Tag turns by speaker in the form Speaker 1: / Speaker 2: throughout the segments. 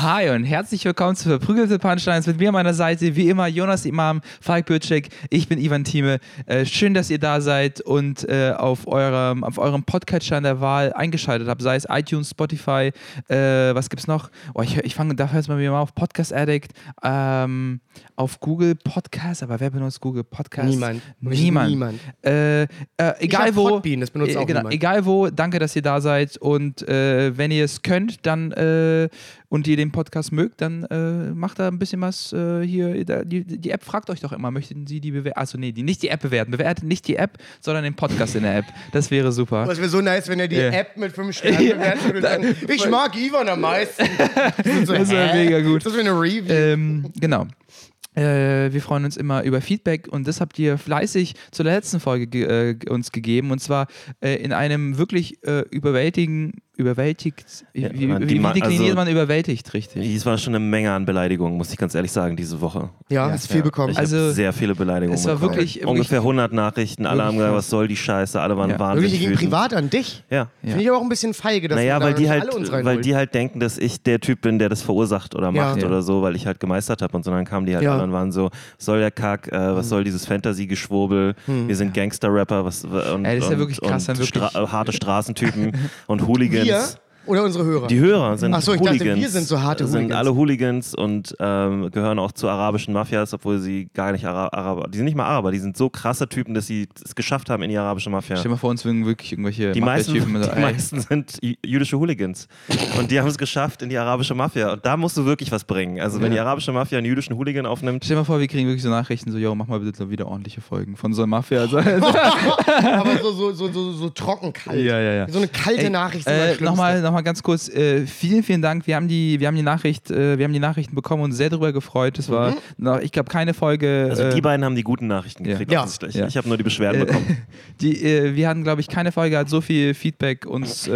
Speaker 1: Hi und herzlich willkommen zu Verprügelte Punchlines. Mit mir an meiner Seite, wie immer, Jonas Imam, Falk Bürcek, ich bin Ivan Thieme. Äh, schön, dass ihr da seid und äh, auf eurem, auf eurem Podcatcher der Wahl eingeschaltet habt, sei es iTunes, Spotify, äh, was gibt's noch? Oh, ich ich fange dafür jetzt mal wieder mal auf Podcast Addict, ähm, auf Google Podcast, aber wer benutzt Google Podcast?
Speaker 2: Niemand.
Speaker 1: Niemand.
Speaker 2: Niemand.
Speaker 1: Äh, äh, egal wo.
Speaker 2: Podbean, das benutzt
Speaker 1: äh,
Speaker 2: auch
Speaker 1: genau,
Speaker 2: niemand.
Speaker 1: Egal wo, danke, dass ihr da seid. Und wenn ihr es könnt, dann und ihr den Podcast mögt, dann äh, macht da ein bisschen was äh, hier. Da, die, die App fragt euch doch immer, möchten Sie die bewerten? Achso, nee, die, nicht die App bewerten. Bewertet nicht die App, sondern den Podcast in der App. Das wäre super.
Speaker 2: Das wäre so nice, wenn er die
Speaker 1: Ja.
Speaker 2: App mit fünf Sternen bewertet würde und sagen, ich mag Ivan am meisten. Das,
Speaker 1: Das wär mega gut.
Speaker 2: Das wäre eine Review.
Speaker 1: Ähm, genau. Äh, wir freuen uns immer über Feedback und das habt ihr fleißig zur letzten Folge ge äh, uns gegeben und zwar äh, in einem wirklich äh, überwältigt,
Speaker 3: Ja,
Speaker 1: wie,
Speaker 3: man-
Speaker 1: wie,
Speaker 3: die
Speaker 1: wie
Speaker 3: ma-
Speaker 1: dekliniert
Speaker 3: also-
Speaker 1: man überwältigt, richtig?
Speaker 3: Es war schon eine Menge an Beleidigungen, muss ich ganz ehrlich sagen, diese Woche.
Speaker 2: ja, hast viel bekommen.
Speaker 3: Ich
Speaker 1: Also,
Speaker 3: habe sehr viele Beleidigungen
Speaker 1: es war
Speaker 3: bekommen.
Speaker 1: wirklich-
Speaker 3: Ungefähr 100 Nachrichten, alle haben gesagt, was soll die Scheiße, alle waren
Speaker 1: Ja.
Speaker 3: wahnsinnig
Speaker 2: Wirklich,
Speaker 3: wütend.
Speaker 2: privat an dich.
Speaker 3: Ja.
Speaker 2: Finde ich aber auch ein bisschen feige, dass
Speaker 3: Naja, weil die halt,
Speaker 2: alle uns
Speaker 3: weil die halt denken, dass ich der Typ bin, der das verursacht oder
Speaker 2: Ja.
Speaker 3: macht
Speaker 1: Ja.
Speaker 3: oder so, weil ich halt gemeistert habe und so. Dann kamen die halt
Speaker 2: Ja.
Speaker 3: an und waren so, was soll der Kack, äh,
Speaker 1: Hm.
Speaker 3: was soll dieses Fantasy-Geschwurbel, wir sind Gangster-Rapper was, und,
Speaker 1: Ey, das ist ja wirklich krass, dann wirklich-
Speaker 3: harte Straßentypen und Hooligans.
Speaker 2: Wir oder unsere Hörer?
Speaker 3: Die Hörer sind
Speaker 2: Ach so, ich dachte,
Speaker 3: Hooligans.
Speaker 2: wir sind so harte
Speaker 3: sind
Speaker 2: Hooligans.
Speaker 3: alle Hooligans und ähm, gehören auch zu arabischen Mafias, obwohl sie gar nicht Ara Araber, die sind nicht mal Araber, die sind so krasse Typen, dass sie es geschafft haben in die arabische Mafia.
Speaker 1: Stell dir mal vor, uns würden wirklich irgendwelche
Speaker 3: Die meisten, die
Speaker 1: ey,
Speaker 3: meisten sind jü- jüdische Hooligans. Und die haben es geschafft in die arabische Mafia. Und da musst du wirklich was bringen. Also, wenn die arabische Mafia einen jüdischen Hooligan aufnimmt,
Speaker 1: Stell dir mal vor, wir kriegen wirklich so Nachrichten, so, yo, mach mal bitte wieder ordentliche Folgen von so einer Mafia. Also,
Speaker 2: aber so, so, so, so, so trocken kalt.
Speaker 1: Ja, ja, ja.
Speaker 2: So eine kalte
Speaker 1: Ey,
Speaker 2: Nachricht.
Speaker 1: Äh. Nochmal noch mal ganz kurz, äh, vielen, vielen Dank. Wir haben die, wir haben die Nachricht, äh, wir haben die Nachrichten bekommen und sehr darüber gefreut. Es war, noch, ich glaube, keine Folge.
Speaker 3: also
Speaker 1: äh,
Speaker 3: die beiden haben die guten Nachrichten gekriegt.
Speaker 2: Ja.
Speaker 1: Ja.
Speaker 3: Ich habe nur die Beschwerden
Speaker 1: Äh,
Speaker 3: bekommen.
Speaker 1: Die, äh, wir hatten, glaube ich, keine Folge hat so viel Feedback uns äh,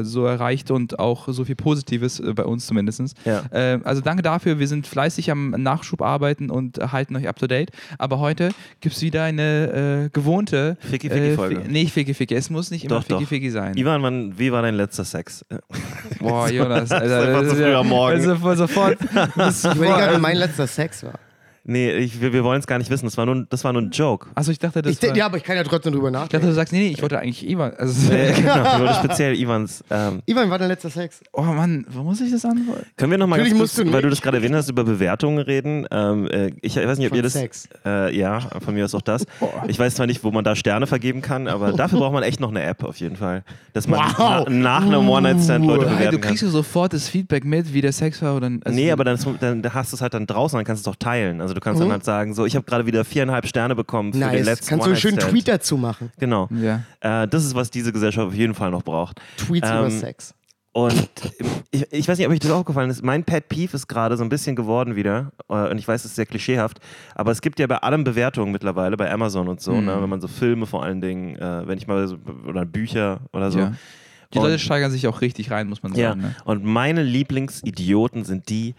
Speaker 1: äh, so erreicht und auch so viel Positives äh, bei uns zumindest.
Speaker 3: Ja.
Speaker 1: Äh, also danke dafür. Wir sind fleißig am Nachschub arbeiten und halten euch up to date. Aber heute gibt es wieder eine äh, gewohnte
Speaker 3: Ficky-Ficky-Folge.
Speaker 1: Fi- nee, Ficky Ficky. Es muss nicht immer
Speaker 3: Doch, doch.
Speaker 1: Ficky Ficky sein.
Speaker 3: Ivan, wann, wie war dein letzter Sex?
Speaker 1: Boah, Jonas,
Speaker 3: Das ist
Speaker 1: Alter,
Speaker 3: einfach so
Speaker 1: ist
Speaker 3: früh am Morgen.
Speaker 1: Also sofort. Das
Speaker 2: Ich überlege gerade, wie mein letzter Sex war.
Speaker 3: Nee, ich, wir, wir wollen es gar nicht wissen. Das war nur, das war nur ein Joke.
Speaker 1: Achso, ich dachte, das
Speaker 2: Ich,
Speaker 1: war,
Speaker 2: ja, aber ich kann ja trotzdem drüber
Speaker 1: ich dachte,
Speaker 2: nachdenken.
Speaker 1: du sagst, nee, nee, ich wollte eigentlich Ivan. Also,
Speaker 3: Äh, genau, nur speziell Ivans. Ähm,
Speaker 2: Ivan, war dein letzter Sex?
Speaker 1: oh Mann, wo muss ich das antworten?
Speaker 3: können wir noch mal
Speaker 2: Natürlich
Speaker 3: ganz kurz,
Speaker 2: du
Speaker 3: weil du das gerade erwähnt hast, über Bewertungen reden? Ähm, äh, ich, ich weiß nicht, ob
Speaker 2: Von
Speaker 3: ihr das.
Speaker 2: Sex.
Speaker 3: Äh, ja, von mir ist auch das. Ich weiß zwar nicht, wo man da Sterne vergeben kann, aber dafür braucht man echt noch eine App auf jeden Fall. Dass man
Speaker 2: Wow.
Speaker 3: na, nach einem One-Night-Stand Leute bewerten
Speaker 1: du
Speaker 3: kann.
Speaker 1: kriegst ja sofort das Feedback mit, wie der Sex war. Oder, also,
Speaker 3: Nee, aber dann, dann hast du es halt dann draußen, dann kannst du es auch teilen. Also du kannst
Speaker 2: Mhm.
Speaker 3: dann halt sagen, so, ich habe gerade wieder viereinhalb Sterne bekommen für den
Speaker 2: Nice.
Speaker 3: letzten
Speaker 2: Kannst du einen schönen. Tweet dazu machen?
Speaker 3: Genau.
Speaker 1: Ja.
Speaker 3: Äh, das ist, was diese Gesellschaft auf jeden Fall noch braucht.
Speaker 2: Tweets
Speaker 3: Ähm,
Speaker 2: über Sex.
Speaker 3: Und ich, ich weiß nicht, ob euch das aufgefallen ist. Mein Pet Peeve ist gerade so ein bisschen geworden wieder. Äh, Und ich weiß, es ist sehr klischeehaft. Aber es gibt ja bei allem Bewertungen mittlerweile, bei Amazon und so,
Speaker 1: Mhm.
Speaker 3: ne, wenn man so Filme vor allen Dingen, äh, wenn ich mal so, oder Bücher oder so.
Speaker 1: ja. Die
Speaker 3: Und-
Speaker 1: Leute steigern sich auch richtig rein, muss man
Speaker 3: Ja,
Speaker 1: sagen. Ne?
Speaker 3: und meine Lieblingsidioten sind die,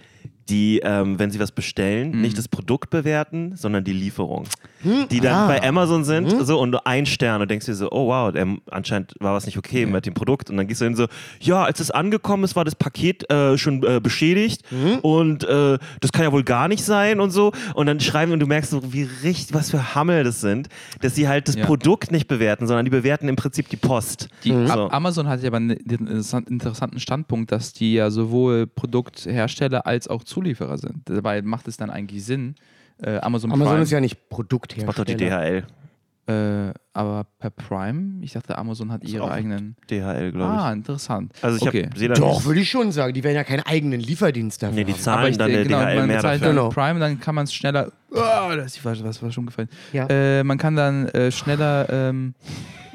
Speaker 3: die, ähm, wenn sie was bestellen,
Speaker 1: Mhm.
Speaker 3: nicht das Produkt bewerten, sondern die Lieferung.
Speaker 2: Hm?
Speaker 3: Die dann
Speaker 2: Ah.
Speaker 3: bei Amazon sind so und ein Stern und denkst dir so, oh wow, der, anscheinend war was nicht okay mit dem Produkt. Und dann gehst du hin so, ja, als es angekommen ist, war das Paket äh, schon äh, beschädigt
Speaker 2: Hm?
Speaker 3: und äh, das kann ja wohl gar nicht sein und so. Und dann schreiben und du merkst so, wie richtig, was für Hammel das sind, dass sie halt das
Speaker 1: Ja.
Speaker 3: Produkt nicht bewerten, sondern die bewerten im Prinzip die Post.
Speaker 1: Die,
Speaker 3: So.
Speaker 1: A- Amazon hat ja aber einen interessanten Standpunkt, dass die ja sowohl Produkthersteller als auch Zulieferer sind. Dabei macht es dann eigentlich Sinn. Äh, Amazon,
Speaker 2: Amazon
Speaker 1: Prime,
Speaker 2: ist ja nicht Produkthersteller.
Speaker 3: Macht doch die DHL.
Speaker 1: äh, aber per Prime, ich dachte, Amazon hat ihre
Speaker 3: auch-
Speaker 1: eigenen.
Speaker 3: DHL, glaube ich.
Speaker 1: Ah, interessant.
Speaker 3: Also ich
Speaker 1: okay.
Speaker 3: da
Speaker 2: Doch, würde ich schon sagen. Die werden ja keinen eigenen Lieferdienst dafür
Speaker 3: Nee, die
Speaker 2: haben.
Speaker 3: zahlen
Speaker 1: aber ich,
Speaker 3: dann der
Speaker 1: genau,
Speaker 3: DHL
Speaker 1: man
Speaker 3: mehr
Speaker 1: bezahlt
Speaker 3: dafür.
Speaker 1: dann
Speaker 2: Genau.
Speaker 1: Prime, dann kann man es schneller. Oh, das was, was war schon gefallen.
Speaker 2: Ja.
Speaker 1: Äh, man kann dann äh, schneller ähm,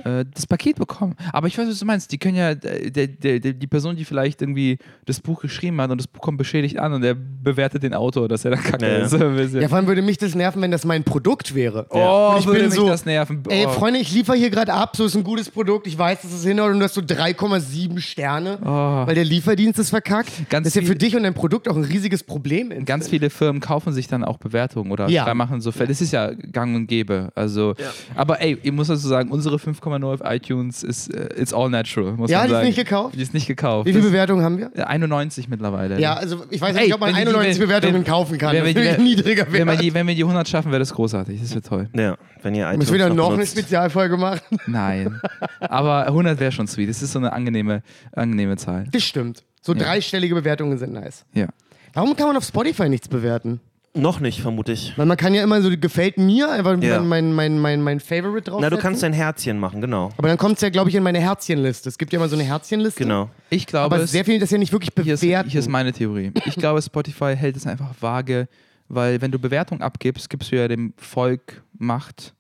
Speaker 1: äh, das Paket bekommen. Aber ich weiß, was du meinst. Die können ja, äh, der, der, der, die Person, die vielleicht irgendwie das Buch geschrieben hat und das Buch kommt beschädigt an und der bewertet den Autor, dass er dann kacke
Speaker 3: Ja, ja.
Speaker 1: ist.
Speaker 2: Ja, vor allem würde mich das nerven, wenn das mein Produkt wäre.
Speaker 1: oh,
Speaker 2: Und ich
Speaker 1: würde
Speaker 2: bin
Speaker 1: mich
Speaker 2: so,
Speaker 1: das nerven.
Speaker 2: Ey,
Speaker 1: Oh.
Speaker 2: Freunde, ich liefere hier gerade ab, so ist ein gutes Produkt, ich weiß, dass es hinhaut und du hast so 3,7 Sterne,
Speaker 1: Oh.
Speaker 2: weil der Lieferdienst ist verkackt.
Speaker 1: Ganz
Speaker 2: das ist ja für dich und dein Produkt auch ein riesiges Problem.
Speaker 1: Ganz viele Firmen kaufen sich dann auch Bewertungen oder
Speaker 2: Ja.
Speaker 1: ja. machen so Fälle. Das ist ja gang und gäbe. Also, aber ey, ich muss dazu sagen, unsere 5,0 auf iTunes ist äh, it's all natural. Muss
Speaker 2: Ja,
Speaker 1: man
Speaker 2: die ist
Speaker 1: sagen.
Speaker 2: nicht gekauft?
Speaker 1: Die ist nicht gekauft.
Speaker 2: Wie viele Bewertungen haben wir?
Speaker 1: äh, 91 mittlerweile.
Speaker 2: Ja, also ich weiß
Speaker 1: Ey,
Speaker 2: nicht, ob man
Speaker 1: wenn die-
Speaker 2: 91
Speaker 1: wenn-
Speaker 2: Bewertungen
Speaker 1: wenn-
Speaker 2: kaufen kann.
Speaker 1: wenn die-
Speaker 2: ist niedriger
Speaker 1: wenn, wir die, wenn wir die 100 schaffen, wäre das großartig. Das wäre toll.
Speaker 3: Ja, wenn ihr iTunes
Speaker 2: Müssen wir dann noch eine. Spezialfolge machen?
Speaker 1: Nein. aber 100 wäre schon sweet. Das ist so eine angenehme, angenehme Zahl.
Speaker 2: Das stimmt. So dreistellige Bewertungen sind nice.
Speaker 1: Ja.
Speaker 2: Warum kann man auf Spotify nichts bewerten?
Speaker 3: Noch nicht, vermute ich.
Speaker 2: Weil man kann ja immer so, gefällt mir, einfach
Speaker 3: Ja.
Speaker 2: mein, mein, mein, mein Favorite drauf.
Speaker 3: Na, du kannst dein Herzchen machen, genau.
Speaker 2: Aber dann kommt es ja, glaube ich, in meine Herzchenliste. Es gibt ja immer so eine Herzchenliste.
Speaker 3: Genau.
Speaker 1: Ich glaube,
Speaker 2: Aber
Speaker 1: es-
Speaker 2: sehr viel das ja nicht wirklich
Speaker 1: hier, ist,
Speaker 2: bewerten.
Speaker 1: hier ist meine Theorie. Ich glaube, Spotify hält es einfach vage, weil wenn du Bewertung abgibst, gibst du ja dem Volk Macht.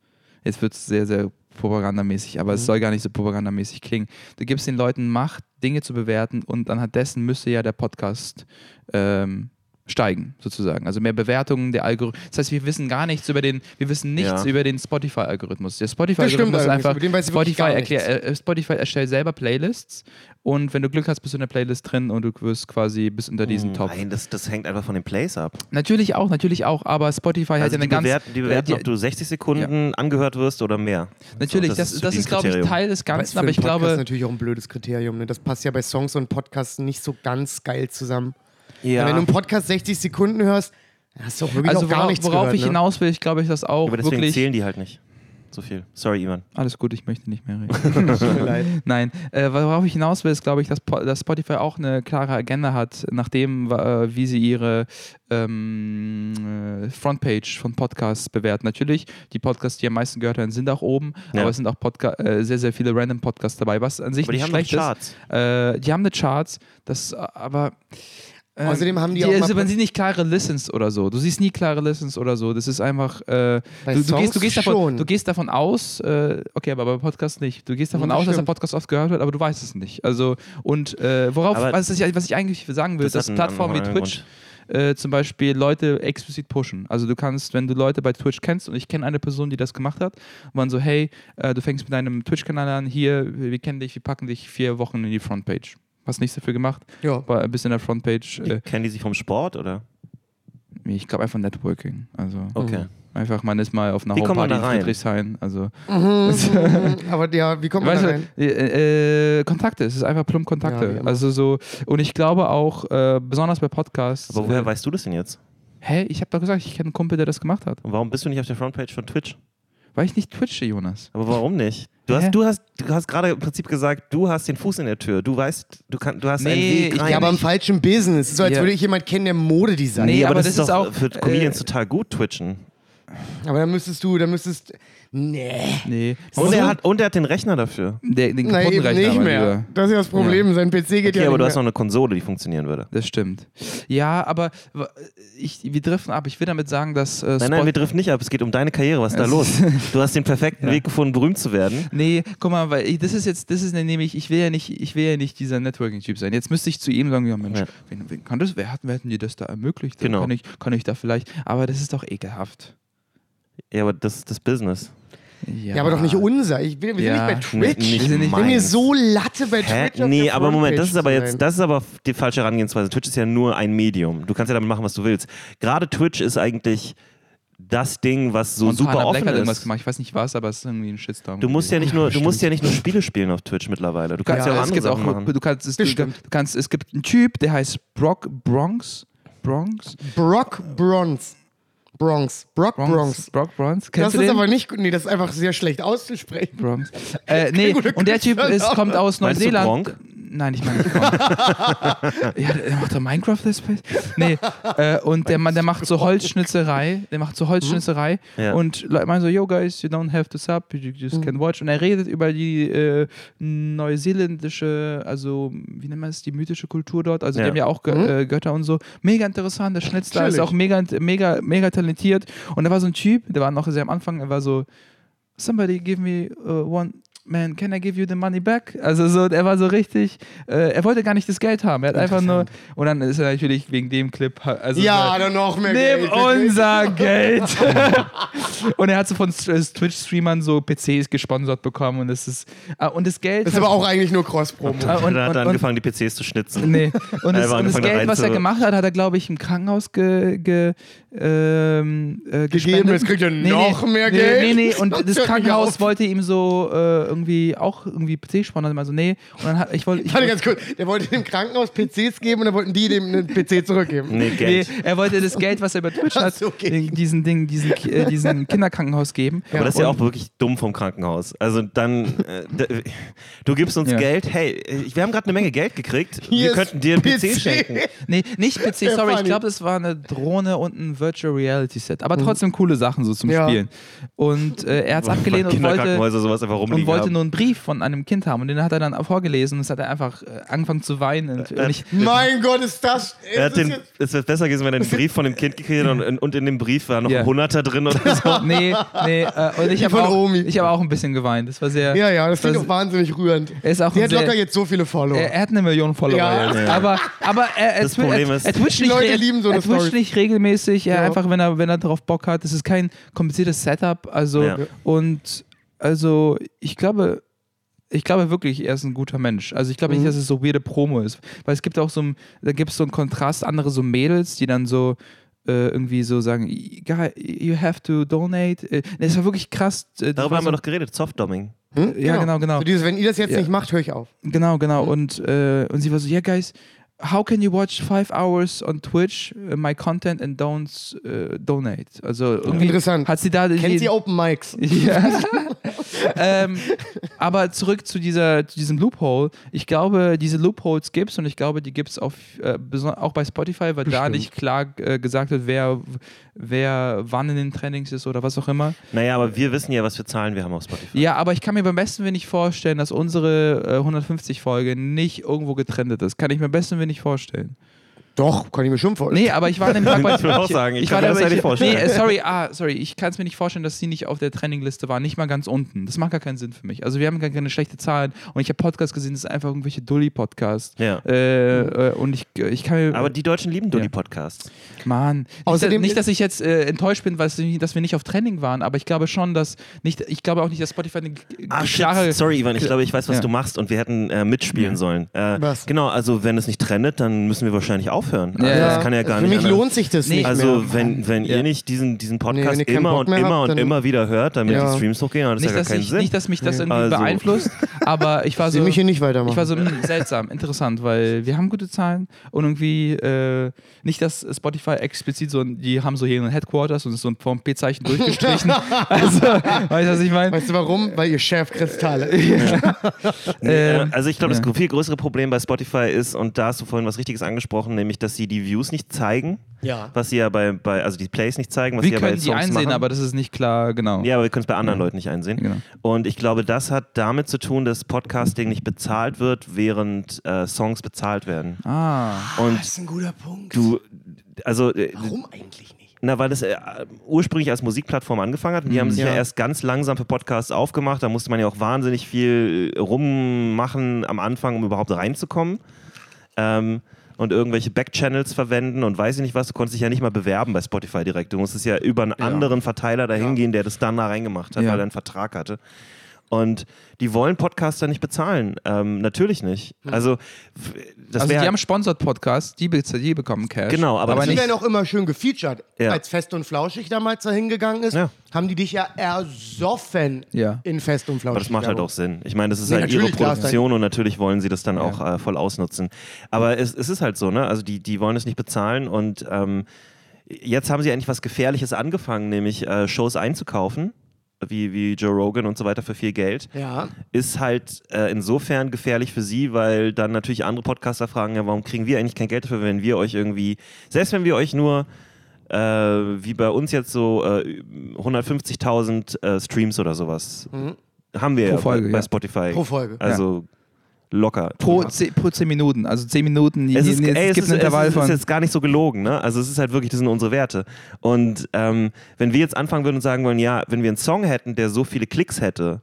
Speaker 1: Jetzt wird es sehr, sehr propagandamäßig, aber es soll gar nicht so propagandamäßig klingen. Du gibst den Leuten Macht, Dinge zu bewerten und anhand dessen müsste ja der Podcast ähm, steigen, sozusagen. Also mehr Bewertungen, der Algorithmus. Das heißt, wir wissen gar nichts über den, wir wissen nichts
Speaker 3: Ja.
Speaker 1: über den Spotify-Algorithmus. Der
Speaker 2: Das
Speaker 1: Spotify-Algorithmus ist einfach, Spotify, erklär, äh, Spotify erstellt selber Playlists und wenn du Glück hast, bist du in der Playlist drin und du wirst quasi bis unter diesen Top.
Speaker 3: Nein, das, das hängt einfach von den Plays ab.
Speaker 1: Natürlich auch, natürlich auch, aber Spotify hat
Speaker 3: Also
Speaker 1: ja
Speaker 3: die
Speaker 1: eine ganz.
Speaker 3: bewerten, die bewerten
Speaker 1: äh,
Speaker 3: ob du 60 Sekunden angehört wirst oder mehr.
Speaker 1: natürlich,
Speaker 3: So,
Speaker 1: das, das ist,
Speaker 3: ein
Speaker 1: glaube ich. Teil des
Speaker 2: Aber
Speaker 1: Ganzen,
Speaker 2: für
Speaker 1: aber ich
Speaker 2: Podcast
Speaker 1: glaube.
Speaker 2: natürlich auch ein blödes Kriterium. Ne? Das passt ja bei Songs und Podcasts nicht so ganz geil zusammen.
Speaker 3: Ja.
Speaker 2: Wenn du einen Podcast 60 Sekunden hörst, hast du auch wirklich
Speaker 1: Also
Speaker 2: auch gar
Speaker 1: worauf,
Speaker 2: nichts
Speaker 1: worauf
Speaker 2: gehört,
Speaker 1: ich
Speaker 2: ne?
Speaker 1: hinaus will, ich glaube ich das auch
Speaker 3: aber deswegen
Speaker 1: wirklich.
Speaker 3: zählen die halt nicht. So viel. Sorry, Ivan.
Speaker 1: Alles gut, ich möchte nicht mehr reden.
Speaker 2: Tut mir leid.
Speaker 1: Nein, äh, worauf ich hinaus will, ist, glaube ich, dass, dass Spotify auch eine klare Agenda hat, nachdem, äh, wie sie ihre ähm, äh, Frontpage von Podcasts bewerten. Natürlich, die Podcasts, die am meisten gehört werden, sind auch oben,
Speaker 3: Ja.
Speaker 1: aber es sind auch Podca äh, sehr, sehr viele random Podcasts dabei, was an sich
Speaker 3: Aber die
Speaker 1: nicht schlecht
Speaker 3: Charts.
Speaker 1: ist. Äh, die haben eine Charts, das aber. Äh,
Speaker 2: Außerdem haben die auch
Speaker 1: die,
Speaker 2: mal
Speaker 1: also, man sieht nicht klare Listens oder so. Du siehst nie klare Listens oder so. Das ist einfach. Äh,
Speaker 2: Bei
Speaker 1: du, du,
Speaker 2: Songs
Speaker 1: gehst, du, gehst davon,
Speaker 2: schon.
Speaker 1: du gehst davon aus, äh, okay, aber bei Podcasts nicht. Du gehst davon aus, dass der
Speaker 2: stimmt.
Speaker 1: Podcast oft gehört wird, aber du weißt es nicht. Also, und äh, worauf, was ich, was ich eigentlich sagen will,
Speaker 3: das
Speaker 1: dass Plattformen wie Twitch äh, zum Beispiel Leute explizit pushen. Also du kannst, wenn du Leute bei Twitch kennst, und ich kenne eine Person, die das gemacht hat, und man so, hey, äh, du fängst mit deinem Twitch-Kanal an, hier, wir kennen dich, wir packen dich vier Wochen in die Frontpage. Hast nichts dafür gemacht,
Speaker 2: Ja.
Speaker 1: war ein bisschen in der Frontpage. Äh,
Speaker 3: Kennen die sich vom Sport oder?
Speaker 1: ich glaube einfach Networking. Also
Speaker 3: Okay.
Speaker 1: einfach, man ist mal auf einer
Speaker 3: Wie kommt man
Speaker 1: Homeparty
Speaker 3: da
Speaker 1: in
Speaker 3: rein?
Speaker 1: Friedrichshain. Also,
Speaker 2: Aber ja, wie kommt man da rein?
Speaker 1: äh, äh, Kontakte, es ist einfach plump Kontakte.
Speaker 2: Ja,
Speaker 1: also so, und ich glaube auch, äh, besonders bei Podcasts.
Speaker 3: Aber woher
Speaker 1: äh,
Speaker 3: weißt du das denn jetzt?
Speaker 1: Hä? Ich habe doch gesagt, ich kenne einen Kumpel, der das gemacht hat.
Speaker 3: Und warum bist du nicht auf der Frontpage von Twitch?
Speaker 1: Weil ich nicht twitche, Jonas.
Speaker 3: Aber warum nicht? Du hast, du hast, du hast gerade im Prinzip gesagt, du hast den Fuß in der Tür. Du weißt, du, kann, du hast
Speaker 1: Nee,
Speaker 3: einen Weg
Speaker 1: ich-
Speaker 3: rein.
Speaker 2: Ja, aber im falschen Business. So, als
Speaker 1: Ja.
Speaker 2: würde ich jemand kennen, der Modedesign.
Speaker 1: Nee,
Speaker 3: nee, aber,
Speaker 1: aber
Speaker 3: das,
Speaker 1: das
Speaker 3: ist
Speaker 1: ist
Speaker 3: doch
Speaker 1: auch,
Speaker 3: für Comedians
Speaker 1: äh,
Speaker 3: total gut twitchen.
Speaker 2: Aber dann müsstest du, dann müsstest. Nee.
Speaker 1: Nee.
Speaker 3: Und er, hat, und er hat den Rechner dafür.
Speaker 1: Der, den
Speaker 2: Nein,
Speaker 1: kaputten
Speaker 2: eben
Speaker 1: Rechner
Speaker 2: nicht mehr.
Speaker 1: Lieber.
Speaker 2: Das ist ja das Problem. Sein PC geht
Speaker 3: Okay,
Speaker 2: ja
Speaker 3: aber du hast noch eine Konsole, die funktionieren würde.
Speaker 1: Das stimmt. Ja, aber ich, wir driften ab. Ich will damit sagen, dass äh,
Speaker 3: Nein, nein, wir driften nicht ab. Es geht um deine Karriere. Was ist da los? Du hast den perfekten
Speaker 1: Ja.
Speaker 3: Weg gefunden, berühmt zu werden.
Speaker 1: Nee, guck mal, weil ich, das ist jetzt, das ist nämlich, ich will ja nicht, ich will ja nicht dieser Networking-Typ sein. Jetzt müsste ich zu ihm sagen, ja Mensch,
Speaker 3: Ja.
Speaker 1: wen, wen kann das, wer hat, wer hat denn dir das da ermöglicht?
Speaker 3: Genau.
Speaker 1: Kann ich, kann ich da vielleicht, aber das ist doch ekelhaft.
Speaker 3: Ja, aber das ist das Business.
Speaker 1: Ja,
Speaker 2: Ja, aber doch nicht unser. Ich bin, wir
Speaker 1: Ja.
Speaker 2: sind nicht bei Twitch.
Speaker 3: nicht
Speaker 1: Wir sind nicht-
Speaker 2: ich bin mir so Latte bei
Speaker 3: Hä?
Speaker 2: Twitch. auf
Speaker 3: Nee,
Speaker 2: der
Speaker 3: aber Moment, das ist aber jetzt, das ist aber die falsche Herangehensweise. Twitch ist ja nur ein Medium. Du kannst ja damit machen, was du willst. Gerade Twitch ist eigentlich das Ding, was so
Speaker 1: Montana
Speaker 3: super
Speaker 1: Black
Speaker 3: offen
Speaker 1: hat irgendwas
Speaker 3: ist.
Speaker 1: gemacht. Ich weiß nicht was, aber es ist irgendwie ein Shitstorm.
Speaker 3: Du musst ja nicht nur, du musst ja nicht nur Spiele spielen auf Twitch mittlerweile. Du kannst ja,
Speaker 1: Ja,
Speaker 3: auch
Speaker 1: es
Speaker 3: andere
Speaker 1: gibt
Speaker 3: Sachen
Speaker 1: auch,
Speaker 3: machen.
Speaker 1: du kannst, es, du, du kannst, es gibt einen Typ, der heißt Brock Bronx. Bronx?
Speaker 2: Brock Bronze. Bronx. Brock
Speaker 1: Bronx.
Speaker 2: Bronx.
Speaker 1: Brock Bronx.
Speaker 2: Das
Speaker 1: Kennst
Speaker 2: ist
Speaker 1: du den?
Speaker 2: aber nicht gut. Nee, das ist einfach sehr schlecht auszusprechen.
Speaker 1: Bronx. Äh, nee, und der Typ ist, kommt aus
Speaker 3: Meinst du
Speaker 1: Neuseeland. Nein, ich meine nicht ja, der macht doch Minecraft Let's Plays. Nee, äh, und der Mann, der macht so Holzschnitzerei. Der macht so Holzschnitzerei.
Speaker 3: Ja.
Speaker 1: Und Leute meinen so, yo guys, you don't have to sub, you just can watch. Und er redet über die äh, neuseeländische, also wie nennt man es, die mythische Kultur dort. Also
Speaker 3: Ja.
Speaker 1: die haben ja auch Gö
Speaker 2: Mhm.
Speaker 1: äh, Götter und so. Mega interessant, der Schnitzler ist auch mega, mega, mega talentiert. Und da war so ein Typ, der war noch sehr am Anfang, er war so, somebody give me uh, one man, can I give you the money back? Also so, er war so richtig, äh, er wollte gar nicht das Geld haben. Er hat einfach nur, und dann ist er natürlich wegen dem Clip, also
Speaker 2: Ja,
Speaker 1: so,
Speaker 2: dann noch mehr
Speaker 1: Nimm
Speaker 2: Geld.
Speaker 1: unser Geld. und er hat so von äh, Twitch-Streamern so PCs gesponsert bekommen und das ist, ah, und das Geld.
Speaker 2: Das ist aber auch eigentlich nur Cross-Promo.
Speaker 1: Ah, und-
Speaker 3: dann hat
Speaker 1: und-
Speaker 3: er
Speaker 1: und-
Speaker 3: angefangen, die PCs zu schnitzen.
Speaker 1: Nee. Und, das, und das Geld, was er gemacht hat, hat er, glaube ich, im Krankenhaus ge, ge, ähm, äh,
Speaker 2: Gegeben,
Speaker 1: gespendet.
Speaker 2: jetzt kriegt er noch mehr
Speaker 1: nee,
Speaker 2: Geld.
Speaker 1: Nee, nee, und
Speaker 2: Das
Speaker 1: das Krankenhaus wollte ihm so äh, irgendwie auch irgendwie PC sponsern. Also nee. Und dann hat, ich wollte. Ich,
Speaker 2: Warte ganz kurz. Der wollte dem Krankenhaus PCs geben und dann wollten die dem einen PC zurückgeben.
Speaker 3: Nee,
Speaker 1: Nee,
Speaker 3: Geld.
Speaker 1: er wollte das Geld, was er über Twitch hat,
Speaker 2: so, okay.
Speaker 1: diesen Ding, diesen, äh, diesen Kinderkrankenhaus geben.
Speaker 3: Aber das ist ja auch wirklich dumm vom Krankenhaus. Also dann, äh, du gibst uns
Speaker 1: Ja.
Speaker 3: Geld, hey, wir haben gerade eine Menge Geld gekriegt,
Speaker 2: Hier
Speaker 3: wir könnten dir einen PC,
Speaker 2: PC.
Speaker 3: schenken.
Speaker 1: Nee, nicht PC, sorry, ich glaube, das war eine Drohne und ein Virtual Reality Set. Aber trotzdem coole Sachen so zum
Speaker 2: Ja.
Speaker 1: Spielen. Und äh, er hat es abgelehnt und wollte,
Speaker 3: Kinderkrankenhäuser sowas einfach rumliegen
Speaker 1: und wollte
Speaker 3: haben.
Speaker 1: nur einen Brief von einem Kind haben. Und den hat er dann vorgelesen und es hat er einfach äh, angefangen zu weinen. Und, und ich,
Speaker 2: Mein Gott, ist das.
Speaker 3: Er
Speaker 2: ist
Speaker 3: hat den, es wäre besser gewesen, wenn er einen Brief von dem Kind gekriegt hätte und, und in dem Brief war noch
Speaker 1: Ja.
Speaker 3: ein Hunderter drin oder so.
Speaker 1: nee, nee, äh, und ich habe auch, ich hab auch ein bisschen geweint. Das war sehr.
Speaker 2: ja, ja, das klingt
Speaker 1: das-
Speaker 2: auch wahnsinnig rührend.
Speaker 1: Er ist auch
Speaker 2: Der
Speaker 1: ein
Speaker 2: hat
Speaker 1: sehr,
Speaker 2: locker jetzt so viele Follower.
Speaker 1: er, er hat eine Million Follower
Speaker 2: Ja.
Speaker 3: Ja.
Speaker 1: Aber, aber er, er,
Speaker 3: Das
Speaker 1: twi-
Speaker 3: Problem
Speaker 1: er,
Speaker 3: ist-
Speaker 1: er twitcht
Speaker 2: Die
Speaker 1: nicht,
Speaker 2: Leute lieben so
Speaker 1: er
Speaker 2: eine
Speaker 1: twitcht
Speaker 2: Story.
Speaker 1: nicht regelmäßig. Er
Speaker 2: Ja.
Speaker 1: einfach, wenn er, wenn er darauf Bock hat. Das ist kein kompliziertes Setup. Also,
Speaker 3: Ja.
Speaker 1: und also ich glaube, ich glaube wirklich, er ist ein guter Mensch. Also ich glaube
Speaker 2: Mhm.
Speaker 1: nicht, dass es so weirde Promo ist. Weil es gibt auch so, ein- da gibt es so einen Kontrast, andere so Mädels, die dann so äh, irgendwie so sagen, Guy, you have to donate. Äh, Es war wirklich krass. Äh, das
Speaker 3: Darüber haben
Speaker 1: so,
Speaker 3: wir doch geredet, Softdoming.
Speaker 2: Hm?
Speaker 1: Ja, genau, genau.
Speaker 2: So dieses, wenn ihr das jetzt
Speaker 1: Ja.
Speaker 2: nicht macht, höre ich auf.
Speaker 1: Genau, genau.
Speaker 2: Mhm.
Speaker 1: Und, äh, und sie war so, yeah, guys, how can you watch five hours on Twitch uh, my content and don't uh, donate? Also
Speaker 2: Interessant.
Speaker 1: hat sie da
Speaker 2: Kennt sie Open Mics?
Speaker 1: ja. ähm, aber zurück zu, dieser, zu diesem Loophole. Ich glaube, diese Loopholes gibt es und ich glaube, die gibt es auch, äh, auch bei Spotify, weil da
Speaker 2: Bestimmt.
Speaker 1: nicht klar äh, gesagt wird, wer, wer wann in den Trainings ist oder was auch immer.
Speaker 3: Naja, aber wir wissen ja, was für Zahlen wir haben auf Spotify.
Speaker 1: Ja, aber ich kann mir beim besten Willen nicht vorstellen, dass unsere äh, 150-Folge nicht irgendwo getrennt ist. Kann ich mir beim besten Willen nicht vorstellen.
Speaker 2: Doch, kann ich mir schon vorstellen.
Speaker 1: Nee, aber ich war an dem Tag bei
Speaker 3: Ich will auch sagen, ich kann mir das
Speaker 1: da-
Speaker 3: ja nicht vorstellen.
Speaker 1: Nee, sorry, ah, sorry, ich kann es mir nicht vorstellen, dass sie nicht auf der Trendingliste war, nicht mal ganz unten. Das macht gar keinen Sinn für mich. Also wir haben gar keine schlechte Zahlen und ich habe Podcasts gesehen, das ist einfach irgendwelche Dulli-Podcasts.
Speaker 3: Ja.
Speaker 1: Äh, äh, und ich, ich kann mir.
Speaker 3: Aber die Deutschen lieben
Speaker 1: Ja.
Speaker 3: Dulli-Podcasts.
Speaker 1: Mann. Nicht,
Speaker 2: Außerdem-
Speaker 1: nicht, dass ich jetzt äh, enttäuscht bin, weil dass wir nicht auf Trending waren, aber ich glaube schon, dass nicht, ich glaube auch nicht, dass Spotify eine
Speaker 3: Ach, shit. Sorry, Ivan, ich glaube, ich weiß, was
Speaker 1: Ja.
Speaker 3: du machst und wir hätten äh, mitspielen
Speaker 1: Ja.
Speaker 3: sollen. Äh,
Speaker 2: Was?
Speaker 3: Genau, also wenn es nicht trendet, dann müssen wir wahrscheinlich aufhören.
Speaker 1: Ja.
Speaker 3: Also, das kann ja gar
Speaker 2: Für
Speaker 3: nicht
Speaker 2: mich
Speaker 3: anders.
Speaker 2: lohnt sich das
Speaker 1: Nee.
Speaker 2: nicht
Speaker 3: Also
Speaker 2: mehr.
Speaker 3: wenn, wenn
Speaker 1: Ja.
Speaker 3: ihr nicht diesen, diesen
Speaker 2: Nee,
Speaker 3: Podcast
Speaker 2: keinen
Speaker 3: immer und immer
Speaker 2: habt,
Speaker 3: und immer wieder hört, damit
Speaker 2: Ja.
Speaker 3: die Streams hochgehen, dann hat das
Speaker 1: Nicht
Speaker 3: ja gar
Speaker 1: dass,
Speaker 3: keinen
Speaker 1: ich,
Speaker 3: Sinn.
Speaker 1: nicht, dass mich das
Speaker 2: Nee.
Speaker 1: irgendwie
Speaker 3: Also-
Speaker 1: beeinflusst, aber ich war
Speaker 2: Sie
Speaker 1: so.
Speaker 2: mich hier nicht weitermachen.
Speaker 1: Ich war so hm, seltsam, interessant, weil wir haben gute Zahlen und irgendwie äh, nicht, dass Spotify explizit so, die haben so hier ein Headquarters und es ist so ein vom P-Zeichen durchgestrichen. also, weißt du, was ich meine?
Speaker 2: weißt du warum? Weil ihr Chef Kristalle.
Speaker 3: Nee,
Speaker 1: Ähm,
Speaker 3: äh, also ich glaube,
Speaker 1: ja.
Speaker 3: das viel größere Problem bei Spotify ist, und da hast du vorhin was Richtiges angesprochen, nämlich, dass sie die Views nicht zeigen,
Speaker 2: Ja.
Speaker 3: was sie ja bei, bei also die Plays nicht zeigen, was
Speaker 1: Wir
Speaker 3: sie ja bei
Speaker 1: können die
Speaker 3: Songs
Speaker 1: einsehen,
Speaker 3: machen.
Speaker 1: aber das ist nicht klar, genau.
Speaker 3: ja, aber wir können es bei anderen
Speaker 1: Ja.
Speaker 3: Leuten nicht einsehen.
Speaker 1: Genau.
Speaker 3: Und ich glaube, das hat damit zu tun, dass Podcasting nicht bezahlt wird, während äh, Songs bezahlt werden.
Speaker 1: Ah.
Speaker 3: Und
Speaker 2: Das ist ein guter Punkt.
Speaker 3: du, also äh,
Speaker 2: Warum eigentlich nicht?
Speaker 3: Na, weil das äh, ursprünglich als Musikplattform angefangen hat. Und die haben sich ja.
Speaker 2: Ja.
Speaker 3: erst ganz langsam für Podcasts aufgemacht. Da musste man ja auch wahnsinnig viel rummachen am Anfang, um überhaupt reinzukommen. Ähm, und irgendwelche Backchannels verwenden und weiß ich nicht was. Du konntest dich ja nicht mal bewerben bei Spotify direkt. Du musstest ja über einen anderen Verteiler dahin
Speaker 2: Ja.
Speaker 3: gehen, der das dann da reingemacht hat,
Speaker 1: Ja.
Speaker 3: weil er einen Vertrag hatte. Und die wollen Podcaster nicht bezahlen. Ähm, natürlich nicht. Also, f- das
Speaker 1: also
Speaker 3: wäre
Speaker 1: die haben Sponsored Podcasts, die, be die bekommen Cash.
Speaker 3: Genau, aber
Speaker 1: aber
Speaker 2: Die
Speaker 1: nicht.
Speaker 2: werden auch immer schön gefeatured.
Speaker 3: Ja.
Speaker 2: Als Fest und Flauschig damals da hingegangen ist,
Speaker 3: Ja.
Speaker 2: haben die dich ja ersoffen
Speaker 1: Ja.
Speaker 2: in Fest und Flauschig.
Speaker 3: Aber das macht halt auch Sinn. Ich meine, das ist
Speaker 2: Nee,
Speaker 3: halt ihre
Speaker 2: ist
Speaker 3: Produktion und natürlich wollen sie das dann auch äh, voll ausnutzen. Aber es, es ist halt so, ne? Also die, die wollen es nicht bezahlen und ähm, jetzt haben sie eigentlich was Gefährliches angefangen, nämlich äh, Shows einzukaufen. Wie, wie Joe Rogan und so weiter für viel Geld,
Speaker 2: Ja.
Speaker 3: ist halt äh, insofern gefährlich für sie, weil dann natürlich andere Podcaster fragen, ja, warum kriegen wir eigentlich kein Geld dafür, wenn wir euch irgendwie, selbst wenn wir euch nur äh, wie bei uns jetzt so äh, 150.000 äh, Streams oder sowas haben wir
Speaker 1: Pro
Speaker 3: ja
Speaker 1: Folge,
Speaker 3: bei, bei
Speaker 1: ja.
Speaker 3: Spotify.
Speaker 2: Pro Folge.
Speaker 3: Also locker.
Speaker 1: Pro, zehn, pro 10 Minuten, also 10 Minuten,
Speaker 3: es, ist,
Speaker 1: es,
Speaker 3: ey, es,
Speaker 1: gibt
Speaker 3: es, ist, es
Speaker 1: von.
Speaker 3: ist jetzt gar nicht so gelogen, ne? Also es ist halt wirklich, das sind unsere Werte. Und ähm, wenn wir jetzt anfangen würden und sagen wollen, ja, wenn wir einen Song hätten, der so viele Klicks hätte,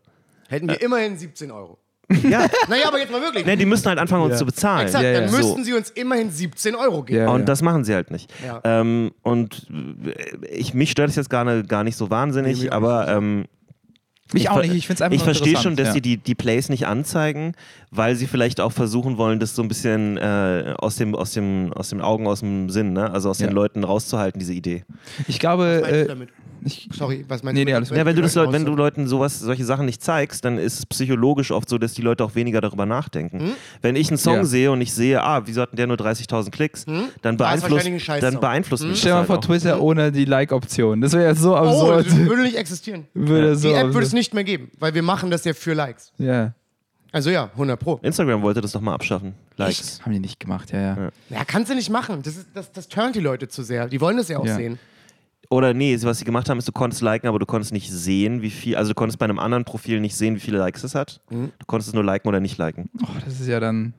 Speaker 2: hätten wir immerhin 17 Euro.
Speaker 3: Ja,
Speaker 2: Naja, aber jetzt mal wirklich.
Speaker 3: ne, die müssen halt anfangen, uns
Speaker 1: Ja.
Speaker 3: zu bezahlen.
Speaker 2: Exakt,
Speaker 1: Ja, ja.
Speaker 2: dann
Speaker 3: So.
Speaker 2: müssten sie uns immerhin 17 Euro geben.
Speaker 1: Ja.
Speaker 3: Und das machen sie halt nicht.
Speaker 2: Ja.
Speaker 3: Ähm, und äh, ich, mich stört es jetzt gar, ne, gar nicht so wahnsinnig,
Speaker 2: Nee,
Speaker 3: aber ähm,
Speaker 1: Mich auch
Speaker 3: ver-
Speaker 1: nicht, ich finde es einfach
Speaker 3: Ich verstehe schon, dass
Speaker 1: ja.
Speaker 3: sie die, die Plays nicht anzeigen, weil sie vielleicht auch versuchen wollen, das so ein bisschen äh, aus, dem, aus, dem, aus den Augen, aus dem Sinn, ne? also aus
Speaker 1: Ja.
Speaker 3: den Leuten rauszuhalten, diese Idee.
Speaker 1: Ich glaube, äh,
Speaker 2: damit?
Speaker 1: Ich,
Speaker 2: Sorry, was meinst
Speaker 1: Nee,
Speaker 2: du?
Speaker 1: nee, alles.
Speaker 3: Ja, wenn du, das, wenn du Leuten sowas, solche Sachen nicht zeigst, dann ist es psychologisch oft so, dass die Leute auch weniger darüber nachdenken. Wenn ich einen Song
Speaker 1: Ja.
Speaker 3: sehe und ich sehe, ah, wieso hat denn der nur 30.000 Klicks, dann,
Speaker 2: Ah, ist
Speaker 3: beeinflusst, dann beeinflusst mich
Speaker 1: stell
Speaker 3: das
Speaker 1: mal
Speaker 3: halt
Speaker 1: vor
Speaker 3: auch.
Speaker 1: Twitter ohne die Like-Option. Das wäre ja so
Speaker 2: Oh,
Speaker 1: absurd.
Speaker 2: das würde nicht existieren.
Speaker 1: würde so
Speaker 2: Die App würde es nicht mehr geben, weil wir machen das ja für Likes.
Speaker 1: Ja.
Speaker 2: Also ja, 100 Pro.
Speaker 3: Instagram wollte das doch mal abschaffen. Likes.
Speaker 1: Haben die nicht gemacht, ja, ja.
Speaker 2: Ja, kannst du nicht machen. Das, ist, das, das turnt die Leute zu sehr. Die wollen das ja auch
Speaker 1: Ja.
Speaker 2: sehen.
Speaker 3: Oder nee, was sie gemacht haben, ist, du konntest liken, aber du konntest nicht sehen, wie viel, also du konntest bei einem anderen Profil nicht sehen, wie viele Likes es hat.
Speaker 2: Mhm.
Speaker 3: Du konntest es nur liken oder nicht liken.
Speaker 1: Oh, das ist ja dann.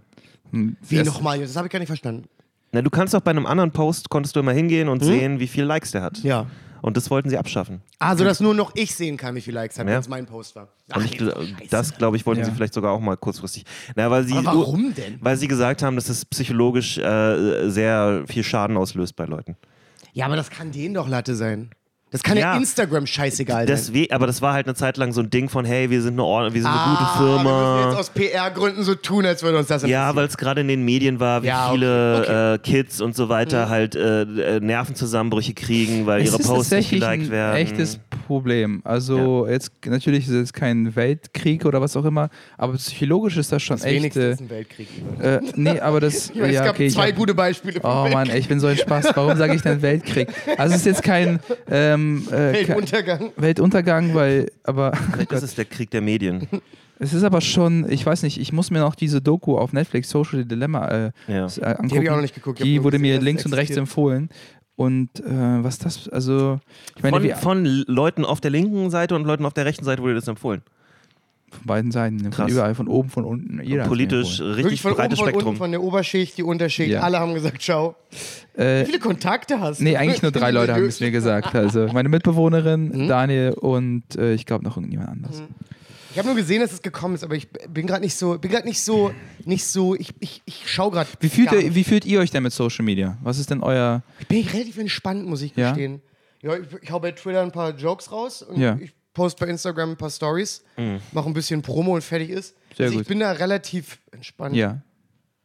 Speaker 1: hm,
Speaker 2: Wie nochmal? Das habe ich gar nicht verstanden.
Speaker 3: Na, du kannst auch bei einem anderen Post, konntest du immer hingehen und sehen, wie viele Likes der hat.
Speaker 2: Mhm. Ja.
Speaker 3: Und das wollten sie abschaffen.
Speaker 2: Also, dass nur noch ich sehen kann, wie viele Likes hat,
Speaker 3: Ja.
Speaker 2: wenn es mein Post war. Ach,
Speaker 3: Und ich, das, glaube ich, wollten
Speaker 1: Ja.
Speaker 3: sie vielleicht sogar auch mal kurzfristig. Na, weil sie,
Speaker 2: Aber warum denn?
Speaker 3: Weil sie gesagt haben, dass es psychologisch äh, sehr viel Schaden auslöst bei Leuten.
Speaker 2: Ja, aber das kann denen doch Latte sein. Das kann ja,
Speaker 3: Ja.
Speaker 2: Instagram scheißegal sein.
Speaker 3: Deswe aber das war halt eine Zeit lang so ein Ding von, hey, wir sind eine, wir sind eine
Speaker 2: Ah,
Speaker 3: gute
Speaker 2: Wir müssen
Speaker 3: Firma.
Speaker 2: jetzt aus PR-Gründen so tun, als würde uns das
Speaker 3: Ja, weil es gerade in den Medien war, wie
Speaker 2: Ja, okay,
Speaker 3: viele
Speaker 2: okay. Mhm.
Speaker 3: Äh, Kids und so weiter halt äh, äh, Nervenzusammenbrüche kriegen, weil
Speaker 1: Es
Speaker 3: ihre
Speaker 1: ist
Speaker 3: Posts nicht geliked
Speaker 1: ein
Speaker 3: werden.
Speaker 1: echtes Problem. Also jetzt natürlich ist es kein Weltkrieg oder was auch immer, aber psychologisch ist das schon
Speaker 2: das
Speaker 1: echt. Äh,
Speaker 2: ist ein Weltkrieg.
Speaker 1: äh, nee, aber das.
Speaker 2: es
Speaker 1: ja,
Speaker 2: gab
Speaker 1: okay, ich
Speaker 2: zwei
Speaker 1: hab-
Speaker 2: gute Beispiele.
Speaker 1: Oh Mann, ey, ich bin so ein Spaß. Warum sage ich denn Weltkrieg? Also es ist jetzt kein ähm, äh,
Speaker 2: Weltuntergang.
Speaker 1: Weltuntergang, weil aber
Speaker 3: Vielleicht ist es der Krieg der Medien.
Speaker 1: es ist aber schon, ich weiß nicht, ich muss mir noch diese Doku auf Netflix Social Dilemma äh,
Speaker 3: Ja.
Speaker 1: äh, angucken.
Speaker 2: Die habe ich auch noch nicht geguckt.
Speaker 1: Die wurde
Speaker 2: gesehen,
Speaker 1: mir links und rechts empfohlen. Und äh, was das, also ich meine,
Speaker 3: Von,
Speaker 1: wie,
Speaker 3: von Leuten auf der linken Seite und Leuten auf der rechten Seite wurde das empfohlen.
Speaker 1: Von beiden Seiten, von
Speaker 3: Krass.
Speaker 1: überall, von oben, von unten. Jeder
Speaker 3: Politisch richtig
Speaker 2: Wirklich von oben,
Speaker 3: breites
Speaker 2: von
Speaker 3: Spektrum.
Speaker 2: unten, von der Oberschicht, die Unterschicht.
Speaker 1: Ja.
Speaker 2: Alle haben gesagt, ciao.
Speaker 1: Äh,
Speaker 2: Wie viele Kontakte hast du?
Speaker 1: Nee, eigentlich nur drei Leute haben es mir gesagt. Also meine Mitbewohnerin,
Speaker 2: Mhm.
Speaker 1: Daniel und äh, ich glaube noch irgendjemand anders.
Speaker 2: Ich habe nur gesehen, dass es gekommen ist, aber ich bin gerade nicht so, bin gerade nicht so, nicht so, ich, ich, ich schau gerade.
Speaker 1: Wie fühlt, ihr, wie fühlt ihr euch denn mit Social Media? Was ist denn euer.
Speaker 2: Ich bin relativ entspannt, muss ich
Speaker 1: Ja?
Speaker 2: gestehen. Ja, ich, ich hau bei Twitter ein paar Jokes raus und
Speaker 1: Ja.
Speaker 2: ich poste bei Instagram ein paar Stories, mache ein bisschen Promo und fertig ist.
Speaker 1: Sehr
Speaker 2: also
Speaker 1: gut.
Speaker 2: ich bin da relativ entspannt.
Speaker 1: Ja.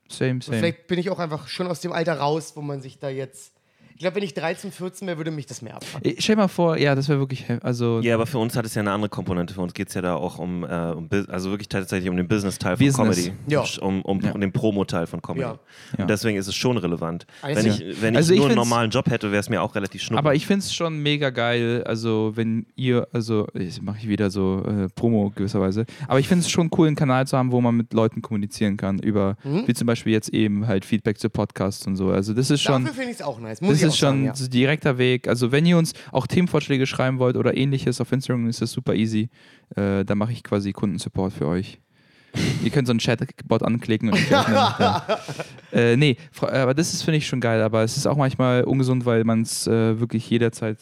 Speaker 1: Same,
Speaker 2: Und
Speaker 1: same.
Speaker 2: vielleicht bin ich auch einfach schon aus dem Alter raus, wo man sich da jetzt. Ich glaube, wenn ich 13, 14 wäre, würde mich das mehr abfangen.
Speaker 1: Ich- Stell dir mal vor, ja, das wäre wirklich. he- Also,
Speaker 3: Ja, aber für uns hat es ja eine andere Komponente. Für uns geht es ja da auch um, äh, um also wirklich tatsächlich um den Business-Teil von
Speaker 1: Business.
Speaker 3: Comedy.
Speaker 2: Ja.
Speaker 3: Um, um,
Speaker 1: Ja.
Speaker 3: um den Promo-Teil von Comedy.
Speaker 2: Ja.
Speaker 3: Und deswegen ist es schon relevant.
Speaker 2: Also
Speaker 3: wenn
Speaker 2: ja.
Speaker 3: ich, wenn ich
Speaker 1: Also ich
Speaker 3: nur einen
Speaker 1: find's-
Speaker 3: normalen Job hätte, wäre es mir auch relativ schnuppe.
Speaker 1: aber ich finde es schon mega geil, also wenn ihr, also jetzt mache ich wieder so äh, Promo gewisserweise, aber ich finde es schon cool, einen Kanal zu haben, wo man mit Leuten kommunizieren kann, über,
Speaker 2: Mhm.
Speaker 1: wie zum Beispiel jetzt eben halt Feedback zu Podcasts und so. Also das ist schon.
Speaker 2: Dafür finde ich es auch nice. Muss
Speaker 1: Das
Speaker 2: ich
Speaker 1: ist schon
Speaker 2: sagen, ja.
Speaker 1: direkter Weg. Also wenn ihr uns auch Themenvorschläge schreiben wollt oder ähnliches auf Instagram, ist das super easy. Äh, da mache ich quasi Kundensupport für euch. ihr könnt so einen Chatbot anklicken und ich äh, Nee, aber das ist, finde ich, schon geil. Aber es ist auch manchmal ungesund, weil man es äh, wirklich jederzeit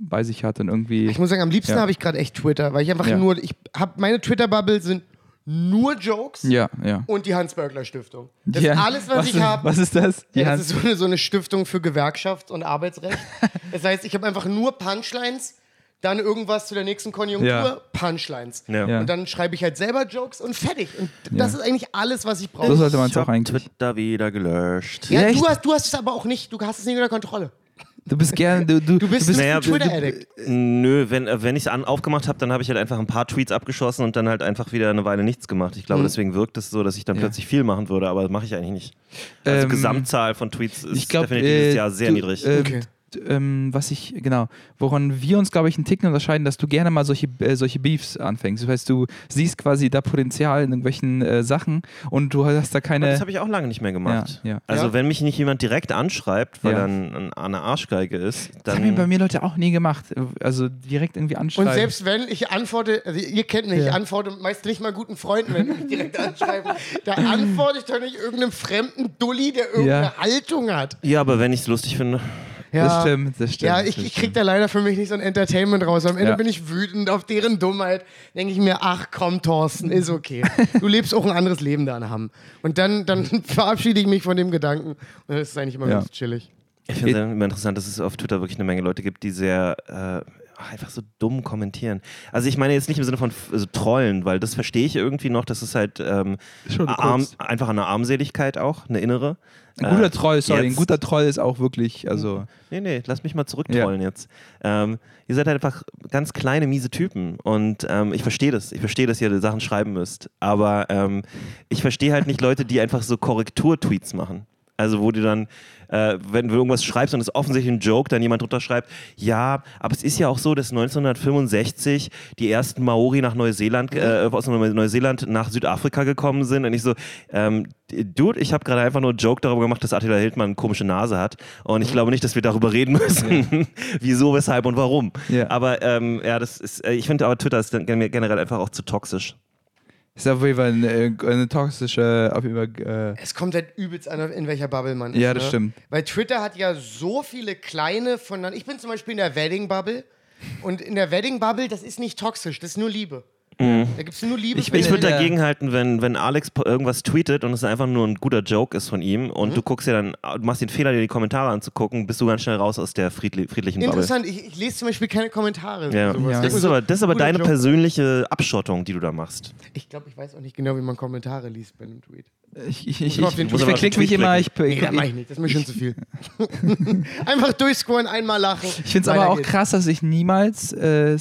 Speaker 1: bei sich hat und irgendwie.
Speaker 2: Ich muss sagen, am liebsten
Speaker 1: Ja.
Speaker 2: habe ich gerade echt Twitter, weil ich einfach
Speaker 1: Ja.
Speaker 2: nur, ich habe meine Twitter-Bubble sind nur Jokes
Speaker 1: Ja, ja.
Speaker 2: und die Hans-Börgler-Stiftung. Das
Speaker 1: ja.
Speaker 2: ist alles, was, ich
Speaker 1: ist,
Speaker 2: habe.
Speaker 1: Was ist das? Die
Speaker 2: Ja, das ist so eine, so eine Stiftung für Gewerkschafts- und Arbeitsrecht. das heißt, ich habe einfach nur Punchlines, dann irgendwas zu der nächsten Konjunktur,
Speaker 1: Ja.
Speaker 2: Punchlines.
Speaker 3: ja.
Speaker 1: Ja.
Speaker 2: Und dann schreibe ich halt selber Jokes und fertig. Und das
Speaker 1: Ja.
Speaker 2: ist eigentlich alles, was ich brauche.
Speaker 1: so sollte man es
Speaker 3: Ich
Speaker 1: auch eigentlich.
Speaker 3: Twitter wieder gelöscht.
Speaker 2: ja,
Speaker 1: Echt?
Speaker 2: du hast, du hast es aber auch nicht, du hast es nicht unter Kontrolle.
Speaker 1: Du bist gerne. Du, du,
Speaker 2: Du bist,
Speaker 3: Naja,
Speaker 2: ein Twitter-Addict.
Speaker 3: Nö, wenn, äh, wenn ich es an- aufgemacht habe, dann habe ich halt einfach ein paar Tweets abgeschossen und dann halt einfach wieder eine Weile nichts gemacht. Ich glaube, deswegen wirkt es so, dass ich dann
Speaker 1: Mhm. Ja.
Speaker 3: plötzlich viel machen würde, aber das mache ich eigentlich nicht. Also
Speaker 1: Ähm,
Speaker 3: Gesamtzahl von Tweets ist
Speaker 1: ich glaube,
Speaker 3: definitiv dieses
Speaker 1: äh,
Speaker 3: Jahr sehr
Speaker 1: du,
Speaker 3: niedrig.
Speaker 1: Äh,
Speaker 2: Okay.
Speaker 1: Ähm, was ich, genau, woran wir uns, glaube ich, einen Ticken unterscheiden, dass du gerne mal solche, äh, solche Beefs anfängst. Das heißt, du siehst quasi da Potenzial in irgendwelchen äh, Sachen und du hast da
Speaker 3: Aber
Speaker 1: keine.
Speaker 3: das habe ich auch lange nicht mehr gemacht.
Speaker 1: Ja, ja.
Speaker 3: Also
Speaker 2: Ja.
Speaker 3: wenn mich nicht jemand direkt anschreibt, weil
Speaker 1: Ja.
Speaker 3: er ein, ein, eine Arschgeige ist,
Speaker 1: das haben mir bei
Speaker 3: dann
Speaker 1: mir Leute auch nie gemacht. Also direkt irgendwie anschreiben.
Speaker 2: Und selbst wenn ich antworte, also ihr kennt mich,
Speaker 1: Ja.
Speaker 2: ich antworte meist nicht mal guten Freunden, wenn die mich direkt anschreiben. Da antworte ich doch nicht irgendeinem fremden Dulli, der irgendeine
Speaker 1: Ja.
Speaker 2: Haltung hat.
Speaker 3: ja, aber wenn ich es lustig finde,
Speaker 2: Ja.
Speaker 1: Das stimmt, das stimmt.
Speaker 2: Ja, ich, ich krieg da leider für mich nicht so ein Entertainment raus. Am Ende
Speaker 1: Ja.
Speaker 2: bin ich wütend auf deren Dummheit. Denke ich mir, ach komm, Thorsten, ist okay. Du lebst auch ein anderes Leben da in Hamm. Und dann, dann verabschiede ich mich von dem Gedanken. Und das ist eigentlich immer
Speaker 1: Ja.
Speaker 2: ganz chillig.
Speaker 3: Ich finde es immer interessant, dass es auf Twitter wirklich eine Menge Leute gibt, die sehr äh, einfach so dumm kommentieren. Also ich meine jetzt nicht im Sinne von also Trollen, weil das verstehe ich irgendwie noch. Das ist halt ähm,
Speaker 1: Schon
Speaker 3: arm, einfach eine Armseligkeit auch, eine innere.
Speaker 1: Ein guter
Speaker 3: Äh,
Speaker 1: Troll, sorry, ein
Speaker 3: jetzt-
Speaker 1: guter Troll ist auch wirklich, also.
Speaker 3: Nee, nee, lass mich mal zurücktrollen jetzt. Ähm, ihr seid halt einfach ganz kleine, miese Typen. Und ähm, ich verstehe das. Ich verstehe, dass ihr Sachen schreiben müsst. Aber ähm, ich verstehe halt nicht Leute, die einfach so Korrektur-Tweets machen. Also wo du dann, äh, wenn du irgendwas schreibst und es ist offensichtlich ein Joke, dann jemand drunter schreibt, ja, aber es ist ja auch so, dass 1965 die ersten Maori nach Neuseeland, äh, aus Neu- Neuseeland nach Südafrika gekommen sind. Und ich so, ähm, Dude, ich habe gerade einfach nur einen Joke darüber gemacht, dass Attila Hildmann eine komische Nase hat. Und ich glaube nicht, dass wir darüber reden müssen, wieso, weshalb und warum.
Speaker 1: Ja.
Speaker 3: Aber ähm, ja, das ist, äh, ich finde aber Twitter ist generell einfach auch zu toxisch.
Speaker 1: Ist auf jeden Fall eine, eine toxische, auf jeden Fall, äh,
Speaker 2: Es kommt halt übelst an, in welcher Bubble man ist.
Speaker 1: Ja, das
Speaker 2: ne?
Speaker 1: stimmt.
Speaker 2: Weil Twitter hat ja so viele kleine voneinander. Ich bin zum Beispiel in der Wedding-Bubble. Und in der Wedding-Bubble, das ist nicht toxisch, das ist nur Liebe. Da gibt es nur Liebe.
Speaker 1: Ich
Speaker 3: Ich würde dagegen halten, wenn, wenn Alex irgendwas tweetet und es einfach nur ein guter Joke ist von ihm und
Speaker 2: Mhm.
Speaker 3: du guckst dir dann, du machst den Fehler, dir die Kommentare anzugucken, bist du ganz schnell raus aus der friedli friedlichen Bubble.
Speaker 2: Interessant, ich, ich lese zum Beispiel keine Kommentare.
Speaker 3: Ja.
Speaker 1: Ja.
Speaker 3: Das, ist aber, das ist aber deine
Speaker 2: Joke.
Speaker 3: persönliche Abschottung, die du da machst.
Speaker 2: Ich glaube, ich weiß auch nicht genau, wie man Kommentare liest bei einem Tweet.
Speaker 1: ich, ich, ich, ich, ich verklick
Speaker 3: klicken.
Speaker 1: mich immer, ich,
Speaker 2: Nee,
Speaker 1: ich,
Speaker 2: das mache ich nicht, das ist mir schon zu viel. Einfach durchscrollen, einmal lachen.
Speaker 1: ich finde es aber auch
Speaker 2: geht's.
Speaker 1: krass, dass ich niemals äh,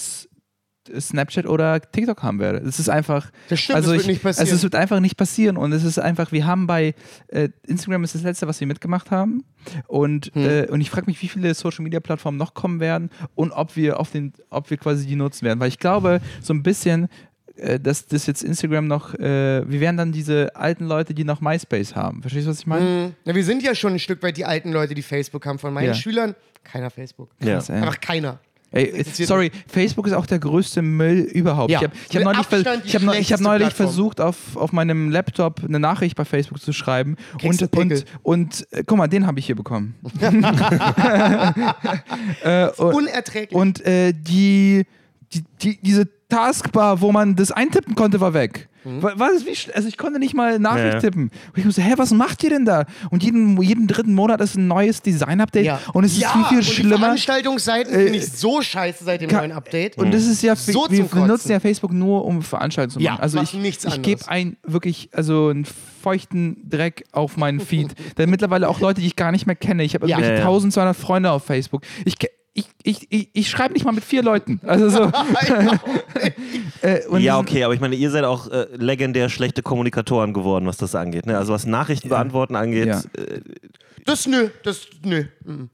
Speaker 1: Snapchat oder TikTok haben werde. Das ist einfach.
Speaker 2: Das stimmt,
Speaker 1: also
Speaker 2: das wird
Speaker 1: ich,
Speaker 2: nicht passieren.
Speaker 1: Also es wird einfach nicht passieren und es ist einfach, wir haben bei äh, Instagram ist das letzte, was wir mitgemacht haben und,
Speaker 2: Hm.
Speaker 1: äh, und ich frage mich, wie viele Social Media Plattformen noch kommen werden und ob wir auf den, ob wir quasi die nutzen werden, weil ich glaube so ein bisschen äh, dass das jetzt Instagram noch, äh, wir werden dann diese alten Leute, die noch MySpace haben. Verstehst du, was ich meine?
Speaker 2: Mhm. Ja, wir sind ja schon ein Stück weit die alten Leute, die Facebook haben. Von meinen
Speaker 1: Ja.
Speaker 2: Schülern, keiner Facebook.
Speaker 3: Ja.
Speaker 1: Krass.
Speaker 2: Einfach keiner.
Speaker 1: Ey, sorry, Facebook ist auch der größte Müll überhaupt.
Speaker 2: Ja.
Speaker 1: Ich habe ich hab neulich, ver ich hab, ich hab neulich versucht, auf, auf meinem Laptop eine Nachricht bei Facebook zu schreiben.
Speaker 2: Kriegst
Speaker 1: Und, und, und äh, guck mal, den habe ich hier bekommen. äh, und
Speaker 2: Unerträglich.
Speaker 1: und äh, die, die, die, diese Taskbar, wo man das eintippen konnte, war weg. Wa- Was, wie, also ich konnte nicht mal Nachricht
Speaker 3: Ja,
Speaker 1: tippen. Und ich musste, hä, was macht ihr denn da? Und jeden, jeden dritten Monat ist ein neues Design-Update.
Speaker 2: ja.
Speaker 1: Und es ist
Speaker 2: ja,
Speaker 1: viel, viel
Speaker 2: und Die
Speaker 1: schlimmer.
Speaker 2: Veranstaltungsseiten
Speaker 1: Äh,
Speaker 2: finde ich so scheiße seit dem neuen Update.
Speaker 1: Und das ist ja,
Speaker 2: So
Speaker 1: wir, wir nutzen ja Facebook nur, um Veranstaltungen zu machen.
Speaker 2: Ja,
Speaker 1: also ich,
Speaker 2: nichts
Speaker 1: ich gebe ein wirklich, also einen feuchten Dreck auf meinen Feed. Denn mittlerweile auch Leute, die ich gar nicht mehr kenne. Ich habe irgendwelche
Speaker 3: Ja, ja.
Speaker 1: 1200 Freunde auf Facebook. Ich, ke- ich, ich, ich, ich schreibe nicht mal mit vier Leuten. Also so. äh, und
Speaker 3: ja, okay, aber ich meine, ihr seid auch äh, legendär schlechte Kommunikatoren geworden, was das angeht. Ne? Also was Nachrichten beantworten angeht.
Speaker 1: Ja.
Speaker 3: Äh,
Speaker 2: Das nö, das nö. mhm.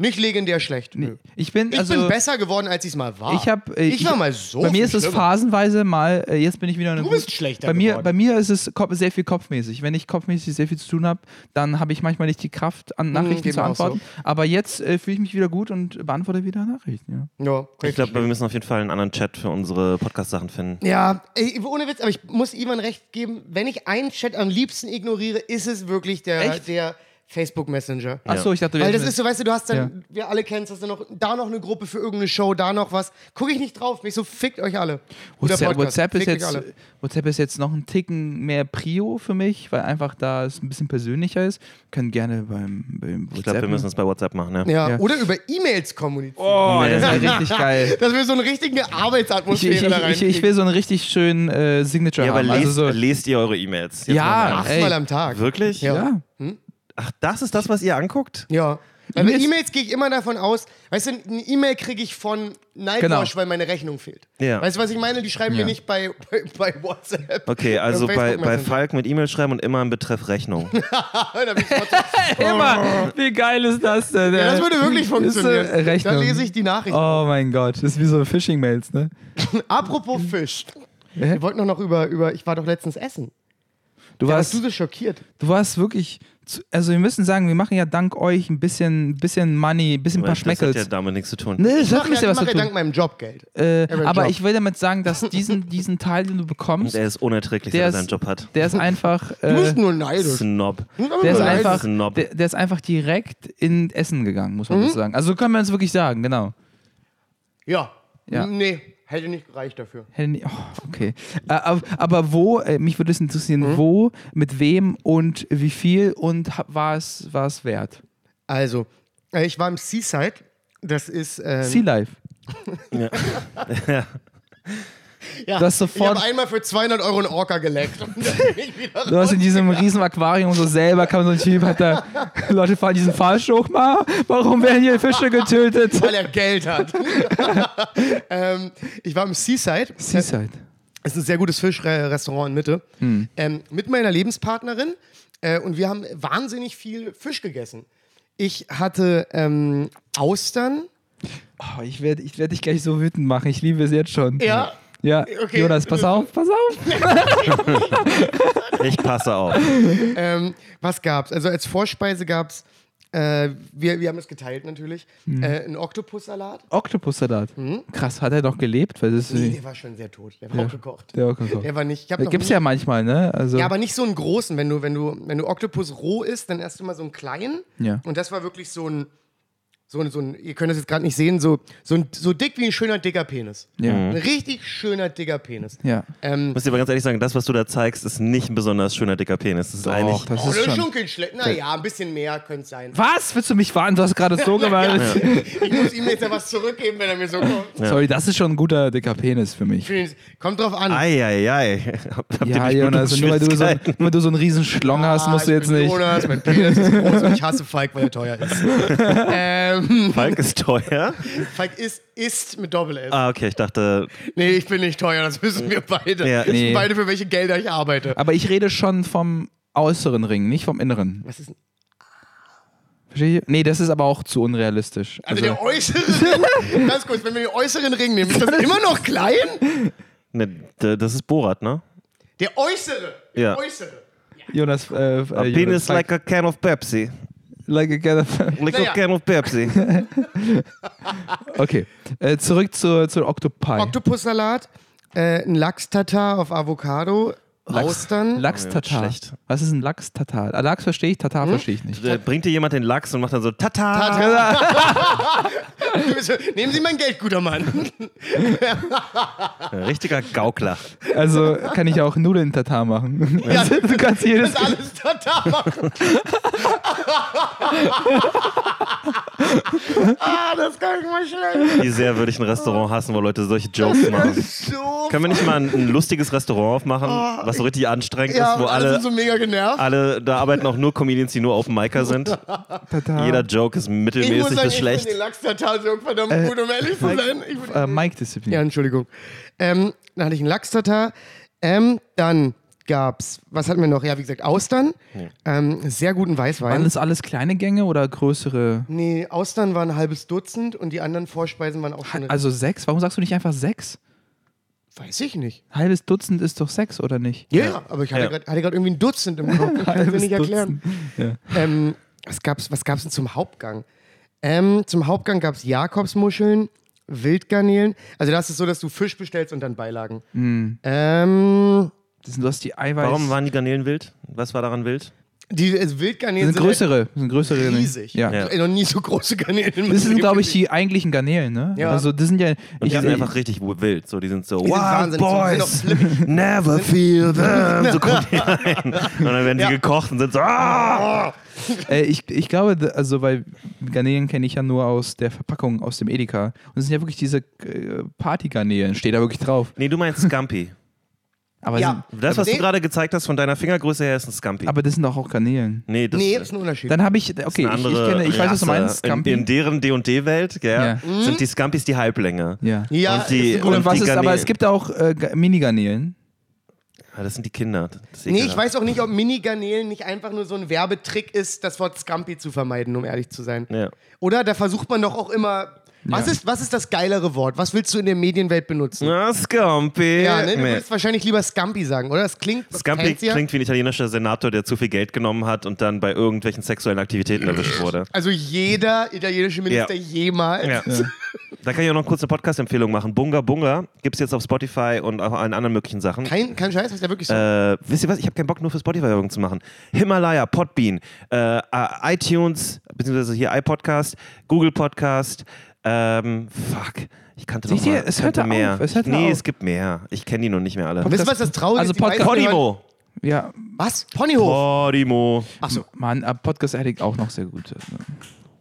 Speaker 2: Nicht legendär schlecht. Nö.
Speaker 1: Ich bin,
Speaker 2: Ich
Speaker 1: also,
Speaker 2: bin besser geworden, als ich es mal war.
Speaker 1: Ich, hab, äh,
Speaker 2: ich war mal so.
Speaker 1: Bei mir ist es
Speaker 2: schlimmer.
Speaker 1: phasenweise mal, äh, jetzt bin ich wieder eine
Speaker 2: Du bist schlechter
Speaker 1: bei mir,
Speaker 2: geworden.
Speaker 1: bei mir ist es sehr viel kopfmäßig. Wenn ich kopfmäßig sehr viel zu tun habe, dann habe ich manchmal nicht die Kraft, an Nachrichten
Speaker 2: geht
Speaker 1: zu antworten. Aber jetzt äh, fühle ich mich wieder gut und beantworte wieder Nachrichten. Ja.
Speaker 2: Ja,
Speaker 3: ich glaube, wir müssen auf jeden Fall einen anderen Chat für unsere Podcast-Sachen finden.
Speaker 2: Ja, ey, ohne Witz, aber ich muss Ivan recht geben, wenn ich einen Chat am liebsten ignoriere, ist es wirklich der,
Speaker 1: Echt?
Speaker 2: der Facebook Messenger.
Speaker 1: Achso, ich dachte, wir
Speaker 2: Weil das ist so, weißt du, du hast dann,
Speaker 1: Ja.
Speaker 2: wir alle kennen es, hast du noch, da noch eine Gruppe für irgendeine Show, da noch was. Gucke ich nicht drauf, mich so, fickt euch alle.
Speaker 1: WhatsApp, WhatsApp, ist jetzt,
Speaker 2: alle.
Speaker 1: WhatsApp ist jetzt noch ein Ticken mehr Prio für mich, weil einfach da es ein bisschen persönlicher ist. Können gerne beim, beim WhatsApp.
Speaker 3: Ich glaube, wir müssen es bei WhatsApp machen. Ne?
Speaker 2: Ja,
Speaker 1: Ja.
Speaker 2: oder über E-Mails kommunizieren.
Speaker 1: oh, das wäre richtig geil.
Speaker 2: Dass wir so eine richtige
Speaker 1: Ich,
Speaker 2: Arbeitsatmosphäre
Speaker 1: ich,
Speaker 2: da
Speaker 1: ich,
Speaker 2: rein.
Speaker 1: ich, ich will so einen richtig schönen äh, Signature
Speaker 3: Ja, aber
Speaker 1: haben.
Speaker 3: lest,
Speaker 1: also so,
Speaker 3: lest ihr eure E-Mails?
Speaker 1: Ja, ey.
Speaker 2: achtmal am Tag.
Speaker 3: Wirklich?
Speaker 2: Ja.
Speaker 3: Ach, das ist das, was ihr anguckt?
Speaker 2: Ja. Weil bei
Speaker 1: E-Mails-
Speaker 2: E-Mails gehe ich immer davon aus, weißt du, eine E-Mail kriege ich von Nightwash,
Speaker 1: Genau.
Speaker 2: weil meine Rechnung fehlt.
Speaker 3: Ja.
Speaker 2: Weißt du, was ich meine? Die schreiben
Speaker 1: Ja.
Speaker 2: mir nicht bei, bei, bei WhatsApp.
Speaker 3: Okay, also bei, bei. Falk mit E-Mail schreiben und immer im Betreff Rechnung.
Speaker 2: Da bin ich trotzdem-
Speaker 1: Immer. Wie geil ist das denn?
Speaker 2: ja, das würde wirklich funktionieren.
Speaker 1: Ist, äh, Rechnung.
Speaker 2: Dann lese ich die Nachricht.
Speaker 1: Oh mein Gott, das ist wie so Phishing-Mails, ne?
Speaker 2: Apropos Fisch. Wir wollten doch noch über, über, ich war doch letztens essen.
Speaker 1: Du
Speaker 2: Da
Speaker 1: warst,
Speaker 2: du so schockiert.
Speaker 1: du warst wirklich, zu, also wir müssen sagen, wir machen ja dank euch ein bisschen, bisschen Money, ein bisschen ein paar
Speaker 3: das hat ja
Speaker 1: Schmeckels.
Speaker 3: damit nichts zu tun.
Speaker 1: Nee, das
Speaker 2: Ich
Speaker 1: hat
Speaker 2: ja, ich
Speaker 1: was
Speaker 2: mach
Speaker 1: zu
Speaker 2: ja dank
Speaker 1: tun.
Speaker 2: meinem Job Geld.
Speaker 1: Äh,
Speaker 2: meinem
Speaker 1: aber
Speaker 2: Job.
Speaker 1: ich will damit sagen, dass diesen, diesen Teil, den du bekommst,
Speaker 3: Der ist unerträglich,
Speaker 1: Der
Speaker 3: er
Speaker 1: ist-
Speaker 3: seinen Job hat.
Speaker 1: der ist einfach,
Speaker 2: Du
Speaker 1: äh,
Speaker 2: bist nur neidisch.
Speaker 3: Snob.
Speaker 1: der ist einfach,
Speaker 3: Snob.
Speaker 1: der, der ist einfach direkt in Essen gegangen, muss
Speaker 2: Mhm.
Speaker 1: man so sagen. Also können wir uns wirklich sagen, genau.
Speaker 2: Ja.
Speaker 1: Ja.
Speaker 2: Nee, hätte nicht gereicht dafür.
Speaker 1: Hätte nie- Oh, okay. Aber, aber wo, äh, mich würde es interessieren,
Speaker 2: Mhm.
Speaker 1: wo, mit wem und wie viel und war es, war es wert?
Speaker 2: Also, äh, ich war im Seaside. Das ist. Ähm,
Speaker 1: Sea Life.
Speaker 2: ja,
Speaker 1: du hast
Speaker 2: ich
Speaker 1: sofort-
Speaker 2: habe einmal für 200 Euro einen Orca geleckt. Ich
Speaker 1: Du hast in diesem riesen Aquarium so selber, kam so ein Typ, hat da, Leute fahren diesen Fahrstuhl hoch, Ma, warum werden hier Fische getötet?
Speaker 2: weil er Geld hat. ähm, ich war im Seaside.
Speaker 1: Seaside.
Speaker 2: Es ist ein sehr gutes Fischrestaurant in Mitte.
Speaker 1: Hm.
Speaker 2: Ähm, mit meiner Lebenspartnerin. Äh, und wir haben wahnsinnig viel Fisch gegessen. Ich hatte ähm, Austern.
Speaker 1: Oh, ich werde ich werd dich gleich so wütend machen, ich liebe es jetzt schon.
Speaker 2: Ja.
Speaker 1: Ja,
Speaker 2: Okay.
Speaker 1: Jonas, pass auf, pass auf.
Speaker 3: Ich passe auf.
Speaker 2: Ähm, was gab's? Also als Vorspeise gab's, äh, wir, wir haben es geteilt natürlich,
Speaker 1: Hm.
Speaker 2: äh, einen Oktopussalat.
Speaker 1: Oktopussalat. Krass, hat er doch gelebt? Weil das ist,
Speaker 2: Hm? Nee, der war schon sehr tot. Der war auch gekocht.
Speaker 1: der Oktopus.
Speaker 2: Der war nicht. Ich hab noch
Speaker 1: Gibt es
Speaker 2: nie-
Speaker 1: ja manchmal, ne? Also,
Speaker 2: Ja, aber nicht so einen großen. Wenn du, wenn du, wenn du Oktopus roh isst, dann erst immer so einen kleinen.
Speaker 1: Ja.
Speaker 2: Und das war wirklich so ein, so ein, so ein ihr könnt das jetzt gerade nicht sehen, so, so, ein, so dick wie ein schöner dicker Penis.
Speaker 1: ja.
Speaker 2: Ein richtig schöner dicker Penis.
Speaker 1: ja.
Speaker 2: Ähm,
Speaker 3: Ich muss dir aber ganz ehrlich sagen, das, was du da zeigst, ist nicht ein besonders schöner dicker Penis. Das ist eigentlich.
Speaker 1: das
Speaker 2: oh,
Speaker 1: ist schon.
Speaker 2: schon kein schlecht. Naja, ein bisschen mehr könnte es sein.
Speaker 1: Was? Willst du mich warnen? Du hast gerade so gemacht.
Speaker 2: Ich muss ihm jetzt ja was zurückgeben, wenn er mir so kommt.
Speaker 1: Sorry, das ist schon ein guter dicker Penis für mich.
Speaker 2: Kommt drauf an.
Speaker 3: Eieiei. Habt ihr
Speaker 1: Ja, Jonas, nur weil, du so, nur weil du so einen riesen Schlong hast, musst du
Speaker 2: ich
Speaker 1: jetzt
Speaker 2: bin
Speaker 1: nicht.
Speaker 2: Jonas, mein Penis ist groß und ich hasse Falk, weil er teuer ist. ähm,
Speaker 3: Falk ist teuer.
Speaker 2: Falk ist, ist mit Doppel-S.
Speaker 3: Ah, okay, ich dachte,
Speaker 2: Nee, ich bin nicht teuer, das wissen wir beide.
Speaker 3: Ja,
Speaker 2: wir wissen
Speaker 1: nee.
Speaker 2: beide, für welche Gelder ich arbeite.
Speaker 1: Aber ich rede schon vom äußeren Ring, nicht vom inneren.
Speaker 2: Was ist denn?
Speaker 1: Verstehe ich? Nee, das ist aber auch zu unrealistisch.
Speaker 2: Also, der äußere Ring, ganz kurz, wenn wir den äußeren Ring nehmen, ist das immer noch klein?
Speaker 3: ne, d- das ist Borat, ne?
Speaker 2: Der äußere, der
Speaker 3: Ja.
Speaker 2: äußere.
Speaker 1: Jonas, äh, äh,
Speaker 3: A
Speaker 1: Jonas,
Speaker 3: penis like a can of Pepsi.
Speaker 1: Like a can of-
Speaker 3: Like
Speaker 2: Naja.
Speaker 3: a can of Pepsi.
Speaker 1: Okay, äh, zurück zur, zur Octopi.
Speaker 2: Oktopussalat, äh, ein Lachs-Tatar auf Avocado, Austern.
Speaker 1: Lachs-Tatar. Was ist ein Lachs-Tatar? Ah, Lachs verstehe ich, Tatar
Speaker 2: Hm?
Speaker 1: verstehe ich nicht.
Speaker 3: Da bringt dir jemand den Lachs und macht dann so Tata.
Speaker 2: Nehmen Sie mein Geld, guter Mann.
Speaker 3: Richtiger Gaukler.
Speaker 1: Also kann ich auch Nudeln-Tatar machen. Also, du kannst jedes.
Speaker 2: Das alles Tatar machen. Ah, das kann ich mal schnell.
Speaker 3: Wie sehr würde ich ein Restaurant hassen, wo Leute solche Jokes machen.
Speaker 2: So.
Speaker 3: Können wir nicht mal ein, ein lustiges Restaurant aufmachen, was so richtig anstrengend
Speaker 2: Ja,
Speaker 3: ist, wo
Speaker 2: alle
Speaker 3: alle,
Speaker 2: sind so mega genervt.
Speaker 3: alle, da arbeiten auch nur Comedians, die nur Open Micer sind.
Speaker 1: Tatar.
Speaker 3: Jeder Joke ist
Speaker 2: Ich muss
Speaker 3: mittelmäßig
Speaker 2: sagen,
Speaker 3: bis
Speaker 2: ich
Speaker 3: schlecht.
Speaker 2: finde den Lachs-Tatar-Joke verdammt gut, um ehrlich zu sein. Ich,
Speaker 1: Äh, Mike-Disziplin.
Speaker 2: ja, Entschuldigung. Ähm, dann hatte ich einen Lachs-Tatar. Ähm, dann gab's, was hatten wir noch? Ja, wie gesagt, Austern. Ähm, sehr guten Weißwein.
Speaker 1: Waren das alles kleine Gänge oder größere?
Speaker 2: Nee, Austern waren ein halbes Dutzend und die anderen Vorspeisen waren auch schon.
Speaker 1: Also sechs? Warum sagst du nicht einfach sechs?
Speaker 2: weiß ich nicht.
Speaker 1: Halbes Dutzend ist doch sechs, oder nicht?
Speaker 2: Ja, aber ich hatte
Speaker 3: Ja.
Speaker 2: gerade irgendwie ein Dutzend im Kopf. Ich kann es nicht erklären.
Speaker 1: Dutzend.
Speaker 2: Ähm, was gab's, was gab's denn zum Hauptgang? Ähm, zum Hauptgang gab's Jakobsmuscheln, Wildgarnelen. Also das ist so, dass du Fisch bestellst und dann Beilagen. Ähm,
Speaker 1: Das sind, du hast die Eiweiß.
Speaker 3: Warum waren die Garnelen wild? Was war daran wild?
Speaker 2: die also
Speaker 1: das
Speaker 2: Wildgarnelen
Speaker 1: sind größere. Das sind größere.
Speaker 2: halt riesig.
Speaker 1: Ja.
Speaker 3: Ja.
Speaker 2: Ich hab noch nie so große Garnelen.
Speaker 1: Das sind, glaube ich, die eigentlichen Garnelen, ne?
Speaker 2: Ja.
Speaker 1: Also, das sind ja.
Speaker 3: Und
Speaker 1: ich,
Speaker 3: die sind einfach richtig wild. So, die sind so,
Speaker 2: Die sind
Speaker 3: Wild
Speaker 2: so- die sind
Speaker 3: Boys,
Speaker 2: flippig.
Speaker 3: never feel them. So kommen die rein. Und dann werden
Speaker 2: Ja.
Speaker 3: gekocht und sind so, ah!
Speaker 1: äh, ich, ich glaube, also, weil Garnelen kenne ich ja nur aus der Verpackung aus dem Edeka. Und das sind ja wirklich diese äh, Partygarnelen, steht da wirklich drauf.
Speaker 3: Nee, du meinst Scampi.
Speaker 1: Aber,
Speaker 2: Ja.
Speaker 1: sind,
Speaker 3: Das, was
Speaker 2: Nee.
Speaker 3: du gerade gezeigt hast von deiner Fingergröße her, ist ein Scampi.
Speaker 1: aber das sind doch auch Garnelen.
Speaker 3: nee, das,
Speaker 2: Nee, das ist ein Unterschied.
Speaker 1: Dann habe ich, okay, ich, ich,
Speaker 3: andere
Speaker 1: kenne, ich weiß, was du meinst.
Speaker 3: In,
Speaker 1: Scampi.
Speaker 3: in deren D&D-Welt ja,
Speaker 1: Ja.
Speaker 3: sind die Scampis die Halblänge.
Speaker 1: ja.
Speaker 2: ja,
Speaker 3: und die-
Speaker 2: ist
Speaker 1: Und,
Speaker 3: und
Speaker 1: was
Speaker 3: die
Speaker 1: ist, aber es gibt auch äh, Ga- Mini-Garnelen.
Speaker 3: Ah, das sind die Kinder.
Speaker 2: Nee, ich weiß auch nicht, ob Mini-Garnelen nicht einfach nur so ein Werbetrick ist, das Wort Scampi zu vermeiden, um ehrlich zu sein.
Speaker 3: Ja.
Speaker 2: Oder? Da versucht man doch auch immer Was,
Speaker 1: Ja.
Speaker 2: ist, was ist das geilere Wort? Was willst du in der Medienwelt benutzen?
Speaker 3: Na, Scampi.
Speaker 2: Ja, ne? Du
Speaker 3: Nee.
Speaker 2: würdest wahrscheinlich lieber Scampi sagen, oder? Das klingt
Speaker 3: Scampi klingt wie ein italienischer Senator, der zu viel Geld genommen hat und dann bei irgendwelchen sexuellen Aktivitäten erwischt wurde.
Speaker 2: Also jeder italienische Minister
Speaker 3: Ja.
Speaker 2: jemals.
Speaker 3: Ja. Da kann ich auch noch kurz eine Podcast-Empfehlung machen. Bunga Bunga gibt es jetzt auf Spotify und auch an anderen möglichen Sachen.
Speaker 2: Kein, kein Scheiß, ist ja wirklich so.
Speaker 3: Äh, wisst ihr was? Ich habe keinen Bock, nur für Spotify-Werbung zu machen. Himalaya, Podbean, äh, äh, iTunes, beziehungsweise hier iPodcast, Google Podcast, ähm, fuck. Ich kannte
Speaker 1: Siehst
Speaker 3: noch
Speaker 1: du,
Speaker 3: mal,
Speaker 1: es hört
Speaker 3: mehr.
Speaker 1: auf, es hört
Speaker 3: nee,
Speaker 1: auf.
Speaker 3: es gibt mehr. Ich kenne die noch nicht mehr alle.
Speaker 2: Wisst ihr, was das Traurige
Speaker 1: Also
Speaker 2: ist? Hören-
Speaker 3: Podimo.
Speaker 1: Ja,
Speaker 2: Was? Ponyhof?
Speaker 3: Podimo.
Speaker 2: Achso.
Speaker 1: Mann, Podcast Addict auch noch sehr gut. Ne?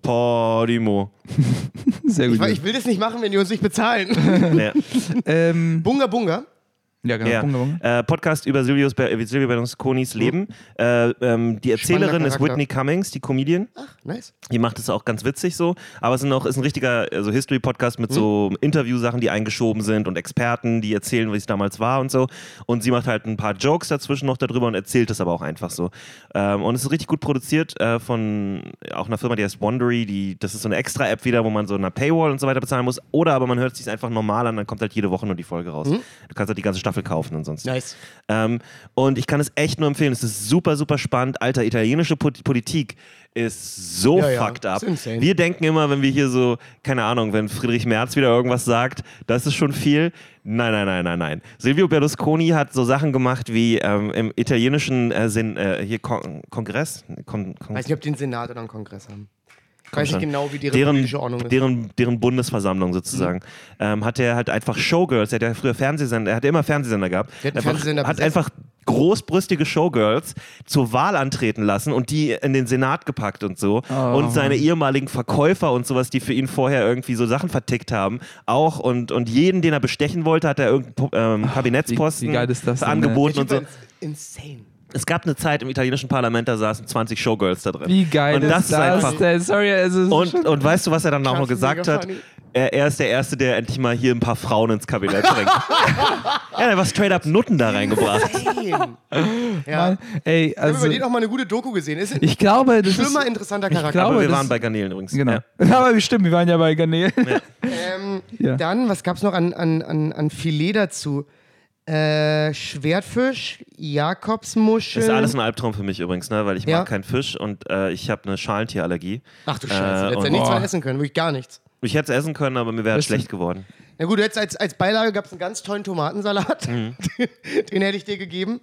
Speaker 3: Podimo.
Speaker 1: Sehr
Speaker 2: Ich,
Speaker 1: gut.
Speaker 2: ich will das nicht machen, wenn die uns nicht bezahlen.
Speaker 3: ja.
Speaker 1: ähm,
Speaker 2: Bunga Bunga.
Speaker 1: Ja, genau.
Speaker 3: Ja.
Speaker 1: Bunga, Bunga.
Speaker 3: Äh, Podcast über äh, Silvio Berlusconis Leben. Äh, ähm, die Erzählerin ist. Whitney Cummings, die Comedian.
Speaker 2: Ach, nice.
Speaker 3: Die macht es auch ganz witzig so, aber es ist, auch, ist ein richtiger also History-Podcast mit so Interviewsachen, die eingeschoben sind und Experten, die erzählen, wie es damals war und so. Und sie macht halt ein paar Jokes dazwischen noch darüber und erzählt es aber auch einfach so. Ähm, und es ist richtig gut produziert äh, von auch einer Firma, die heißt Wondery. Die, das ist so eine Extra-App wieder, wo man so eine Paywall und so weiter bezahlen muss. Oder aber man hört es sich einfach normal an, dann kommt halt jede Woche nur die Folge raus. Du kannst halt die ganze Staffel kaufen und sonst.
Speaker 2: Nice.
Speaker 3: Ähm, und ich kann es echt nur empfehlen. Es ist super, super spannend. Alter, italienische Politik ist so
Speaker 2: Ja, ja,
Speaker 3: fucked up.
Speaker 2: ist insane.
Speaker 3: Wir denken immer, wenn wir hier so, keine Ahnung, wenn Friedrich Merz wieder irgendwas sagt, das ist schon viel. Nein, nein, nein, nein, nein. Silvio Berlusconi hat so Sachen gemacht wie ähm, im italienischen äh, Sinn, äh, hier Kon Kongress. Kon Kon
Speaker 2: Weiß nicht, ob die einen Senat oder einen Kongress haben. Ich weiß
Speaker 3: schon.
Speaker 2: nicht genau, wie die
Speaker 3: deren,
Speaker 2: republische Ordnung ist.
Speaker 3: deren, deren Bundesversammlung sozusagen, ähm, hat er halt einfach Showgirls, er hat ja früher Fernsehsender, er hat immer Fernsehsender gehabt,
Speaker 2: Der hat
Speaker 3: einfach,
Speaker 2: Fernsehsender
Speaker 3: hat einfach großbrüstige Showgirls zur Wahl antreten lassen und die in den Senat gepackt und so
Speaker 1: Oh.
Speaker 3: und seine ehemaligen Verkäufer und sowas, die für ihn vorher irgendwie so Sachen vertickt haben, auch und, und jeden, den er bestechen wollte, hat er irgendeinen ähm, Kabinettsposten
Speaker 1: wie geil ist das denn, ne?
Speaker 3: angeboten und so.
Speaker 2: Insane.
Speaker 3: Es gab eine Zeit im italienischen Parlament, da saßen 20 Showgirls da drin.
Speaker 1: Wie geil
Speaker 3: und
Speaker 1: ist
Speaker 3: das ist einfach
Speaker 1: denn? Sorry, also es ist
Speaker 3: und,
Speaker 1: schon-
Speaker 3: und weißt du, was er dann auch noch gesagt hat? Er, er ist der Erste, der endlich mal hier ein paar Frauen ins Kabinett bringt. ja, er war straight up Nutten da reingebracht.
Speaker 2: Ja.
Speaker 1: Mann, ey,
Speaker 2: Ich habe
Speaker 1: also
Speaker 2: über den auch mal eine gute Doku gesehen. Ist ein
Speaker 1: ich glaube, das
Speaker 2: schlimmer,
Speaker 1: ist
Speaker 2: interessanter
Speaker 1: ich
Speaker 2: Charakter.
Speaker 1: glaube,
Speaker 3: Aber wir
Speaker 1: das-
Speaker 3: waren bei Garnelen übrigens.
Speaker 1: genau.
Speaker 3: Ja.
Speaker 1: Aber stimmt, wir waren ja bei Garnelen.
Speaker 2: Ähm,
Speaker 1: Ja.
Speaker 2: Dann, was gab es noch an, an, an, an Filet dazu? Äh, Schwertfisch, Jakobsmuschel.
Speaker 3: Das ist alles ein Albtraum für mich übrigens, ne? weil ich
Speaker 2: Ja.
Speaker 3: mag keinen Fisch und äh, ich habe eine Schalentierallergie.
Speaker 2: Ach du Scheiße,
Speaker 3: Äh,
Speaker 2: du hättest ja nichts mehr essen können, wirklich gar nichts.
Speaker 3: Ich hätte es essen können, aber mir wäre
Speaker 1: Das
Speaker 3: schlecht
Speaker 1: stimmt.
Speaker 3: geworden.
Speaker 2: Na gut, jetzt als, als Beilage gab es einen ganz tollen Tomatensalat.
Speaker 3: Mhm.
Speaker 2: Den hätte ich dir gegeben.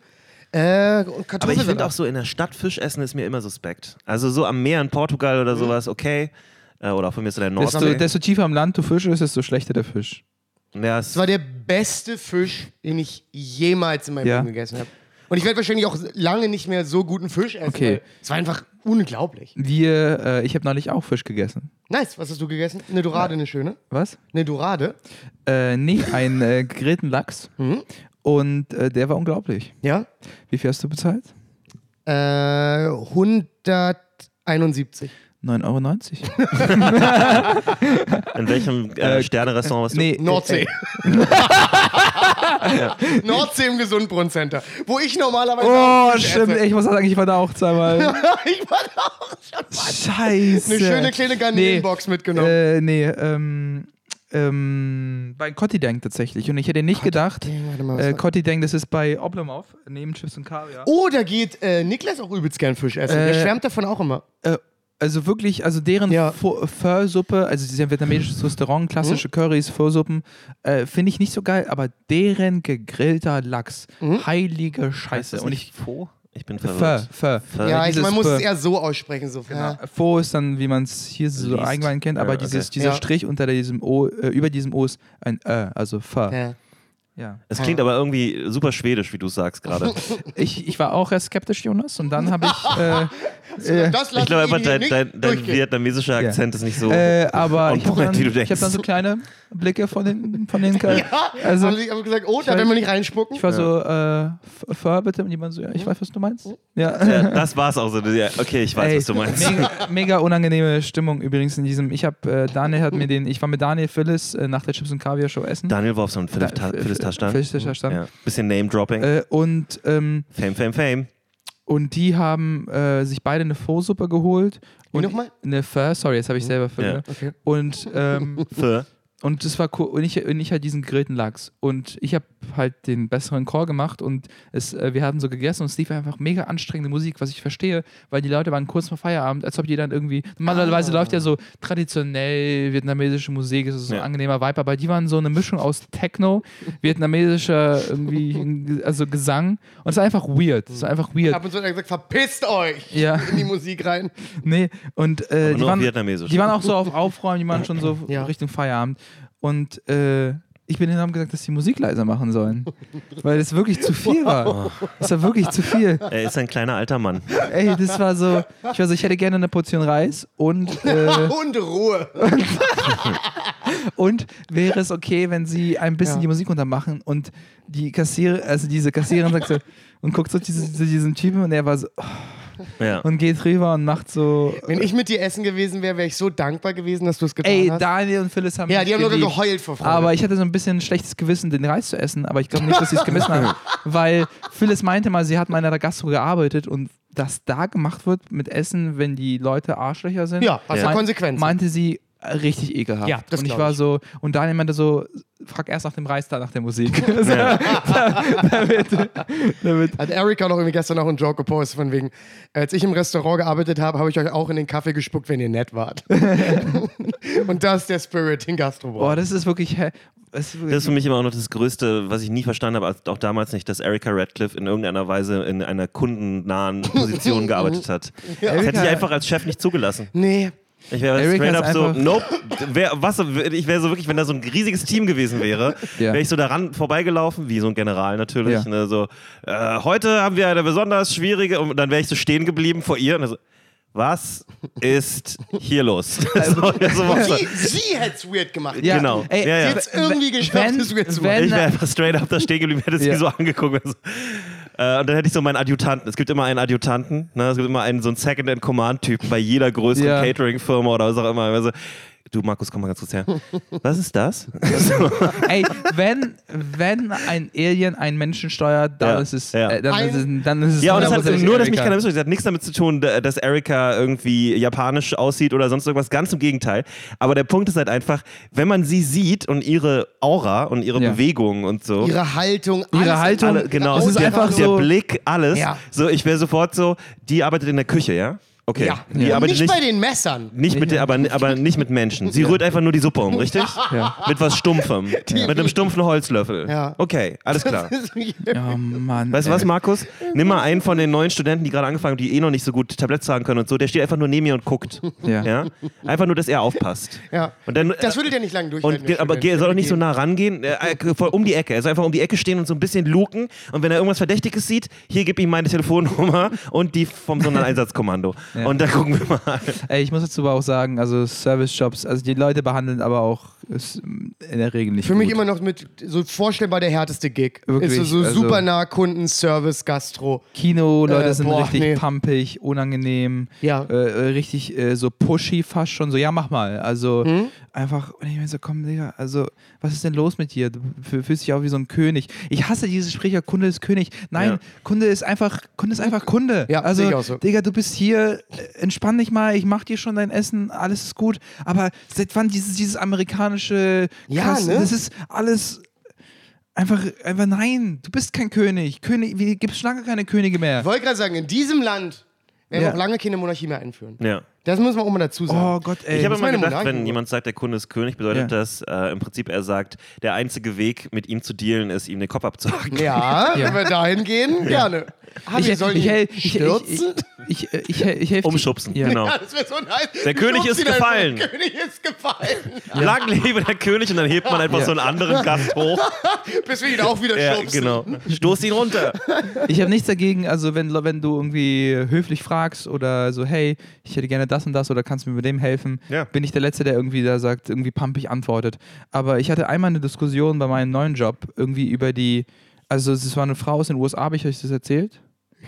Speaker 2: Äh, und
Speaker 3: Aber ich finde auch so in der Stadt Fisch essen ist mir immer suspekt. Also so am Meer in Portugal
Speaker 1: Mhm.
Speaker 3: oder sowas, okay. Äh, oder auch von mir ist so der
Speaker 1: Desto,
Speaker 3: Nordsee.
Speaker 1: desto tiefer am Land du fischst, desto schlechter der Fisch.
Speaker 3: Ja, es
Speaker 2: Das war der beste Fisch, den ich jemals in meinem
Speaker 1: Ja.
Speaker 2: Leben gegessen habe. Und ich werde wahrscheinlich auch lange nicht mehr so guten Fisch essen.
Speaker 1: Okay.
Speaker 2: Es war einfach unglaublich.
Speaker 1: Wir, äh, ich habe neulich auch Fisch gegessen.
Speaker 2: Nice, was hast du gegessen? Eine Dorade, eine schöne.
Speaker 1: Was?
Speaker 2: Eine Dorade.
Speaker 1: Äh, nee, einen äh, gegrillten Lachs.
Speaker 2: Mhm.
Speaker 1: Und äh, der war unglaublich.
Speaker 2: Ja.
Speaker 1: Wie viel hast du bezahlt?
Speaker 2: Äh, 171.
Speaker 1: 9,90 Euro.
Speaker 3: in welchem äh, Sterne-Restaurant warst du?
Speaker 1: Nee,
Speaker 2: Nordsee. Nordsee im Gesundbrunnen-Center. Wo ich normalerweise.
Speaker 1: Oh, stimmt.
Speaker 2: esse.
Speaker 1: Ich muss sagen, ich war da auch zweimal.
Speaker 2: ich war da auch schon mal.
Speaker 1: Scheiße.
Speaker 2: Eine schöne kleine Garnelenbox mitgenommen.
Speaker 1: Äh, nee, ähm, ähm, bei Kottideng tatsächlich. Und ich hätte nicht gedacht,
Speaker 2: Kottideng, warte mal,
Speaker 1: äh, das ist bei Oblomov, neben Chips und Kaviar.
Speaker 2: Oh, da geht äh, Niklas auch übelst gern Fisch essen. Der
Speaker 1: Äh,
Speaker 2: schwärmt davon auch immer.
Speaker 1: Äh, also wirklich, also deren
Speaker 2: Ja.
Speaker 1: Pho- Pho-Suppe, also sie sind vietnamesisches Restaurant, klassische Currys, Pho-Suppen, äh, finde ich nicht so geil, aber deren gegrillter Lachs, heilige
Speaker 3: Heißt
Speaker 1: Scheiße.
Speaker 3: das
Speaker 1: Und ich,
Speaker 3: Pho? Ich bin
Speaker 1: Pho,
Speaker 3: verwirrt.
Speaker 1: Pho.
Speaker 3: Pho.
Speaker 2: Ja, ich, man muss
Speaker 1: Pho.
Speaker 2: es eher so aussprechen. So.
Speaker 1: Genau.
Speaker 2: Ja.
Speaker 1: Pho ist dann, wie man es hier so
Speaker 3: Liest.
Speaker 1: allgemein kennt, aber
Speaker 3: Ja,
Speaker 1: dieses,
Speaker 3: okay.
Speaker 1: dieser
Speaker 2: Ja.
Speaker 1: Strich unter diesem O, äh, über diesem O ist ein Ö, also Pho.
Speaker 2: Ja.
Speaker 1: Ja.
Speaker 3: Es klingt aber irgendwie super schwedisch, wie du sagst gerade.
Speaker 1: Ich, ich war auch erst skeptisch, Jonas, und dann habe ich, äh,
Speaker 2: Das lasse
Speaker 3: Ich glaube einfach, dein, dein, dein vietnamesischer Akzent ist nicht so.
Speaker 1: äh, aber
Speaker 3: on
Speaker 1: ich habe dann, ich hab dann so kleine Blicke von den, von den Kerl.
Speaker 2: Ja,
Speaker 1: Also-
Speaker 2: haben sie haben gesagt, oh, da werden wir nicht reinspucken.
Speaker 1: Ich war so, äh, F- Pho bitte, und jemand so, ja, ich weiß, was du meinst. Ja.
Speaker 3: Ja, das war's auch so. Ja, okay, ich weiß,
Speaker 1: Ey,
Speaker 3: was du meinst.
Speaker 1: Mega, mega unangenehme Stimmung übrigens in diesem. Ich habe äh, Daniel hat mir den. Ich war mit Daniel Phyllis äh, nach der Chips und Kaviar Show essen.
Speaker 3: Daniel war auf so einem Philipp
Speaker 1: Da-
Speaker 3: Ta- Phyllis
Speaker 1: Phyllis Taschtan.
Speaker 3: Ja. Bisschen Name-Dropping.
Speaker 1: Äh, und ähm,
Speaker 3: Fame, Fame, Fame.
Speaker 1: und die haben äh, sich beide eine Pho-Suppe geholt.
Speaker 2: Wie
Speaker 1: und
Speaker 2: nochmal?
Speaker 1: Eine Pho, sorry, jetzt habe ich selber Pho.
Speaker 3: Ja.
Speaker 2: Okay.
Speaker 1: Und ähm. Und das war cool. Und ich, und ich halt diesen gegrillten Lachs. Und ich habe halt den besseren Call gemacht und es, äh, wir hatten so gegessen und es lief einfach mega anstrengende Musik, was ich verstehe, weil die Leute waren kurz vor Feierabend, als ob die dann irgendwie. Normalerweise
Speaker 2: Ah.
Speaker 1: läuft ja so traditionell vietnamesische Musik, es ist so ein
Speaker 3: Ja.
Speaker 1: angenehmer Vibe, aber die waren so eine Mischung aus Techno, vietnamesischer irgendwie, also Gesang und es war einfach weird. Es war einfach weird.
Speaker 2: Ab und zu hat er gesagt, verpisst euch
Speaker 1: Ja.
Speaker 2: in die Musik rein.
Speaker 1: Nee, und äh, die, waren,
Speaker 3: Vietnamesisch.
Speaker 1: die waren auch so auf Aufräumen, die waren schon so
Speaker 2: Ja.
Speaker 1: Richtung Feierabend. Und äh, ich bin denen haben gesagt, dass die Musik leiser machen sollen. Weil es wirklich zu viel war. Es war wirklich zu viel.
Speaker 3: Er ist ein kleiner alter Mann.
Speaker 1: Ey, das war so. Ich war so, ich hätte gerne eine Portion Reis und, äh,
Speaker 2: Hunderuhe.
Speaker 1: und wäre es okay, wenn sie ein bisschen
Speaker 2: Ja.
Speaker 1: die Musik untermachen und die Kassiererin, also diese Kassiererin sagt so und guckt so diese, zu diesem Typen und er war so
Speaker 3: Ja.
Speaker 1: und geht rüber und macht so.
Speaker 2: Wenn ich mit dir essen gewesen wäre, wäre ich so dankbar gewesen, dass du es getan
Speaker 1: Ey,
Speaker 2: hast.
Speaker 1: Daniel und Phyllis haben
Speaker 2: ja,
Speaker 1: mich
Speaker 2: die haben nur
Speaker 1: geliebt.
Speaker 2: geheult vor Freude.
Speaker 1: Aber ich hatte so ein bisschen ein schlechtes Gewissen, den Reis zu essen, aber ich glaube nicht, dass sie es gemessen haben. Weil Phyllis meinte mal, sie hat mal in einer Gastro gearbeitet und dass da gemacht wird mit Essen, wenn die Leute Arschlöcher sind.
Speaker 2: ja, was
Speaker 3: Ja.
Speaker 2: für Konsequenzen.
Speaker 1: Meinte sie richtig ekelhaft.
Speaker 2: Ja, das
Speaker 1: und ich war
Speaker 2: ich.
Speaker 1: so, und Daniel meinte so, frag erst nach dem Reis, dann nach der Musik. damit, damit,
Speaker 2: Hat Erika noch irgendwie gestern noch einen Joke gepostet von wegen, als ich im Restaurant gearbeitet habe, habe ich euch auch in den Kaffee gespuckt, wenn ihr nett wart. Und das ist der Spirit in Gastro.
Speaker 1: boah, das ist wirklich. Das ist
Speaker 3: für mich immer auch noch das Größte, was ich nie verstanden habe, auch damals nicht, dass Erika Radcliffe in irgendeiner Weise in einer kundennahen Position gearbeitet hat. Das hätte ich einfach als Chef nicht zugelassen.
Speaker 2: Nee.
Speaker 3: Ich wäre straight up so, nope. Wär, was, ich wäre so wirklich, wenn da so ein riesiges Team gewesen wäre,
Speaker 1: Ja.
Speaker 3: wäre ich so daran vorbeigelaufen, wie so ein General natürlich.
Speaker 1: Ja.
Speaker 3: Ne, so, äh, heute haben wir eine besonders schwierige, und dann wäre ich so stehen geblieben vor ihr und dann so, was ist hier los? so, so was.
Speaker 2: Sie, sie hätte es weird gemacht.
Speaker 1: Ja,
Speaker 3: Genau.
Speaker 1: Ey,
Speaker 3: Ja, ja.
Speaker 2: Jetzt irgendwie geschafft, es weird zu
Speaker 1: wenn,
Speaker 3: Ich wäre einfach straight up da stehen geblieben, hätte sie so angeguckt. Also, äh, und dann hätte ich so meinen Adjutanten. Es gibt immer einen Adjutanten, ne? es gibt immer einen so einen Second-and-Command-Typen bei jeder größeren
Speaker 1: Ja.
Speaker 3: Catering-Firma oder was auch immer. Also, du, Markus, komm mal ganz kurz her. Was ist das?
Speaker 1: Ey, wenn, wenn ein Alien einen Menschen steuert, dann
Speaker 3: Ja,
Speaker 1: ist es.
Speaker 3: ja.
Speaker 1: Äh, dann,
Speaker 2: Ein-
Speaker 1: ist es dann ist es.
Speaker 3: ja, und das hat
Speaker 1: 100%
Speaker 3: nur, dass mich
Speaker 1: Erika.
Speaker 3: keiner missversteht. Das hat nichts damit zu tun, da- dass Erika irgendwie japanisch aussieht oder sonst irgendwas. Ganz im Gegenteil. Aber der Punkt ist halt einfach, wenn man sie sieht und ihre Aura und ihre
Speaker 1: Ja.
Speaker 3: Bewegungen und so.
Speaker 2: Ihre Haltung,
Speaker 1: Ihre
Speaker 2: alles
Speaker 1: Haltung,
Speaker 3: alle, genau.
Speaker 1: Es ist
Speaker 3: der,
Speaker 1: einfach
Speaker 3: der
Speaker 1: so-
Speaker 3: Blick, alles.
Speaker 2: Ja.
Speaker 3: So, ich wäre sofort so, die arbeitet in der Küche, ja? Okay.
Speaker 2: Ja.
Speaker 3: Die
Speaker 2: Und
Speaker 3: arbeitet
Speaker 2: nicht,
Speaker 3: nicht,
Speaker 2: bei den Messern.
Speaker 3: nicht mit, der- aber, aber nicht mit Menschen. Sie rührt einfach nur die Suppe um, richtig?
Speaker 1: Ja.
Speaker 3: Mit was Stumpfem. Mit einem stumpfen Holzlöffel.
Speaker 2: Ja.
Speaker 3: Okay, alles klar.
Speaker 1: Oh Mann.
Speaker 3: Weißt du was, Markus? Nimm mal einen von den neuen Studenten, die gerade angefangen haben, die eh noch nicht so gut Tablett sagen können und so. Der steht einfach nur neben mir und guckt.
Speaker 1: Ja.
Speaker 3: Ja? Einfach nur, dass er aufpasst.
Speaker 2: Ja.
Speaker 3: Und dann,
Speaker 2: Das würde der nicht lange durchhalten.
Speaker 3: aber er soll doch nicht so nah rangehen, äh, um die Ecke. Er soll einfach um die Ecke stehen und so ein bisschen luken. Und wenn er irgendwas Verdächtiges sieht, hier gib ihm meine Telefonnummer und die vom Sondereinsatzkommando.
Speaker 1: Ja.
Speaker 3: Und dann gucken wir mal.
Speaker 1: Ey, ich muss dazu aber auch sagen, also Service-Jobs, also die Leute behandeln aber auch ist in der Regel nicht
Speaker 2: Für mich
Speaker 1: gut.
Speaker 2: immer noch mit so vorstellbar der härteste Gig.
Speaker 1: Wirklich,
Speaker 2: ist so, so
Speaker 1: also-
Speaker 2: super nah Kunden, Service, Gastro.
Speaker 1: Kino, Leute
Speaker 2: Äh,
Speaker 1: sind
Speaker 2: boah,
Speaker 1: richtig
Speaker 2: nee.
Speaker 1: pumpig, unangenehm,
Speaker 2: Ja.
Speaker 1: äh, äh, richtig äh, so pushy fast schon, so ja mach mal, also
Speaker 2: Hm?
Speaker 1: Einfach, und ich mir so, komm Digga, also was ist denn los mit dir? Du fühlst dich auch wie so ein König. Ich hasse dieses Sprecher, Kunde ist König. Nein,
Speaker 3: Ja.
Speaker 1: Kunde ist einfach, Kunde ist einfach Kunde.
Speaker 2: Ja,
Speaker 1: also
Speaker 2: sehe ich auch so.
Speaker 1: Digga, du bist hier, entspann dich mal, ich mach dir schon dein Essen, alles ist gut, aber seit wann dieses, dieses amerikanische,
Speaker 2: Ja,
Speaker 1: krass,
Speaker 2: ne?
Speaker 1: das ist alles... Einfach, einfach nein, du bist kein König. König, wie gibt es schon lange keine Könige mehr?
Speaker 2: Ich wollte gerade sagen, in diesem Land werden wir
Speaker 1: Ja.
Speaker 2: auch lange keine Monarchie mehr einführen.
Speaker 3: Ja.
Speaker 2: Das muss man auch mal dazu sagen.
Speaker 1: Oh Gott, ey.
Speaker 3: Ich habe immer
Speaker 2: meine
Speaker 3: gedacht,
Speaker 2: Monarchie.
Speaker 3: wenn jemand sagt, der Kunde ist König, bedeutet
Speaker 1: Ja.
Speaker 3: das äh, im Prinzip, er sagt, der einzige Weg, mit ihm zu dealen, ist, ihm den Kopf abzuhacken.
Speaker 2: Ja,
Speaker 1: Ja.
Speaker 2: wenn wir dahin gehen, gerne. Aber
Speaker 1: ich, ich,
Speaker 2: ihn
Speaker 1: ich, ich,
Speaker 2: stürzen?
Speaker 1: Ich, ich, ich, ich, ich helfe
Speaker 3: Umschubsen,
Speaker 1: Ja.
Speaker 3: genau.
Speaker 2: Ja, das wäre so nice.
Speaker 3: Der König
Speaker 2: schubst
Speaker 3: ist gefallen.
Speaker 2: Der König ist gefallen.
Speaker 3: Lang lebe der König und dann hebt man einfach
Speaker 1: Ja.
Speaker 3: so einen anderen Gast hoch.
Speaker 2: Bis wir ihn auch wieder
Speaker 3: Ja,
Speaker 2: schubsen.
Speaker 3: genau. Stoß ihn runter.
Speaker 1: Ich habe nichts dagegen, also wenn, wenn du irgendwie höflich fragst oder so, hey, ich hätte gerne das und das oder kannst du mir mit dem helfen,
Speaker 3: Ja.
Speaker 1: bin ich der Letzte, der irgendwie da sagt, irgendwie pumpig antwortet. Aber ich hatte einmal eine Diskussion bei meinem neuen Job irgendwie über die, also es war eine Frau aus den USA, habe ich euch das erzählt?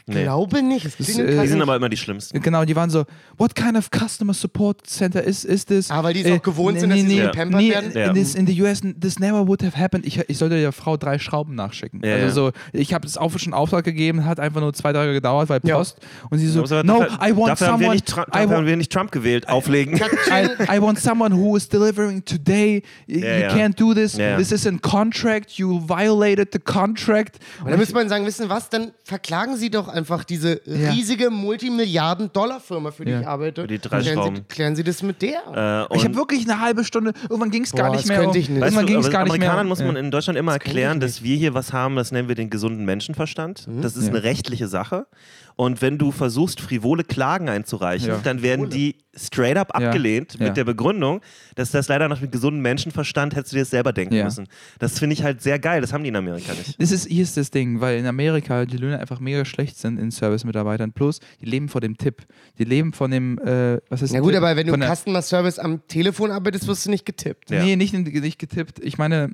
Speaker 3: Nee.
Speaker 2: Glaube nicht. Es
Speaker 1: Das,
Speaker 2: klingelt
Speaker 1: äh,
Speaker 3: Die sind aber immer die schlimmsten.
Speaker 1: Genau, die waren so, what kind of customer support center is, is this?
Speaker 2: Ah, weil die es auch gewohnt sind, dass sie so gepampert
Speaker 1: nee,
Speaker 2: werden?
Speaker 3: Ja.
Speaker 1: In, this, in the US, this never would have happened. Ich, ich sollte der Frau drei Schrauben nachschicken.
Speaker 3: Ja,
Speaker 1: also so, ich habe es auch schon Auftrag gegeben, hat einfach nur zwei Tage gedauert, weil
Speaker 2: Ja.
Speaker 1: Post. Und sie so,
Speaker 3: Aber
Speaker 1: no,
Speaker 3: dafür,
Speaker 1: I want
Speaker 3: dafür haben wir
Speaker 1: someone,
Speaker 3: nicht, Trump,
Speaker 1: I,
Speaker 3: dafür haben
Speaker 1: want,
Speaker 3: wir nicht Trump gewählt. Auflegen.
Speaker 1: I, I want someone who is delivering today.
Speaker 3: Ja,
Speaker 1: you
Speaker 3: ja.
Speaker 1: can't do this.
Speaker 3: Ja, ja.
Speaker 1: This is a contract. You violated the contract.
Speaker 2: Und dann müsste man sagen, wissen Sie was, dann verklagen Sie doch einfach diese
Speaker 1: Ja.
Speaker 2: riesige Multimilliarden-Dollar-Firma, für die
Speaker 1: Ja.
Speaker 2: ich arbeite.
Speaker 3: Für die drei
Speaker 2: klären
Speaker 3: Schrauben.
Speaker 2: Sie, klären Sie das mit der.
Speaker 3: Äh,
Speaker 1: ich habe wirklich eine halbe Stunde, irgendwann ging es gar
Speaker 2: Boah,
Speaker 1: nicht
Speaker 2: das
Speaker 1: mehr.
Speaker 2: könnte ich nicht.
Speaker 1: Irgendwann ging es gar nicht mehr.
Speaker 3: Amerikanern muss man
Speaker 1: Ja.
Speaker 3: in Deutschland immer
Speaker 2: ich
Speaker 3: erklären, dass wir hier was haben, das nennen wir den gesunden Menschenverstand.
Speaker 2: Mhm.
Speaker 3: Das ist
Speaker 1: Ja.
Speaker 3: eine rechtliche Sache. Und wenn du versuchst, frivole Klagen einzureichen,
Speaker 1: Ja.
Speaker 3: dann werden die straight up abgelehnt
Speaker 1: Ja.
Speaker 3: mit der Begründung, dass das leider nach dem gesunden Menschenverstand hättest du dir das selber denken
Speaker 1: Ja.
Speaker 3: müssen. Das finde ich halt sehr geil. Das haben die in Amerika nicht.
Speaker 1: Das ist, hier ist das Ding, weil in Amerika die Löhne einfach mega schlecht sind in Service-Mitarbeitern. Plus, die leben von dem Tipp. Die leben von dem, äh, was ist
Speaker 2: Na gut,
Speaker 1: Tipp?
Speaker 2: aber wenn du Customer Service am Telefon arbeitest, wirst du nicht getippt.
Speaker 3: Ja.
Speaker 1: Nee, nicht, in- nicht getippt. Ich meine,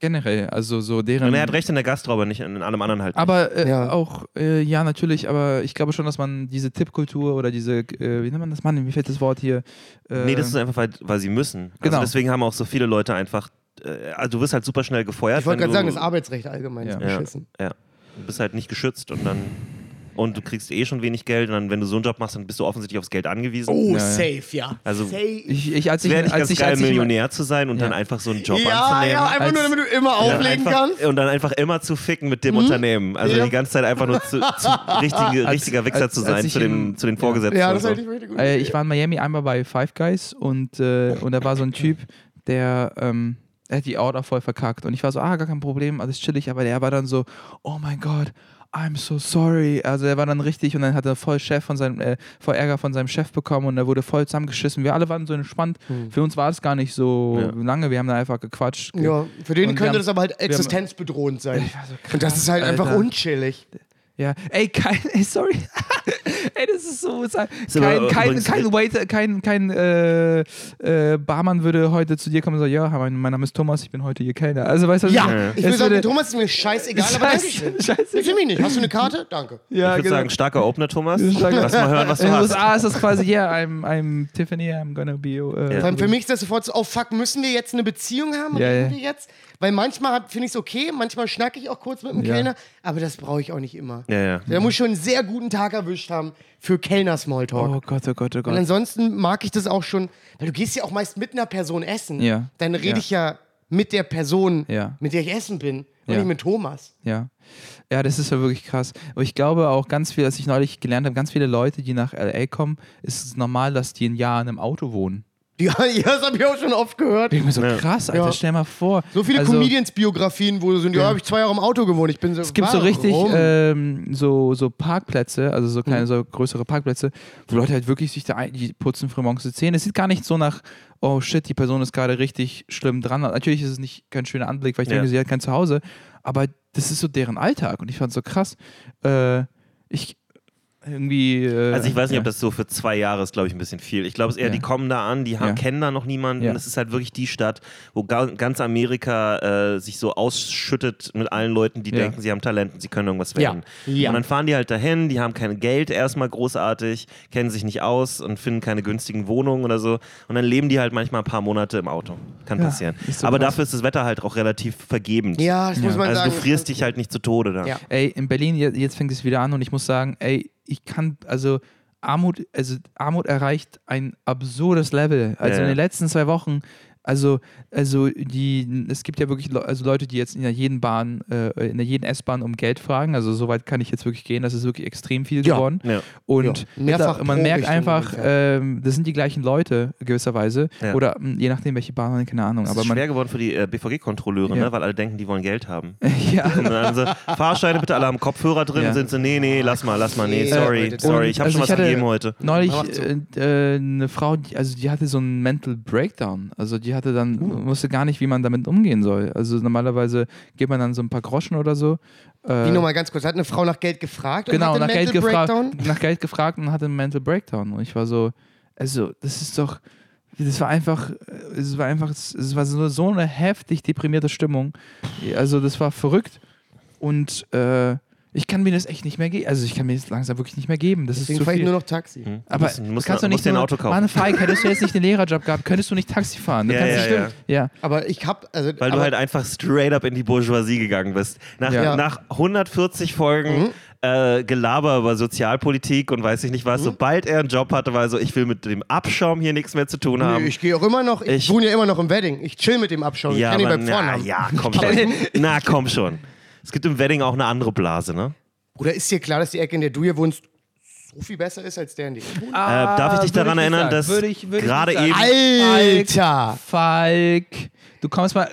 Speaker 1: generell, also so deren.
Speaker 3: Und er hat recht in der Gastro, aber nicht in allem anderen halt. nicht.
Speaker 1: Aber äh,
Speaker 2: Ja.
Speaker 1: auch, äh, ja, natürlich, aber ich glaube schon, dass man diese Tippkultur oder diese, äh, wie nennt man das, Mann, wie fällt das Wort hier? Äh,
Speaker 3: nee, das ist einfach, weil, weil sie müssen.
Speaker 1: Genau.
Speaker 3: Also deswegen haben auch so viele Leute einfach. äh, Also du wirst halt super schnell gefeuert.
Speaker 2: Ich wollte gerade sagen, das Arbeitsrecht allgemein ist
Speaker 1: Ja.
Speaker 2: beschissen.
Speaker 3: Ja. Du bist halt nicht geschützt und dann. Und du kriegst eh schon wenig Geld und dann, wenn du so einen Job machst, dann bist du offensichtlich aufs Geld angewiesen.
Speaker 2: Oh,
Speaker 1: Ja,
Speaker 2: safe, ja.
Speaker 3: Also-
Speaker 2: safe.
Speaker 1: ich, ich, als
Speaker 3: Es
Speaker 1: ich,
Speaker 3: wäre nicht
Speaker 1: als
Speaker 3: ganz
Speaker 1: ich,
Speaker 3: geil,
Speaker 1: als ich,
Speaker 3: Millionär zu sein und
Speaker 1: Ja.
Speaker 3: dann einfach so einen Job
Speaker 2: ja,
Speaker 3: anzunehmen.
Speaker 2: ja, einfach
Speaker 1: Als-
Speaker 2: nur, damit du immer
Speaker 3: Und dann
Speaker 2: auflegen
Speaker 3: einfach,
Speaker 2: kannst.
Speaker 3: und dann einfach immer zu ficken mit dem Unternehmen. Also
Speaker 2: Ja.
Speaker 3: die ganze Zeit einfach nur zu, zu richtige,
Speaker 1: Als-
Speaker 3: richtiger Wichser
Speaker 1: als-
Speaker 3: zu
Speaker 1: als
Speaker 3: sein
Speaker 1: ich
Speaker 3: zu, dem, zu den
Speaker 1: ja.
Speaker 3: Vorgesetzten.
Speaker 2: Ja, das
Speaker 3: so.
Speaker 2: halt richtig gut.
Speaker 1: Äh, ich war in Miami einmal bei Five Guys und, äh, und da war so ein Typ, der, ähm, er hat die Order voll verkackt. Und ich war so, ah, gar kein Problem, alles chillig. Aber der war dann so, oh mein Gott, I'm so sorry. Also er war dann richtig und dann hat er voll Chef von seinem, äh, voll Ärger von seinem Chef bekommen und er wurde voll zusammengeschissen. Wir alle waren so entspannt. Für uns war es gar nicht so
Speaker 3: Ja.
Speaker 1: lange. Wir haben da einfach gequatscht.
Speaker 2: ja, für den
Speaker 1: Und
Speaker 2: könnte
Speaker 1: haben-
Speaker 2: das aber halt
Speaker 1: haben-
Speaker 2: existenzbedrohend sein.
Speaker 1: So
Speaker 2: Und das
Speaker 1: krass,
Speaker 2: ist halt einfach
Speaker 1: Alter.
Speaker 2: unchillig.
Speaker 1: Ja, ey, kein, ey, sorry. das ist so.
Speaker 3: Ist
Speaker 1: Kein, kein, kein Waiter, kein, kein äh, äh, Barmann würde heute zu dir kommen und sagen: Ja, mein, mein Name ist Thomas, ich bin heute Ihr Kellner. Also, weißt du, was
Speaker 2: Ja,
Speaker 3: Ja.
Speaker 2: ich will
Speaker 1: Es
Speaker 2: sagen,
Speaker 1: würde-
Speaker 2: Thomas ist mir scheißegal, aber danke schön. Mich nicht. Hast du eine Karte? Danke.
Speaker 1: Ja,
Speaker 3: ich würde
Speaker 1: genau.
Speaker 3: sagen, starker Opener, Thomas.
Speaker 1: Stark-
Speaker 3: Lass mal hören, was du
Speaker 1: In den
Speaker 3: hast.
Speaker 1: USA ist das quasi, yeah, I'm, I'm Tiffany, I'm gonna be.
Speaker 3: Ja.
Speaker 2: Vor allem für mich ist das sofort so, oh fuck, müssen wir jetzt eine Beziehung haben?
Speaker 1: Ja, ja.
Speaker 2: wir jetzt? Weil manchmal finde ich es okay, manchmal schnacke ich auch kurz mit dem
Speaker 1: Ja.
Speaker 2: Kellner, aber das brauche ich auch nicht immer.
Speaker 3: Ja, ja.
Speaker 2: Der muss schon einen sehr guten Tag erwischt haben für Kellner-Smalltalk.
Speaker 1: Oh Gott, oh Gott, oh
Speaker 2: Und
Speaker 1: Gott.
Speaker 2: ansonsten mag ich das auch schon, weil du gehst ja auch meist mit einer Person essen.
Speaker 1: Ja.
Speaker 2: Dann rede ich ja mit der Person, mit der ich essen bin und
Speaker 1: Ja.
Speaker 2: nicht mit Thomas.
Speaker 1: Ja. Ja, das ist ja wirklich krass. Aber ich glaube auch ganz viel, was ich neulich gelernt habe, ganz viele Leute, die nach LA kommen, ist es normal, dass die ein Jahr in einem Auto wohnen.
Speaker 2: Ja, das habe ich auch schon oft gehört.
Speaker 1: Ich bin mir so
Speaker 3: Ja.
Speaker 1: krass, Alter,
Speaker 2: Ja.
Speaker 1: stell mal vor.
Speaker 2: So viele
Speaker 1: also,
Speaker 2: Comedians-Biografien, wo du so, ja, habe ich zwei Jahre im Auto gewohnt. Ich bin so,
Speaker 1: Es gibt so richtig
Speaker 2: warum?
Speaker 1: ähm, so, so Parkplätze, also so
Speaker 2: Mhm.
Speaker 1: kleine, so größere Parkplätze, wo Leute halt wirklich sich da ein, die putzen früh morgens die Zähne. Es sieht gar nicht so nach, oh shit, die Person ist gerade richtig schlimm dran. Natürlich ist es nicht kein schöner Anblick, weil ich
Speaker 3: Ja.
Speaker 1: denke, sie hat kein Zuhause, aber das ist so deren Alltag und ich fand es so krass. Äh, ich irgendwie. Äh,
Speaker 3: Also ich weiß nicht,
Speaker 1: ja.
Speaker 3: ob das so für zwei Jahre ist, glaube ich, ein bisschen viel. Ich glaube, es ist eher,
Speaker 1: Ja.
Speaker 3: die kommen da an, die haben,
Speaker 1: Ja.
Speaker 3: kennen da noch niemanden.
Speaker 1: Ja.
Speaker 3: Es ist halt wirklich die Stadt, wo ga, ganz Amerika äh, sich so ausschüttet mit allen Leuten, die
Speaker 1: Ja.
Speaker 3: denken, sie haben Talent und sie können irgendwas werden.
Speaker 2: Ja.
Speaker 3: Und dann fahren die halt dahin, die haben kein Geld erstmal großartig, kennen sich nicht aus und finden keine günstigen Wohnungen oder so. Und dann leben die halt manchmal ein paar Monate im Auto. Kann
Speaker 1: Ja,
Speaker 3: passieren.
Speaker 1: so
Speaker 3: Aber
Speaker 1: krass.
Speaker 3: dafür ist das Wetter halt auch relativ vergebend.
Speaker 2: Ja, das muss man
Speaker 3: Also
Speaker 2: sagen.
Speaker 3: du frierst dich halt nicht zu Tode da.
Speaker 2: Ja.
Speaker 1: Ey, in Berlin, je- jetzt fängt es wieder an und ich muss sagen, ey, ich kann, also Armut, also Armut erreicht ein absurdes Level. Also
Speaker 3: Ja,
Speaker 1: in den letzten zwei Wochen, also, also die, es gibt ja wirklich Le also Leute, die jetzt in der jeden Bahn, äh, in der jeden S-Bahn um Geld fragen. Also so weit kann ich jetzt wirklich gehen, das ist wirklich extrem viel
Speaker 2: Ja.
Speaker 1: geworden.
Speaker 3: Ja.
Speaker 1: Und
Speaker 2: Ja, mehrfach
Speaker 1: man merkt
Speaker 2: Richtung
Speaker 1: einfach, ähm, das sind die gleichen Leute gewisserweise.
Speaker 3: Ja.
Speaker 1: Oder mh, je nachdem, welche Bahn, keine Ahnung.
Speaker 3: Es
Speaker 1: Aber
Speaker 3: ist
Speaker 1: man,
Speaker 3: schwer geworden für die äh, BVG-Kontrolleure,
Speaker 1: Ja.
Speaker 3: ne? weil alle denken, die wollen Geld haben.
Speaker 1: ja.
Speaker 3: Und dann so, Fahrscheine bitte alle haben Kopfhörer drin,
Speaker 1: Ja.
Speaker 3: sind sie, nee, nee, lass mal, lass mal, nee, sorry,
Speaker 2: Leute,
Speaker 3: sorry, ich habe
Speaker 1: also
Speaker 3: schon
Speaker 1: ich
Speaker 3: was gegeben heute.
Speaker 1: Neulich äh, äh, eine Frau, die, also die hatte so einen Mental Breakdown. Also die hatte dann,
Speaker 2: Uh.
Speaker 1: wusste gar nicht, wie man damit umgehen soll. Also normalerweise gibt man dann so ein paar Groschen oder so. Äh,
Speaker 2: Wie nochmal ganz kurz, hat eine Frau nach Geld gefragt
Speaker 1: genau,
Speaker 2: und
Speaker 1: nach
Speaker 2: hatte
Speaker 1: Geld,
Speaker 2: Mental
Speaker 1: gefragt,
Speaker 2: Breakdown?
Speaker 1: nach Geld gefragt und hatte einen Mental Breakdown. Und ich war so, also das ist doch, das war einfach, es war einfach, es war so, so eine heftig deprimierte Stimmung. Also das war verrückt. Und äh, Ich kann mir das echt nicht mehr geben. Also ich kann mir das langsam wirklich nicht mehr geben. Das
Speaker 2: Deswegen
Speaker 1: ist zu
Speaker 2: fahre ich
Speaker 1: viel.
Speaker 2: nur noch Taxi.
Speaker 1: aber
Speaker 3: musst-
Speaker 1: du
Speaker 3: musst-
Speaker 1: kannst doch
Speaker 3: musst
Speaker 1: nicht
Speaker 3: dir ein
Speaker 1: nur,
Speaker 3: Auto kaufen.
Speaker 1: Mann, Falk, hättest du jetzt nicht den Lehrerjob gehabt, könntest du nicht Taxi fahren. Du
Speaker 3: Ja, ja,
Speaker 1: nicht- ja.
Speaker 2: Aber ich hab, also,
Speaker 3: Weil
Speaker 2: aber,
Speaker 3: du halt einfach straight up in die Bourgeoisie gegangen bist. Nach,
Speaker 1: Ja.
Speaker 3: nach 140 Folgen äh, Gelaber über Sozialpolitik und weiß ich nicht was, sobald er einen Job hatte, war er so, ich will mit dem Abschaum hier nichts mehr zu tun haben.
Speaker 2: Nee, ich gehe auch immer noch, ich,
Speaker 3: Ich-
Speaker 2: wohne ja immer noch im Wedding. Ich chill mit dem Abschauen.
Speaker 3: ja,
Speaker 2: ich kann ihn
Speaker 3: aber
Speaker 2: beim
Speaker 3: na,
Speaker 2: Vornamen.
Speaker 3: ja, komm schon. na, komm schon. Es gibt im Wedding auch eine andere Blase, ne?
Speaker 2: Oder ist dir klar, dass die Ecke, in der du hier wohnst, so viel besser ist als der, in der ich wohne?
Speaker 3: Äh, darf ich dich daran
Speaker 1: nicht
Speaker 3: erinnern,
Speaker 1: sagen.
Speaker 3: dass
Speaker 1: Würde ich- würde ich
Speaker 3: gerade eben.
Speaker 2: Alter!
Speaker 1: Falk, du kommst mal.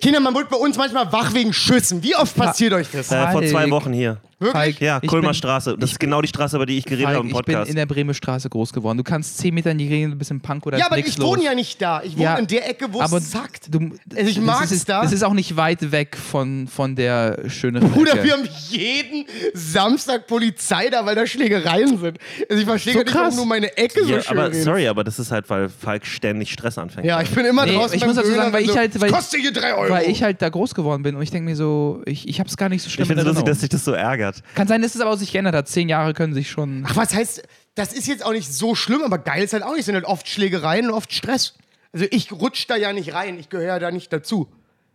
Speaker 2: Kinder, man wird bei uns manchmal wach wegen Schüssen. Wie oft passiert euch das?
Speaker 3: Äh, vor zwei. Wochen hier.
Speaker 2: Wirklich?
Speaker 1: Falk,
Speaker 3: Ja,
Speaker 1: ich
Speaker 3: Kulmer
Speaker 1: bin-
Speaker 3: Straße. Das ist genau die Straße, über die ich geredet
Speaker 1: Falk,
Speaker 3: habe im
Speaker 1: ich bin
Speaker 3: Podcast.
Speaker 1: in der Bremer Straße groß geworden. Du kannst 10 Meter in die Gegend, du bist im Punk oder
Speaker 2: Ja, aber ich
Speaker 1: los.
Speaker 2: wohne ja nicht da. Ich wohne
Speaker 1: Ja,
Speaker 2: in der Ecke, wo
Speaker 1: aber
Speaker 2: es zackt.
Speaker 1: Du,
Speaker 2: Also ich mag's
Speaker 1: ist,
Speaker 2: da.
Speaker 1: Das ist auch nicht weit weg von, von der schöneren
Speaker 2: Bruder,
Speaker 1: Ecke.
Speaker 2: wir haben jeden Samstag Polizei da, weil da Schlägereien sind. Also ich verstehe
Speaker 1: So
Speaker 2: gar nicht, warum du meine Ecke so
Speaker 3: ja,
Speaker 2: schön
Speaker 3: aber sorry, aber das ist halt, weil Falk ständig Stress anfängt.
Speaker 2: Ja, ich bin immer
Speaker 1: Nee,
Speaker 2: draußen
Speaker 1: ich muss dazu sagen, weil ich
Speaker 2: so,
Speaker 1: halt- weil
Speaker 2: "Es
Speaker 1: ich-
Speaker 2: kostet hier drei Euro.
Speaker 1: Weil ich halt da groß geworden bin und ich denke mir so, ich, ich hab's gar nicht so schlimm
Speaker 3: Ich finde
Speaker 1: in
Speaker 3: es lustig, dass sich das so ärgert.
Speaker 1: Kann sein, dass es aber auch sich geändert hat. Zehn Jahre können sich schon.
Speaker 2: Ach, was heißt, das ist jetzt auch nicht so schlimm, aber geil ist halt auch nicht. Es sind halt oft Schlägereien und oft Stress. Also ich rutsch da ja nicht rein, ich gehöre ja da nicht dazu.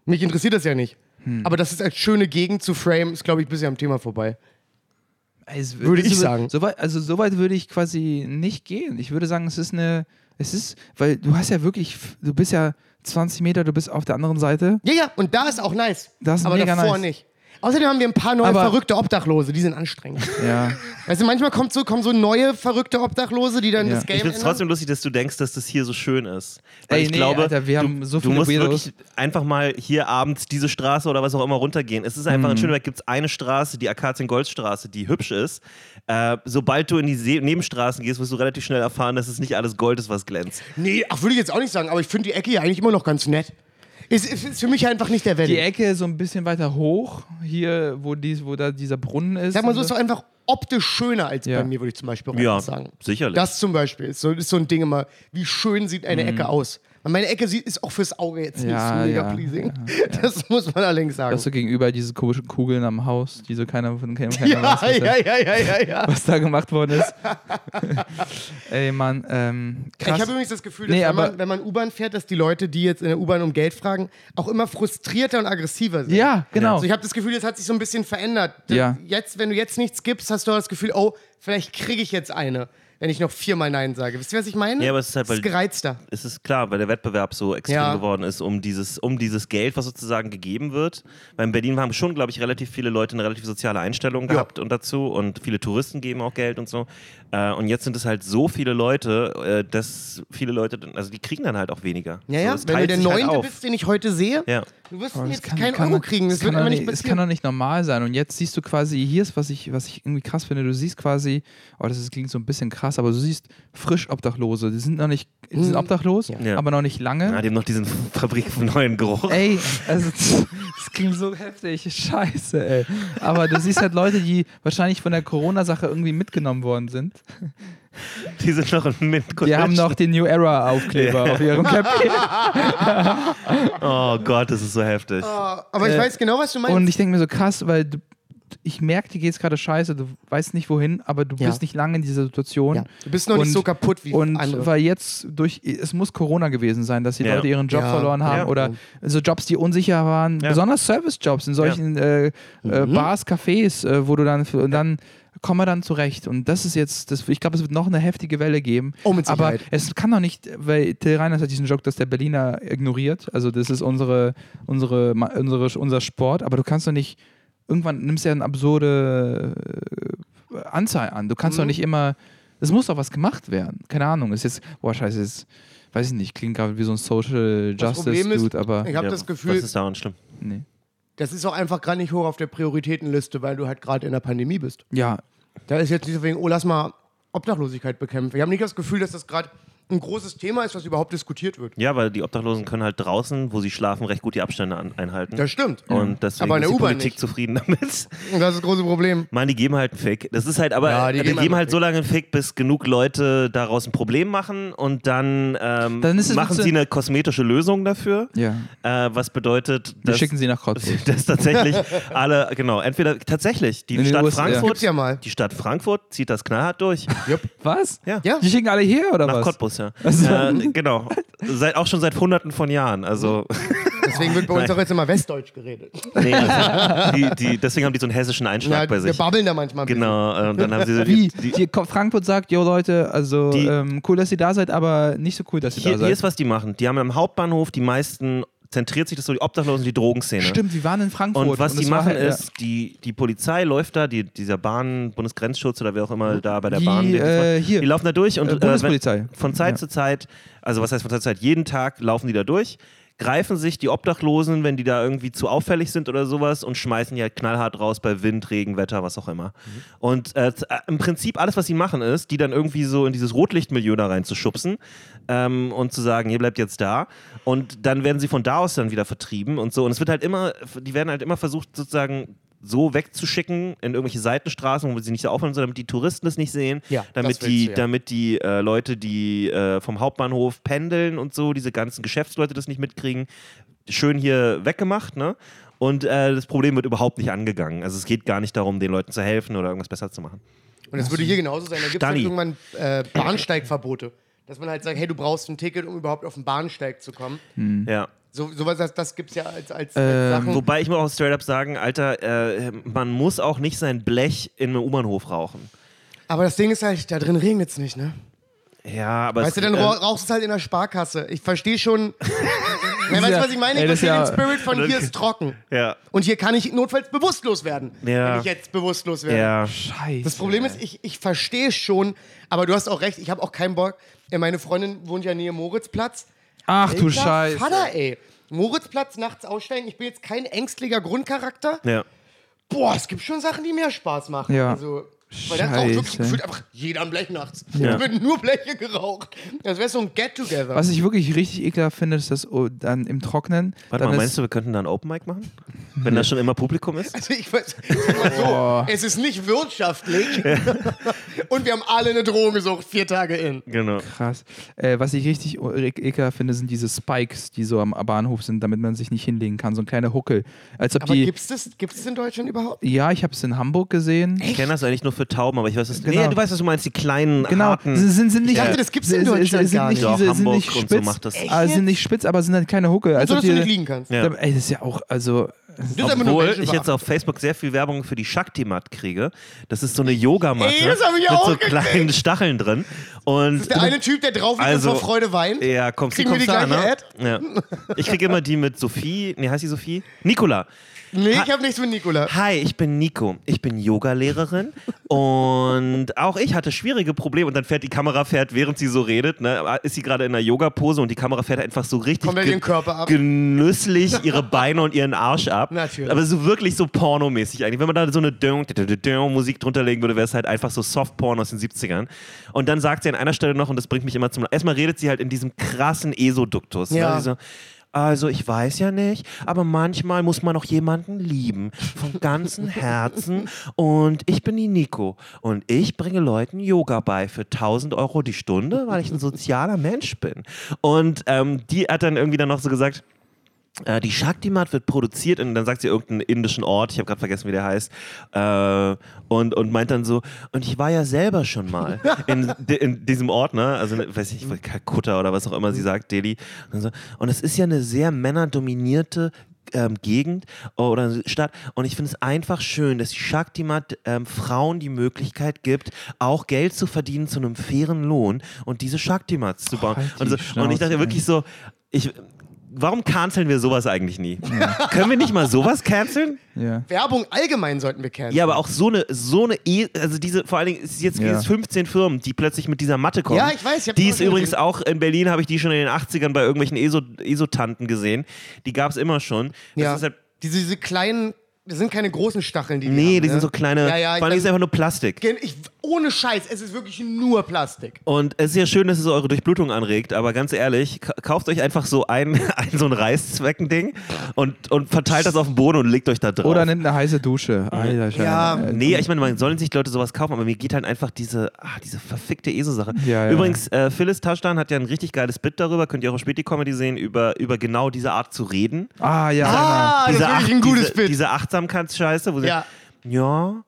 Speaker 2: Mich interessiert das ja nicht.
Speaker 1: Hm.
Speaker 2: Aber das ist als schöne Gegend zu frame, ist, glaube ich, bisher am Thema vorbei.
Speaker 1: Es
Speaker 2: Würde ich
Speaker 1: so-
Speaker 2: sagen.
Speaker 1: So weit, also so weit würde ich quasi nicht gehen. Ich würde sagen, es ist eine. Es ist, weil du hast ja wirklich, du bist ja 20 Meter, du bist auf der anderen Seite.
Speaker 2: Ja, ja, und da ist auch nice.
Speaker 1: Das ist
Speaker 2: aber
Speaker 1: mega
Speaker 2: davor
Speaker 1: nice.
Speaker 2: nicht. Außerdem haben wir ein paar neue
Speaker 1: Aber-
Speaker 2: verrückte Obdachlose, die sind anstrengend.
Speaker 1: Ja.
Speaker 2: weißt du, manchmal kommt so, kommen so neue verrückte Obdachlose, die dann
Speaker 1: Ja.
Speaker 2: das Game
Speaker 3: Ich finde es trotzdem lustig, dass du denkst, dass das hier so schön ist. Weil
Speaker 1: Ey,
Speaker 3: ich
Speaker 1: nee,
Speaker 3: glaube,
Speaker 1: Alter, wir
Speaker 3: du,
Speaker 1: haben so
Speaker 3: du
Speaker 1: viele
Speaker 3: musst
Speaker 1: Weirdos.
Speaker 3: wirklich einfach mal hier abends diese Straße oder was auch immer runtergehen. Es ist einfach
Speaker 1: Mhm.
Speaker 3: in Schöneberg gibt es eine Straße, die Akazien-Goldstraße, die hübsch ist. Äh, sobald du in die See Nebenstraßen gehst, wirst du relativ schnell erfahren, dass es nicht alles Gold ist, was glänzt.
Speaker 2: Nee, ach, würde ich jetzt auch nicht sagen, aber ich finde die Ecke hier eigentlich immer noch ganz nett. Ist, ist, ist für mich einfach nicht der Welle.
Speaker 1: Die Ecke so ein bisschen weiter hoch, hier, wo, dies, wo da dieser Brunnen ist.
Speaker 2: Sag mal so, ist doch einfach optisch schöner als
Speaker 1: Ja.
Speaker 2: bei mir, würde ich zum Beispiel auch
Speaker 3: Ja,
Speaker 2: sagen.
Speaker 3: sicherlich.
Speaker 2: Das zum Beispiel ist so, ist so ein Ding immer, wie schön sieht eine Ecke aus. Meine Ecke sieht, ist auch fürs Auge jetzt nicht.
Speaker 1: Ja,
Speaker 2: so mega
Speaker 1: ja,
Speaker 2: pleasing. Das muss man allerdings sagen.
Speaker 1: Das so gegenüber diese komischen Kugeln am Haus, die so keiner von keiner,
Speaker 2: Ja,
Speaker 1: weiß, was,
Speaker 2: ja,
Speaker 1: da,
Speaker 2: ja, ja, ja, ja.
Speaker 1: was da gemacht worden ist. Ey, Mann, ähm, krass.
Speaker 2: Ich habe übrigens das Gefühl, dass
Speaker 1: Nee,
Speaker 2: wenn, man, wenn man U-Bahn fährt, dass die Leute, die jetzt in der U-Bahn um Geld fragen, auch immer frustrierter und aggressiver sind.
Speaker 1: ja, genau.
Speaker 2: Also ich habe das Gefühl, das hat sich so ein bisschen verändert.
Speaker 1: Ja.
Speaker 2: Jetzt, wenn du jetzt nichts gibst, hast du das Gefühl, oh, vielleicht kriege ich jetzt eine, wenn ich noch viermal Nein sage. Wisst ihr, was ich meine?
Speaker 3: Ja, aber es ist halt,
Speaker 2: das ist
Speaker 3: weil-
Speaker 2: gereizter.
Speaker 3: Es ist klar, weil der Wettbewerb so extrem
Speaker 2: Ja.
Speaker 3: geworden ist um dieses, um dieses Geld, was sozusagen gegeben wird. Weil in Berlin haben schon, glaube ich, relativ viele Leute eine relativ soziale Einstellung gehabt und dazu und viele Touristen geben auch Geld und so. Äh, und jetzt sind es halt so viele Leute, äh, dass viele Leute, also die kriegen dann halt auch weniger.
Speaker 2: Ja,
Speaker 3: so,
Speaker 2: ja.
Speaker 3: es
Speaker 2: Wenn du der
Speaker 3: halt
Speaker 2: Neunte
Speaker 3: auf.
Speaker 2: bist, den ich heute sehe,
Speaker 3: Ja.
Speaker 2: du wirst
Speaker 1: das
Speaker 2: jetzt
Speaker 1: kann-
Speaker 2: keinen
Speaker 1: kann
Speaker 2: Euro kriegen. Das,
Speaker 1: das
Speaker 2: wird
Speaker 1: kann
Speaker 2: nicht
Speaker 1: Das kann doch nicht normal sein. Und jetzt siehst du quasi, hier ist, was ich, was ich irgendwie krass finde, du siehst quasi, oh, das ist, klingt so ein bisschen krass, aber du siehst frisch Obdachlose. Die sind noch nicht, die sind obdachlos,
Speaker 3: Ja.
Speaker 1: aber noch nicht lange.
Speaker 3: Ja, die haben noch diesen Fabrik vom neuen Geruch.
Speaker 1: Ey, also das klingt so heftig. Scheiße, ey. Aber du siehst halt Leute, die wahrscheinlich von der Corona-Sache irgendwie mitgenommen worden sind.
Speaker 3: Die sind noch in Mint
Speaker 1: Die haben noch den New Era-Aufkleber auf ihrem Cappy.
Speaker 3: Oh Gott, das ist so heftig.
Speaker 2: Aber ich
Speaker 1: Äh,
Speaker 2: weiß genau, was du meinst.
Speaker 1: Und ich denke mir so krass, weil du, ich merke, dir geht's gerade scheiße, du weißt nicht wohin, aber du
Speaker 2: Ja.
Speaker 1: bist nicht lange in dieser Situation.
Speaker 2: ja. Du bist noch nicht
Speaker 1: Und-
Speaker 2: so kaputt wie
Speaker 1: Und
Speaker 2: andere.
Speaker 1: weil jetzt durch, es muss Corona gewesen sein, dass die
Speaker 3: Ja.
Speaker 1: Leute ihren Job
Speaker 2: Ja.
Speaker 1: verloren haben
Speaker 3: Ja.
Speaker 1: oder so Jobs, die unsicher waren,
Speaker 3: Ja.
Speaker 1: besonders Service-Jobs in solchen äh, äh,
Speaker 2: Mhm.
Speaker 1: Bars, Cafés, äh, wo du dann, und dann kommen wir dann zurecht. Und das ist jetzt, das, ich glaube, es wird noch eine heftige Welle geben.
Speaker 2: Oh, mit
Speaker 1: Aber
Speaker 2: Sicherheit.
Speaker 1: es kann doch nicht, weil Till Reiners hat diesen Joke, dass der Berliner ignoriert. Also das ist unsere, unsere, unsere, unser Sport, aber du kannst doch nicht, irgendwann nimmst du ja eine absurde äh, Anzahl an. Du kannst doch
Speaker 2: Mhm.
Speaker 1: nicht immer, es muss doch was gemacht werden. Keine Ahnung, ist jetzt, boah, scheiße, ist, weiß ich nicht, klingt gerade wie so ein Social
Speaker 2: Das
Speaker 1: Justice
Speaker 2: ist,
Speaker 1: Dude, aber
Speaker 2: ich habe
Speaker 3: Ja,
Speaker 2: das Gefühl,
Speaker 3: Was ist daran schlimm?
Speaker 1: nee.
Speaker 2: Das ist auch einfach gerade nicht hoch auf der Prioritätenliste, weil du halt gerade in der Pandemie bist.
Speaker 1: Ja,
Speaker 2: Da ist jetzt nicht so wegen, oh, lass mal Obdachlosigkeit bekämpfen. Ich habe nicht das Gefühl, dass das gerade ein großes Thema ist, was überhaupt diskutiert wird.
Speaker 3: Ja, weil die Obdachlosen können halt draußen, wo sie schlafen, recht gut die Abstände an, einhalten.
Speaker 2: Das stimmt.
Speaker 3: Und deswegen
Speaker 2: Aber in der
Speaker 3: ist die
Speaker 2: U-Bahn
Speaker 3: Politik
Speaker 2: nicht.
Speaker 3: zufrieden damit.
Speaker 2: Und das ist das große Problem.
Speaker 3: Mann, die geben halt einen Fick. Das ist halt aber,
Speaker 2: Ja, die
Speaker 3: die,
Speaker 2: geben
Speaker 3: geben
Speaker 2: einfach
Speaker 3: halt so lange einen Fick, bis genug Leute daraus ein Problem machen und dann, ähm,
Speaker 1: Dann
Speaker 3: machen sie eine kosmetische Lösung dafür.
Speaker 1: Ja.
Speaker 3: Äh, was bedeutet,
Speaker 1: Wir
Speaker 3: dass,
Speaker 1: schicken sie nach Cottbus.
Speaker 3: dass tatsächlich alle, genau, entweder tatsächlich die
Speaker 1: In
Speaker 3: Stadt
Speaker 1: ja.
Speaker 3: Frankfurt,
Speaker 2: ja mal.
Speaker 3: die Stadt Frankfurt zieht das knallhart durch.
Speaker 1: Was?
Speaker 3: Ja.
Speaker 2: Ja.
Speaker 1: Die schicken alle her oder
Speaker 3: Nach
Speaker 1: was?
Speaker 3: Cottbus, ja.
Speaker 1: Ach so.
Speaker 3: Äh, genau. Seit, auch schon seit hunderten von Jahren. Also,
Speaker 2: Deswegen wird bei uns
Speaker 3: Nein.
Speaker 2: auch jetzt immer Westdeutsch geredet.
Speaker 3: nee, also die, die, deswegen haben die so einen hessischen Einschlag
Speaker 2: Ja,
Speaker 3: bei
Speaker 2: wir
Speaker 3: sich.
Speaker 2: babbeln da manchmal ein bisschen.
Speaker 3: Genau, äh, und dann haben sie so
Speaker 1: Wie?
Speaker 3: die, die,
Speaker 1: Frankfurt sagt, jo Leute, also
Speaker 3: Die-
Speaker 1: ähm, cool, dass ihr da seid, aber nicht so cool, dass ihr
Speaker 3: hier,
Speaker 1: da seid.
Speaker 3: hier ist, was die machen. Die haben am Hauptbahnhof die meisten, zentriert sich das so die Obdachlosen, die Drogenszene.
Speaker 1: Stimmt, wir waren in Frankfurt.
Speaker 3: Und was die
Speaker 1: es war
Speaker 3: machen
Speaker 1: halt, ja.
Speaker 3: ist, die, die Polizei läuft da, die, dieser Bahn, Bundesgrenzschutz oder wer auch immer da bei der
Speaker 1: Die,
Speaker 3: Bahn, die,
Speaker 1: äh, hier.
Speaker 3: die laufen da durch und
Speaker 1: Äh,
Speaker 3: äh,
Speaker 1: Bundespolizei.
Speaker 3: wenn- von Zeit
Speaker 1: Ja.
Speaker 3: zu Zeit, also was heißt von Zeit zu Zeit, jeden Tag laufen die da durch, greifen sich die Obdachlosen, wenn die da irgendwie zu auffällig sind oder sowas und schmeißen die halt knallhart raus bei Wind, Regen, Wetter, was auch immer. Und äh, äh, im Prinzip alles, was sie machen, ist, die dann irgendwie so in dieses Rotlichtmilieu da reinzuschubsen ähm, und zu sagen, ihr bleibt jetzt da. Und dann werden sie von da aus dann wieder vertrieben und so. Und es wird halt immer, die werden halt immer versucht, sozusagen so wegzuschicken in irgendwelche Seitenstraßen, wo sie nicht so auffallen, sondern damit die Touristen es nicht sehen,
Speaker 2: Ja,
Speaker 3: damit die,
Speaker 2: du, ja.
Speaker 3: damit die äh, Leute, die äh, vom Hauptbahnhof pendeln und so, diese ganzen Geschäftsleute das nicht mitkriegen, schön hier weggemacht, ne? Und äh, das Problem wird überhaupt nicht angegangen. Also es geht gar nicht darum, den Leuten zu helfen oder irgendwas besser zu machen.
Speaker 2: Und das würde hier genauso sein. Da gibt es halt irgendwann äh, Bahnsteigverbote. Dass man halt sagt, hey, du brauchst ein Ticket, um überhaupt auf den Bahnsteig zu kommen.
Speaker 3: Ja.
Speaker 2: So, sowas, das, das gibt es ja als, als,
Speaker 1: Ähm,
Speaker 2: als Sachen.
Speaker 3: Wobei ich muss auch straight up sagen, Alter, äh, man muss auch nicht sein Blech in einem U-Bahnhof rauchen.
Speaker 2: Aber das Ding ist halt, da drin regnet es nicht, ne?
Speaker 3: Ja, aber
Speaker 2: Weißt du, dann
Speaker 3: äh,
Speaker 2: rauch- rauchst du es halt in der Sparkasse. Ich verstehe schon. ja, weißt du, was ich meine? Ich
Speaker 1: Ey, das
Speaker 2: verstehe
Speaker 1: ist
Speaker 2: den
Speaker 1: ja-
Speaker 2: Spirit von hier ist trocken.
Speaker 3: ja,
Speaker 2: Und hier kann ich notfalls bewusstlos werden.
Speaker 3: Ja.
Speaker 2: Wenn ich jetzt bewusstlos werde.
Speaker 3: ja.
Speaker 1: Scheiße.
Speaker 2: Das Problem ist, ich, ich verstehe schon, aber du hast auch recht, ich habe auch keinen Bock. Äh, Meine Freundin wohnt ja nähe Moritzplatz.
Speaker 1: Ach du Scheiße.
Speaker 2: Vater, ey. Moritzplatz nachts aussteigen. Ich bin jetzt kein ängstlicher Grundcharakter.
Speaker 3: ja.
Speaker 2: Boah, es gibt schon Sachen, die mehr Spaß machen.
Speaker 1: Ja.
Speaker 2: Also, weil da raucht wirklich gefühlt einfach jeder am Blech nachts.
Speaker 3: Ja.
Speaker 2: Es wird nur Bleche geraucht. Das wäre so ein Get-Together.
Speaker 1: Was ich wirklich richtig ekelhaft finde, ist das oh, dann im Trocknen.
Speaker 3: Warte
Speaker 1: dann
Speaker 3: mal, meinst du, wir könnten da ein Open Mic machen? Wenn da schon immer Publikum ist?
Speaker 2: Also ich weiß, so,
Speaker 1: Boah.
Speaker 2: es ist nicht wirtschaftlich und wir haben alle eine Drogensucht vier Tage in.
Speaker 3: Genau.
Speaker 1: Krass. Äh, was ich richtig e- ekelhaft finde, sind diese Spikes, die so am Bahnhof sind, damit man sich nicht hinlegen kann. So ein kleiner Huckel. Als ob
Speaker 2: Aber
Speaker 1: die.
Speaker 2: gibt's das, gibt's das in Deutschland überhaupt?
Speaker 1: Ja, ich habe es in Hamburg gesehen.
Speaker 3: Ich kenne das eigentlich nur für Tauben, aber ich weiß es
Speaker 1: Genau.
Speaker 3: Nee, du weißt, was du meinst, die kleinen,
Speaker 1: Genau,
Speaker 3: harten.
Speaker 1: sind, sind, sind nicht.
Speaker 2: Ich dachte, das gibt's in
Speaker 1: sind- sind-
Speaker 2: Deutschland
Speaker 1: sind
Speaker 2: gar
Speaker 1: nicht. Diese, sind
Speaker 3: Hamburg
Speaker 1: nicht
Speaker 3: und so
Speaker 1: spitz,
Speaker 3: macht das.
Speaker 2: Echt
Speaker 1: Ah, sind nicht spitz, aber sind halt keine Huckel. Als
Speaker 2: So, dass du
Speaker 1: die,
Speaker 2: nicht liegen kannst.
Speaker 3: Ja.
Speaker 1: Ey, das ist ja auch, also.
Speaker 2: Das ist
Speaker 3: Obwohl ich jetzt auf Facebook sehr viel Werbung für die Shakti-Mat kriege. Das ist so eine Yogamatte
Speaker 2: Ey, das
Speaker 3: mit so
Speaker 2: gekriegt.
Speaker 3: kleinen Stacheln drin. Und
Speaker 2: Der eine Typ, der drauf liegt
Speaker 3: Also-
Speaker 2: und vor Freude weint.
Speaker 3: ja, kommst
Speaker 2: Kriegen wir die
Speaker 3: kommst da,
Speaker 2: gleiche
Speaker 3: ne? Ja. Ich kriege immer die mit Sophie. Nee, heißt die Sophie? Nicola.
Speaker 2: Nee, ich habe nichts mit Nikola.
Speaker 3: Hi, ich bin Nico. Ich bin Yogalehrerin und auch ich hatte schwierige Probleme. Und dann fährt die Kamera, fährt, während sie so redet, ne, ist sie gerade in einer Yoga-Pose und die Kamera fährt einfach so richtig
Speaker 2: Komplett
Speaker 3: ge- genüsslich ihre Beine und ihren Arsch ab.
Speaker 2: Natürlich.
Speaker 3: Aber so wirklich so pornomäßig eigentlich. Wenn man da so eine Dön- Dön- Dön- Musik drunter legen würde, wäre es halt einfach so Soft-Porn aus den 70ern. Und dann sagt sie an einer Stelle noch, und das bringt mich immer zum... Erstmal redet sie halt in diesem krassen Esoduktus.
Speaker 2: Ja.
Speaker 3: Ne? So, also ich weiß ja nicht, aber manchmal muss man auch jemanden lieben. Von ganzem Herzen. Und ich bin die Nico. Und ich bringe Leuten Yoga bei für 1000 Euro die Stunde, weil ich ein sozialer Mensch bin. Und ähm, die hat dann irgendwie dann noch so gesagt, äh, die Shakti-Mat wird produziert und dann sagt sie irgendeinen indischen Ort, ich habe gerade vergessen, wie der heißt, äh, und, und meint dann so, und ich war ja selber schon mal in, in diesem Ort, ne, also weiß ich, Kalkutta oder was auch immer sie sagt, Delhi, und, so. und es ist ja eine sehr männerdominierte ähm, Gegend oder Stadt und ich finde es einfach schön, dass die Shakti-Mat ähm, Frauen die Möglichkeit gibt, auch Geld zu verdienen zu einem fairen Lohn und diese Shakti-Mats zu bauen.
Speaker 1: halt
Speaker 3: und, so,
Speaker 1: die
Speaker 3: und ich dachte wirklich so, ich, warum canceln wir sowas eigentlich nie? Können wir nicht mal sowas canceln?
Speaker 1: Ja.
Speaker 2: Werbung allgemein sollten wir kennen.
Speaker 3: Ja, aber auch so eine, so eine, e also diese, vor allen Dingen, es ist jetzt
Speaker 1: Ja.
Speaker 3: jetzt 15 Firmen, die plötzlich mit dieser Matte kommen.
Speaker 2: Ja, ich weiß, ich
Speaker 3: Die
Speaker 2: die
Speaker 3: ist übrigens
Speaker 2: gesehen.
Speaker 3: auch in Berlin, habe ich die schon in den 80ern bei irgendwelchen ESO- ESO-Tanten gesehen. Die gab es immer schon. Das
Speaker 2: ja.
Speaker 3: ist halt,
Speaker 2: diese, diese kleinen das sind keine großen Stacheln, die die
Speaker 3: Nee,
Speaker 2: haben,
Speaker 3: die
Speaker 2: ne?
Speaker 3: sind so kleine.
Speaker 2: Ja, ja,
Speaker 3: vor allem ist es einfach nur Plastik.
Speaker 2: Ich, ohne Scheiß, es ist wirklich nur Plastik.
Speaker 3: Und es ist ja schön, dass es eure Durchblutung anregt, aber ganz ehrlich, ka- kauft euch einfach so ein, ein so ein Reißzweckending und, und verteilt das auf den Boden und legt euch da drauf.
Speaker 1: Oder nimmt eine heiße Dusche. Alter, Scheiße.
Speaker 2: Ja,
Speaker 1: Äh,
Speaker 3: Nee, ich meine, man sollen sich Leute sowas kaufen, aber mir geht halt einfach diese, ah, diese verfickte ESO-Sache.
Speaker 1: Ja, ja.
Speaker 3: Übrigens, äh, Phyllis Taschdan hat ja ein richtig geiles Bit darüber, könnt ihr auch auf Späti-Comedy sehen, über, über genau diese Art zu reden.
Speaker 1: Ah, ja.
Speaker 2: Ah, das ist
Speaker 3: diese,
Speaker 2: wirklich ein gutes
Speaker 3: diese,
Speaker 2: Bild.
Speaker 3: diese Achtsamkeitsscheiße, wo sie,
Speaker 2: Ja.
Speaker 3: ja,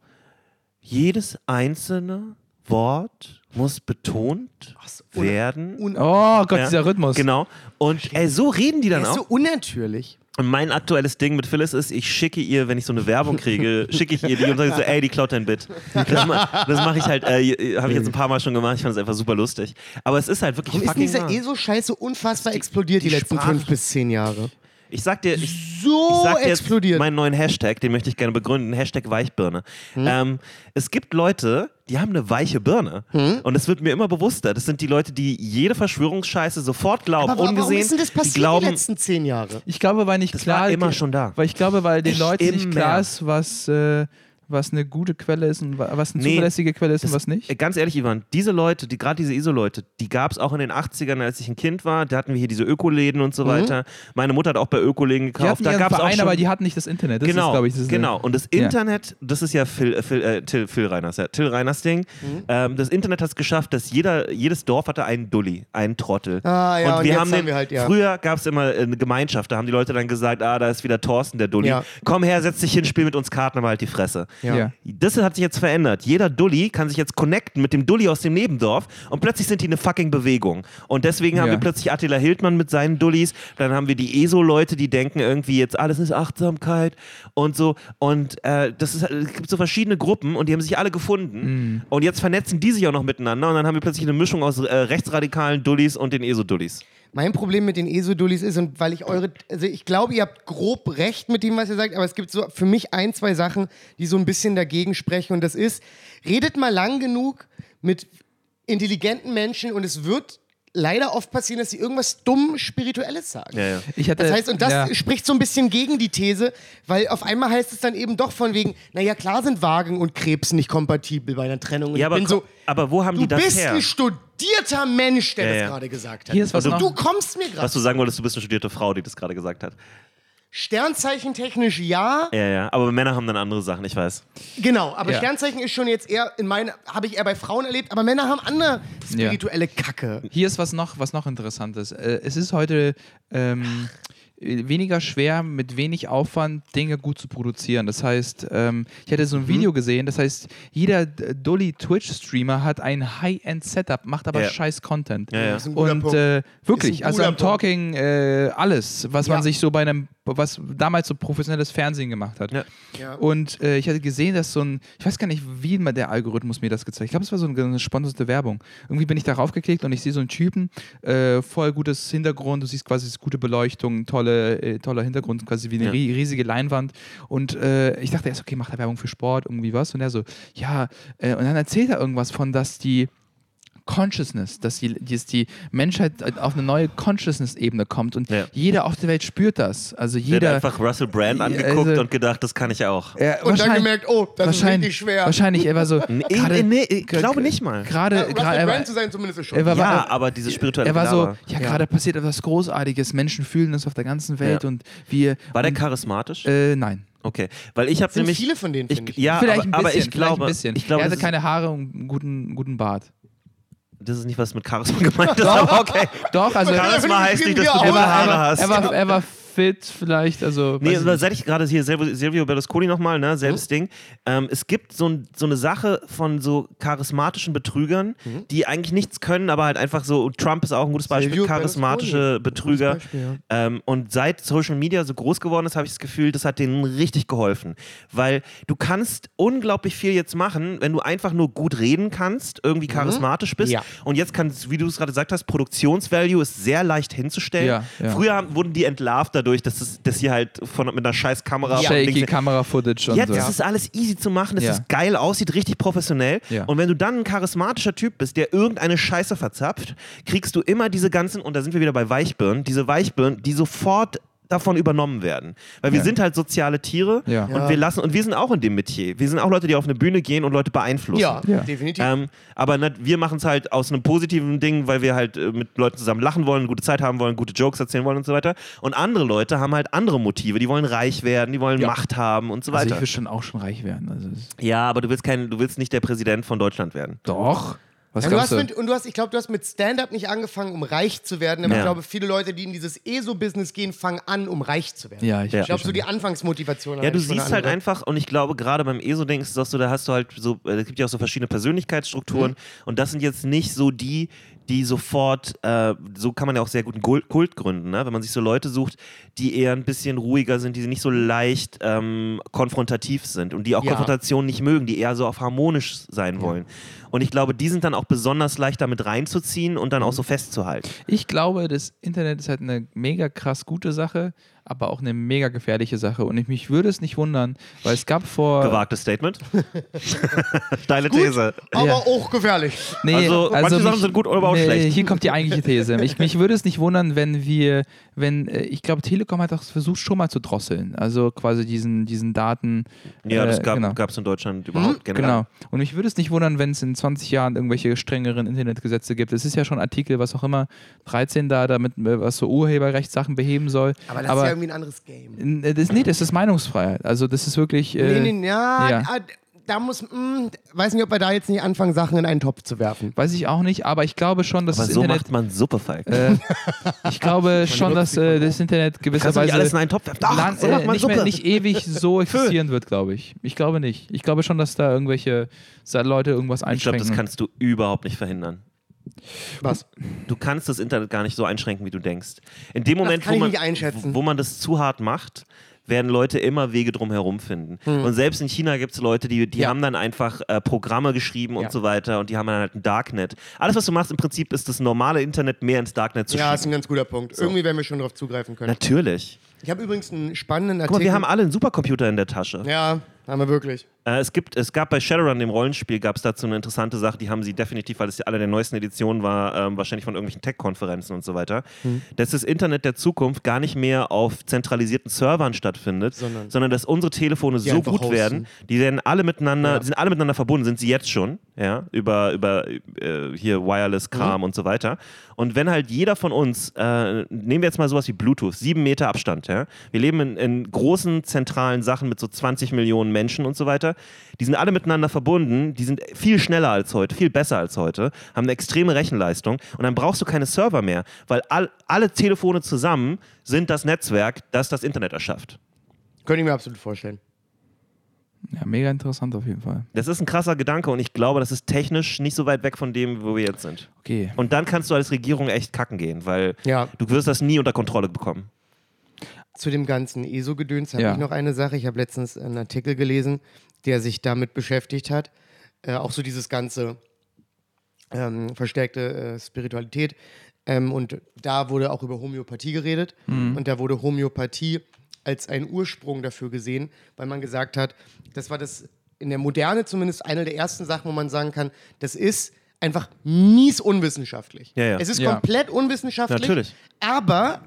Speaker 3: jedes einzelne Wort muss betont
Speaker 2: un-
Speaker 3: werden.
Speaker 1: Oh Gott,
Speaker 3: Ja,
Speaker 1: dieser Rhythmus.
Speaker 3: Genau. Und ey, so reden die dann
Speaker 2: das ist so
Speaker 3: auch.
Speaker 2: unnatürlich.
Speaker 3: Und mein aktuelles Ding mit Phyllis ist, ich schicke ihr, wenn ich so eine Werbung kriege, schicke ich ihr die und sage so, ey, die klaut dein Bit. Das, das mache ich halt, äh, habe ich jetzt ein paar Mal schon gemacht, ich fand es einfach super lustig. Aber es ist halt wirklich
Speaker 2: Warum ist
Speaker 3: fucking
Speaker 2: dieser
Speaker 3: wahr.
Speaker 2: ESO-Scheiße unfassbar explodiert die,
Speaker 3: die
Speaker 2: letzten
Speaker 3: Sprache-
Speaker 2: fünf bis zehn Jahre?
Speaker 3: Ich sag dir, ich, ich
Speaker 2: So
Speaker 3: sag dir jetzt
Speaker 2: explodiert.
Speaker 3: meinen neuen Hashtag, den möchte ich gerne begründen, Hashtag Weichbirne.
Speaker 2: Hm?
Speaker 3: Ähm, es gibt Leute, die haben eine weiche Birne.
Speaker 2: Hm?
Speaker 3: Und es wird mir immer bewusster. Das sind die Leute, die jede Verschwörungsscheiße sofort glauben,
Speaker 2: Aber wa-
Speaker 3: ungesehen.
Speaker 2: warum ist denn das
Speaker 3: die
Speaker 2: passiert
Speaker 3: glauben,
Speaker 2: die letzten zehn Jahre?
Speaker 1: Ich glaube, weil nicht
Speaker 3: Das
Speaker 1: klar
Speaker 3: war immer schon da.
Speaker 1: Weil ich glaube, weil den Leuten nicht klar ist, was, äh, was eine gute Quelle ist und wa- was eine
Speaker 3: Nee,
Speaker 1: zuverlässige Quelle ist und was nicht.
Speaker 3: Ganz ehrlich, Ivan, diese Leute, die, gerade diese ISO-Leute, die gab es auch in den 80ern, als ich ein Kind war. Da hatten wir hier diese Ökoläden und so weiter. Meine Mutter hat auch bei Ökoläden gekauft. Da gab es auch schon
Speaker 1: aber die hatten nicht das Internet. Das
Speaker 3: genau,
Speaker 1: ist, glaube ich, das ist
Speaker 3: genau. Und das
Speaker 1: Ja.
Speaker 3: Internet, das ist ja Phil, äh, Phil, äh, Till, Phil Reiners, ja, Till Reiners Ding.
Speaker 1: Mhm.
Speaker 3: Ähm, das Internet hat es geschafft, dass jeder, jedes Dorf hatte einen Dulli, einen Trottel.
Speaker 2: Ah, ja, und
Speaker 3: wir
Speaker 2: jetzt
Speaker 3: haben,
Speaker 2: haben
Speaker 3: den,
Speaker 2: wir halt, ja.
Speaker 3: Früher gab es immer eine Gemeinschaft, da haben die Leute dann gesagt, ah, da ist wieder Thorsten, der Dulli.
Speaker 2: Ja.
Speaker 3: Komm her, setz dich hin, spiel mit uns Karten, aber halt die Fresse.
Speaker 2: Ja.
Speaker 3: Das hat sich jetzt verändert. Jeder Dulli kann sich jetzt connecten mit dem Dulli aus dem Nebendorf und plötzlich sind die eine fucking Bewegung. Und deswegen haben wir plötzlich Attila Hildmann mit seinen Dullis, dann haben wir die ESO-Leute, die denken irgendwie jetzt alles ist Achtsamkeit und so. Und äh, das ist, es gibt so verschiedene Gruppen und die haben sich alle gefunden. Und jetzt vernetzen die sich auch noch miteinander und dann haben wir plötzlich eine Mischung aus äh, rechtsradikalen Dullis und den ESO-Dullis.
Speaker 2: Mein Problem mit den ESO-Dullis ist, und weil ich eure, also ich glaube, ihr habt grob recht mit dem, was ihr sagt, aber es gibt so für mich ein, zwei Sachen, die so ein bisschen dagegen sprechen. Und das ist, redet mal lang genug mit intelligenten Menschen und es wird leider oft passieren, dass sie irgendwas dumm Spirituelles sagen.
Speaker 3: Ja, ja.
Speaker 1: Ich hatte,
Speaker 2: Das heißt, und das
Speaker 1: ja.
Speaker 2: spricht so ein bisschen gegen die These, weil auf einmal heißt es dann eben doch von wegen, naja, klar sind Wagen und Krebs nicht kompatibel bei einer Trennung. Und
Speaker 3: Ja,
Speaker 2: ich
Speaker 3: aber,
Speaker 2: bin so,
Speaker 3: aber wo haben
Speaker 2: du
Speaker 3: die das
Speaker 2: bist
Speaker 3: her?
Speaker 2: ein studierter Mensch, der
Speaker 3: Ja,
Speaker 2: das gerade gesagt hat.
Speaker 1: Hier ist was
Speaker 2: und
Speaker 1: noch-
Speaker 2: du kommst mir gerade.
Speaker 3: Was du sagen wolltest, du bist eine studierte Frau, die das gerade gesagt hat.
Speaker 2: Sternzeichen technisch ja,
Speaker 3: Ja, ja. Aber Männer haben dann andere Sachen, ich weiß.
Speaker 2: genau, aber
Speaker 1: Ja.
Speaker 2: Sternzeichen ist schon jetzt eher in meinen, habe ich eher bei Frauen erlebt, aber Männer haben andere spirituelle Kacke.
Speaker 1: Hier ist was noch, was noch interessantes. Äh, es ist heute ähm, äh, weniger schwer, mit wenig Aufwand Dinge gut zu produzieren. Das heißt, ähm, ich hatte so
Speaker 3: Mhm.
Speaker 1: ein Video gesehen, das heißt, jeder D- Dully Twitch-Streamer hat ein High-End-Setup, macht aber
Speaker 3: Ja.
Speaker 1: scheiß Content.
Speaker 3: Ja, ja.
Speaker 2: Das ist ein guter
Speaker 1: Und
Speaker 2: Punkt.
Speaker 1: äh, wirklich,
Speaker 2: Ist ein
Speaker 1: also am Talking äh, alles, was
Speaker 2: Ja.
Speaker 1: man sich so bei einem, was damals so professionelles Fernsehen gemacht hat.
Speaker 3: Ja.
Speaker 2: Ja.
Speaker 1: Und äh, ich hatte gesehen, dass so ein, ich weiß gar nicht, wie mal der Algorithmus mir das gezeigt hat. Ich glaube, es war so eine gesponserte Werbung. Irgendwie bin ich darauf geklickt und ich sehe so einen Typen, äh, voll gutes Hintergrund, du siehst quasi das gute Beleuchtung, tolle, äh, toller Hintergrund, quasi wie eine
Speaker 3: Ja.
Speaker 1: rie- riesige Leinwand. Und äh, ich dachte erst, okay, macht er Werbung für Sport, irgendwie was? Und er so, ja, äh, und dann erzählt er irgendwas von, dass die Consciousness, dass die, dass die Menschheit auf eine neue Consciousness-Ebene kommt und
Speaker 3: Ja.
Speaker 1: jeder auf der Welt spürt das. Also
Speaker 3: Der
Speaker 1: jeder.
Speaker 3: hat einfach Russell Brand
Speaker 1: Ja,
Speaker 3: angeguckt
Speaker 1: also-
Speaker 3: und gedacht, das kann ich auch.
Speaker 1: Ja,
Speaker 2: Und dann gemerkt, oh, das ist richtig schwer.
Speaker 1: Wahrscheinlich, er war so.
Speaker 3: Nee,
Speaker 1: gerade-
Speaker 3: nee, ich glaube nicht mal.
Speaker 1: Gerade,
Speaker 2: Ja, Russell
Speaker 1: er,
Speaker 2: Brand
Speaker 1: war,
Speaker 2: zu sein zumindest ist schon.
Speaker 1: er war,
Speaker 3: Ja,
Speaker 1: er,
Speaker 3: aber diese spirituelle
Speaker 1: er war so, ja,
Speaker 2: Ja.
Speaker 1: gerade passiert etwas Großartiges. Menschen fühlen das auf der ganzen Welt
Speaker 3: Ja.
Speaker 1: und wir.
Speaker 3: War der
Speaker 1: und,
Speaker 3: charismatisch?
Speaker 1: äh, nein.
Speaker 3: Okay, weil ich habe nämlich
Speaker 2: viele von denen,
Speaker 3: ich,
Speaker 2: ich.
Speaker 3: ja,
Speaker 1: vielleicht
Speaker 3: aber,
Speaker 1: ein bisschen,
Speaker 3: aber ich glaube,
Speaker 1: ein bisschen.
Speaker 3: ich glaube,
Speaker 1: er hatte keine Haare und einen guten, guten Bart.
Speaker 3: Das ist nicht was mit Charisma gemeint ist, aber okay.
Speaker 1: Doch, also
Speaker 3: Charisma heißt nicht, dass du
Speaker 2: er,
Speaker 3: Haare hast.
Speaker 1: er, war, er war fit, vielleicht. Also,
Speaker 3: Nee, aber seit ich gerade hier Silvio, Berlusconi nochmal, ne, selbes
Speaker 1: Mhm.
Speaker 3: Ding. Ähm, es gibt so, ein, so eine Sache von so charismatischen Betrügern,
Speaker 1: Mhm.
Speaker 3: die eigentlich nichts können, aber halt einfach so, Trump ist auch ein gutes Beispiel,
Speaker 2: Silvio
Speaker 3: charismatische
Speaker 2: Berlusconi.
Speaker 3: Betrüger.
Speaker 2: Beispiel,
Speaker 3: ähm, und seit Social Media so groß geworden ist, habe ich das Gefühl, das hat denen richtig geholfen. Weil du kannst unglaublich viel jetzt machen, wenn du einfach nur gut reden kannst, irgendwie charismatisch bist.
Speaker 2: Mhm. Ja.
Speaker 3: Und jetzt kannst, wie du es gerade gesagt hast, Produktionsvalue ist sehr leicht hinzustellen.
Speaker 1: Ja, ja.
Speaker 3: Früher haben, wurden die entlarvt dadurch, dass, es, dass sie halt von, mit einer scheiß Kamera
Speaker 1: Shaky Kamera-Footage und
Speaker 3: Jetzt
Speaker 1: so.
Speaker 3: ist es alles easy zu machen, dass
Speaker 1: Ja.
Speaker 3: es geil aussieht, richtig professionell.
Speaker 1: Ja.
Speaker 3: Und wenn du dann ein charismatischer Typ bist, der irgendeine Scheiße verzapft, kriegst du immer diese ganzen, und da sind wir wieder bei Weichbirnen, diese Weichbirnen, die sofort davon übernommen werden. Weil wir
Speaker 1: Ja.
Speaker 3: sind halt soziale Tiere
Speaker 1: Ja.
Speaker 3: und
Speaker 2: Ja.
Speaker 3: wir lassen, und wir sind auch in dem Metier. Wir sind auch Leute, die auf eine Bühne gehen und Leute beeinflussen.
Speaker 2: Ja,
Speaker 1: Ja.
Speaker 2: definitiv.
Speaker 3: Ähm, aber nicht, wir machen es halt aus einem positiven Ding, weil wir halt äh, mit Leuten zusammen lachen wollen, gute Zeit haben wollen, gute Jokes erzählen wollen und so weiter. Und andere Leute haben halt andere Motive. Die wollen reich werden, die wollen
Speaker 2: Ja.
Speaker 3: Macht haben und so
Speaker 1: Also ich
Speaker 3: weiter.
Speaker 1: will schon auch schon reich werden. Also
Speaker 3: ja, aber du willst kein, du willst nicht der Präsident von Deutschland werden.
Speaker 1: doch. Was
Speaker 2: Ja, du hast
Speaker 1: du?
Speaker 2: mit, und du hast, ich glaube, du hast mit Stand-up nicht angefangen, um reich zu werden, aber
Speaker 3: Ja.
Speaker 2: ich glaube, viele Leute, die in dieses ESO-Business gehen, fangen an, um reich zu werden.
Speaker 1: Ja, ich,
Speaker 3: Ja.
Speaker 2: Ich glaube, so die Anfangsmotivation.
Speaker 3: Ja, du siehst halt einfach, und ich glaube, gerade beim ESO-Ding ist es auch so, da hast du halt so, äh, es gibt ja auch so verschiedene Persönlichkeitsstrukturen und das sind jetzt nicht so die, die sofort, äh, so kann man ja auch sehr gut einen Kult, gründen, ne? wenn man sich so Leute sucht, die eher ein bisschen ruhiger sind, die nicht so leicht ähm, konfrontativ sind und die auch
Speaker 2: Ja.
Speaker 3: Konfrontation nicht mögen, die eher so auf harmonisch sein wollen. Und ich glaube, die sind dann auch besonders leicht damit reinzuziehen und dann auch so festzuhalten.
Speaker 1: Ich glaube, das Internet ist halt eine mega krass gute Sache, aber auch eine mega gefährliche Sache. Und ich, mich würde es nicht wundern, weil es gab vor.
Speaker 3: Gewagtes Statement. Steile These.
Speaker 2: Aber
Speaker 1: Ja.
Speaker 2: auch gefährlich.
Speaker 1: Nee,
Speaker 3: Also, manche Sachen sind gut oder aber auch schlecht.
Speaker 1: Hier kommt die eigentliche These. Ich, mich würde es nicht wundern, wenn wir, wenn, äh, ich glaube, Telekom hat auch versucht, schon mal zu drosseln. Also quasi diesen, diesen Daten.
Speaker 3: Ja, das
Speaker 1: äh,
Speaker 3: gab
Speaker 1: genau.
Speaker 3: es in Deutschland überhaupt generell.
Speaker 1: Genau. Und mich würde es nicht wundern, wenn es in 20 Jahren irgendwelche strengeren Internetgesetze gibt. Es ist ja schon Artikel, was auch immer, 13 da, damit, äh, was so Urheberrechtssachen beheben soll.
Speaker 2: Aber das ist ja irgendwie ein anderes Game.
Speaker 1: Äh, das, nee, das ist Meinungsfreiheit. Also das ist wirklich. Äh,
Speaker 2: nee, nee, ja,
Speaker 1: ja.
Speaker 2: Da muss, mh, weiß nicht, ob wir da jetzt nicht anfangen, Sachen in einen Topf zu werfen.
Speaker 1: Weiß ich auch nicht, aber ich glaube schon, dass
Speaker 3: Aber
Speaker 1: das
Speaker 3: so
Speaker 1: Internet.
Speaker 3: macht man Suppe, Falk.
Speaker 1: Äh, ich glaube schon, dass äh, das Internet gewisserweise
Speaker 3: alles in einen Topf werfen? Doch,
Speaker 1: lang,
Speaker 3: so macht
Speaker 1: äh,
Speaker 3: man
Speaker 1: nicht, mehr, nicht ewig so existieren wird, glaube ich. Ich glaube nicht. Ich glaube schon, dass da irgendwelche Leute irgendwas
Speaker 3: ich glaube,
Speaker 1: einschränken.
Speaker 3: das kannst du überhaupt nicht verhindern.
Speaker 2: Was?
Speaker 3: Du kannst das Internet gar nicht so einschränken, wie du denkst. In dem Moment, wo, man,
Speaker 2: nicht einschätzen.
Speaker 3: wo man das zu hart macht, werden Leute immer Wege drum herum finden. Und selbst in China gibt es Leute, die, die
Speaker 2: Hm. Ja.
Speaker 3: haben dann einfach äh, Programme geschrieben und
Speaker 2: Ja.
Speaker 3: so weiter und die haben dann halt ein Darknet. Alles, was du machst, im Prinzip ist das normale Internet mehr ins Darknet zu
Speaker 2: Ja, ist
Speaker 3: schieben.
Speaker 2: ein ganz guter Punkt. Irgendwie werden wir schon darauf zugreifen können.
Speaker 3: Natürlich.
Speaker 2: Ich habe übrigens einen spannenden Artikel.
Speaker 3: Guck mal, wir haben alle einen Supercomputer in der Tasche.
Speaker 2: ja, haben wir wirklich.
Speaker 3: Äh, es, gibt, es gab bei Shadowrun, dem Rollenspiel, gab es dazu eine interessante Sache, die haben sie definitiv, weil es ja alle der neuesten Editionen war, ähm, wahrscheinlich von irgendwelchen Tech-Konferenzen und so weiter,
Speaker 2: Hm.
Speaker 3: dass das Internet der Zukunft gar nicht mehr auf zentralisierten Servern stattfindet,
Speaker 2: Sondern-
Speaker 3: sondern, dass unsere Telefone so gut
Speaker 2: hosten.
Speaker 3: werden, die werden alle miteinander,
Speaker 2: Ja.
Speaker 3: die sind alle miteinander verbunden, sind sie jetzt schon, ja, über, über äh, hier
Speaker 2: Mhm.
Speaker 3: Wireless-Kram und so weiter. Und wenn halt jeder von uns, äh, nehmen wir jetzt mal sowas wie Bluetooth, sieben Meter Abstand, ja, wir leben in, in großen zentralen Sachen mit so 20 Millionen Menschen und so weiter, die sind alle miteinander verbunden, die sind viel schneller als heute, viel besser als heute, haben eine extreme Rechenleistung und dann brauchst du keine Server mehr, weil all, alle Telefone zusammen sind das Netzwerk, das das Internet erschafft.
Speaker 2: Könnte ich mir absolut vorstellen.
Speaker 1: Ja, mega interessant auf jeden Fall.
Speaker 3: Das ist ein krasser Gedanke und ich glaube, das ist technisch nicht so weit weg von dem, wo wir jetzt sind.
Speaker 1: Okay.
Speaker 3: Und dann kannst du als Regierung echt kacken gehen, weil
Speaker 2: Ja.
Speaker 3: du wirst das nie unter Kontrolle bekommen.
Speaker 2: Zu dem ganzen ESO-Gedöns habe
Speaker 1: Ja.
Speaker 2: ich noch eine Sache. Ich habe letztens einen Artikel gelesen, der sich damit beschäftigt hat. Äh, auch so dieses ganze ähm, verstärkte äh, Spiritualität. Ähm, und da wurde auch über Homöopathie geredet. Und da wurde Homöopathie als ein Ursprung dafür gesehen, weil man gesagt hat, das war das in der Moderne zumindest eine der ersten Sachen, wo man sagen kann, das ist einfach mies unwissenschaftlich.
Speaker 3: Ja, ja.
Speaker 2: Es ist
Speaker 1: Ja.
Speaker 2: komplett unwissenschaftlich.
Speaker 3: Natürlich.
Speaker 2: Aber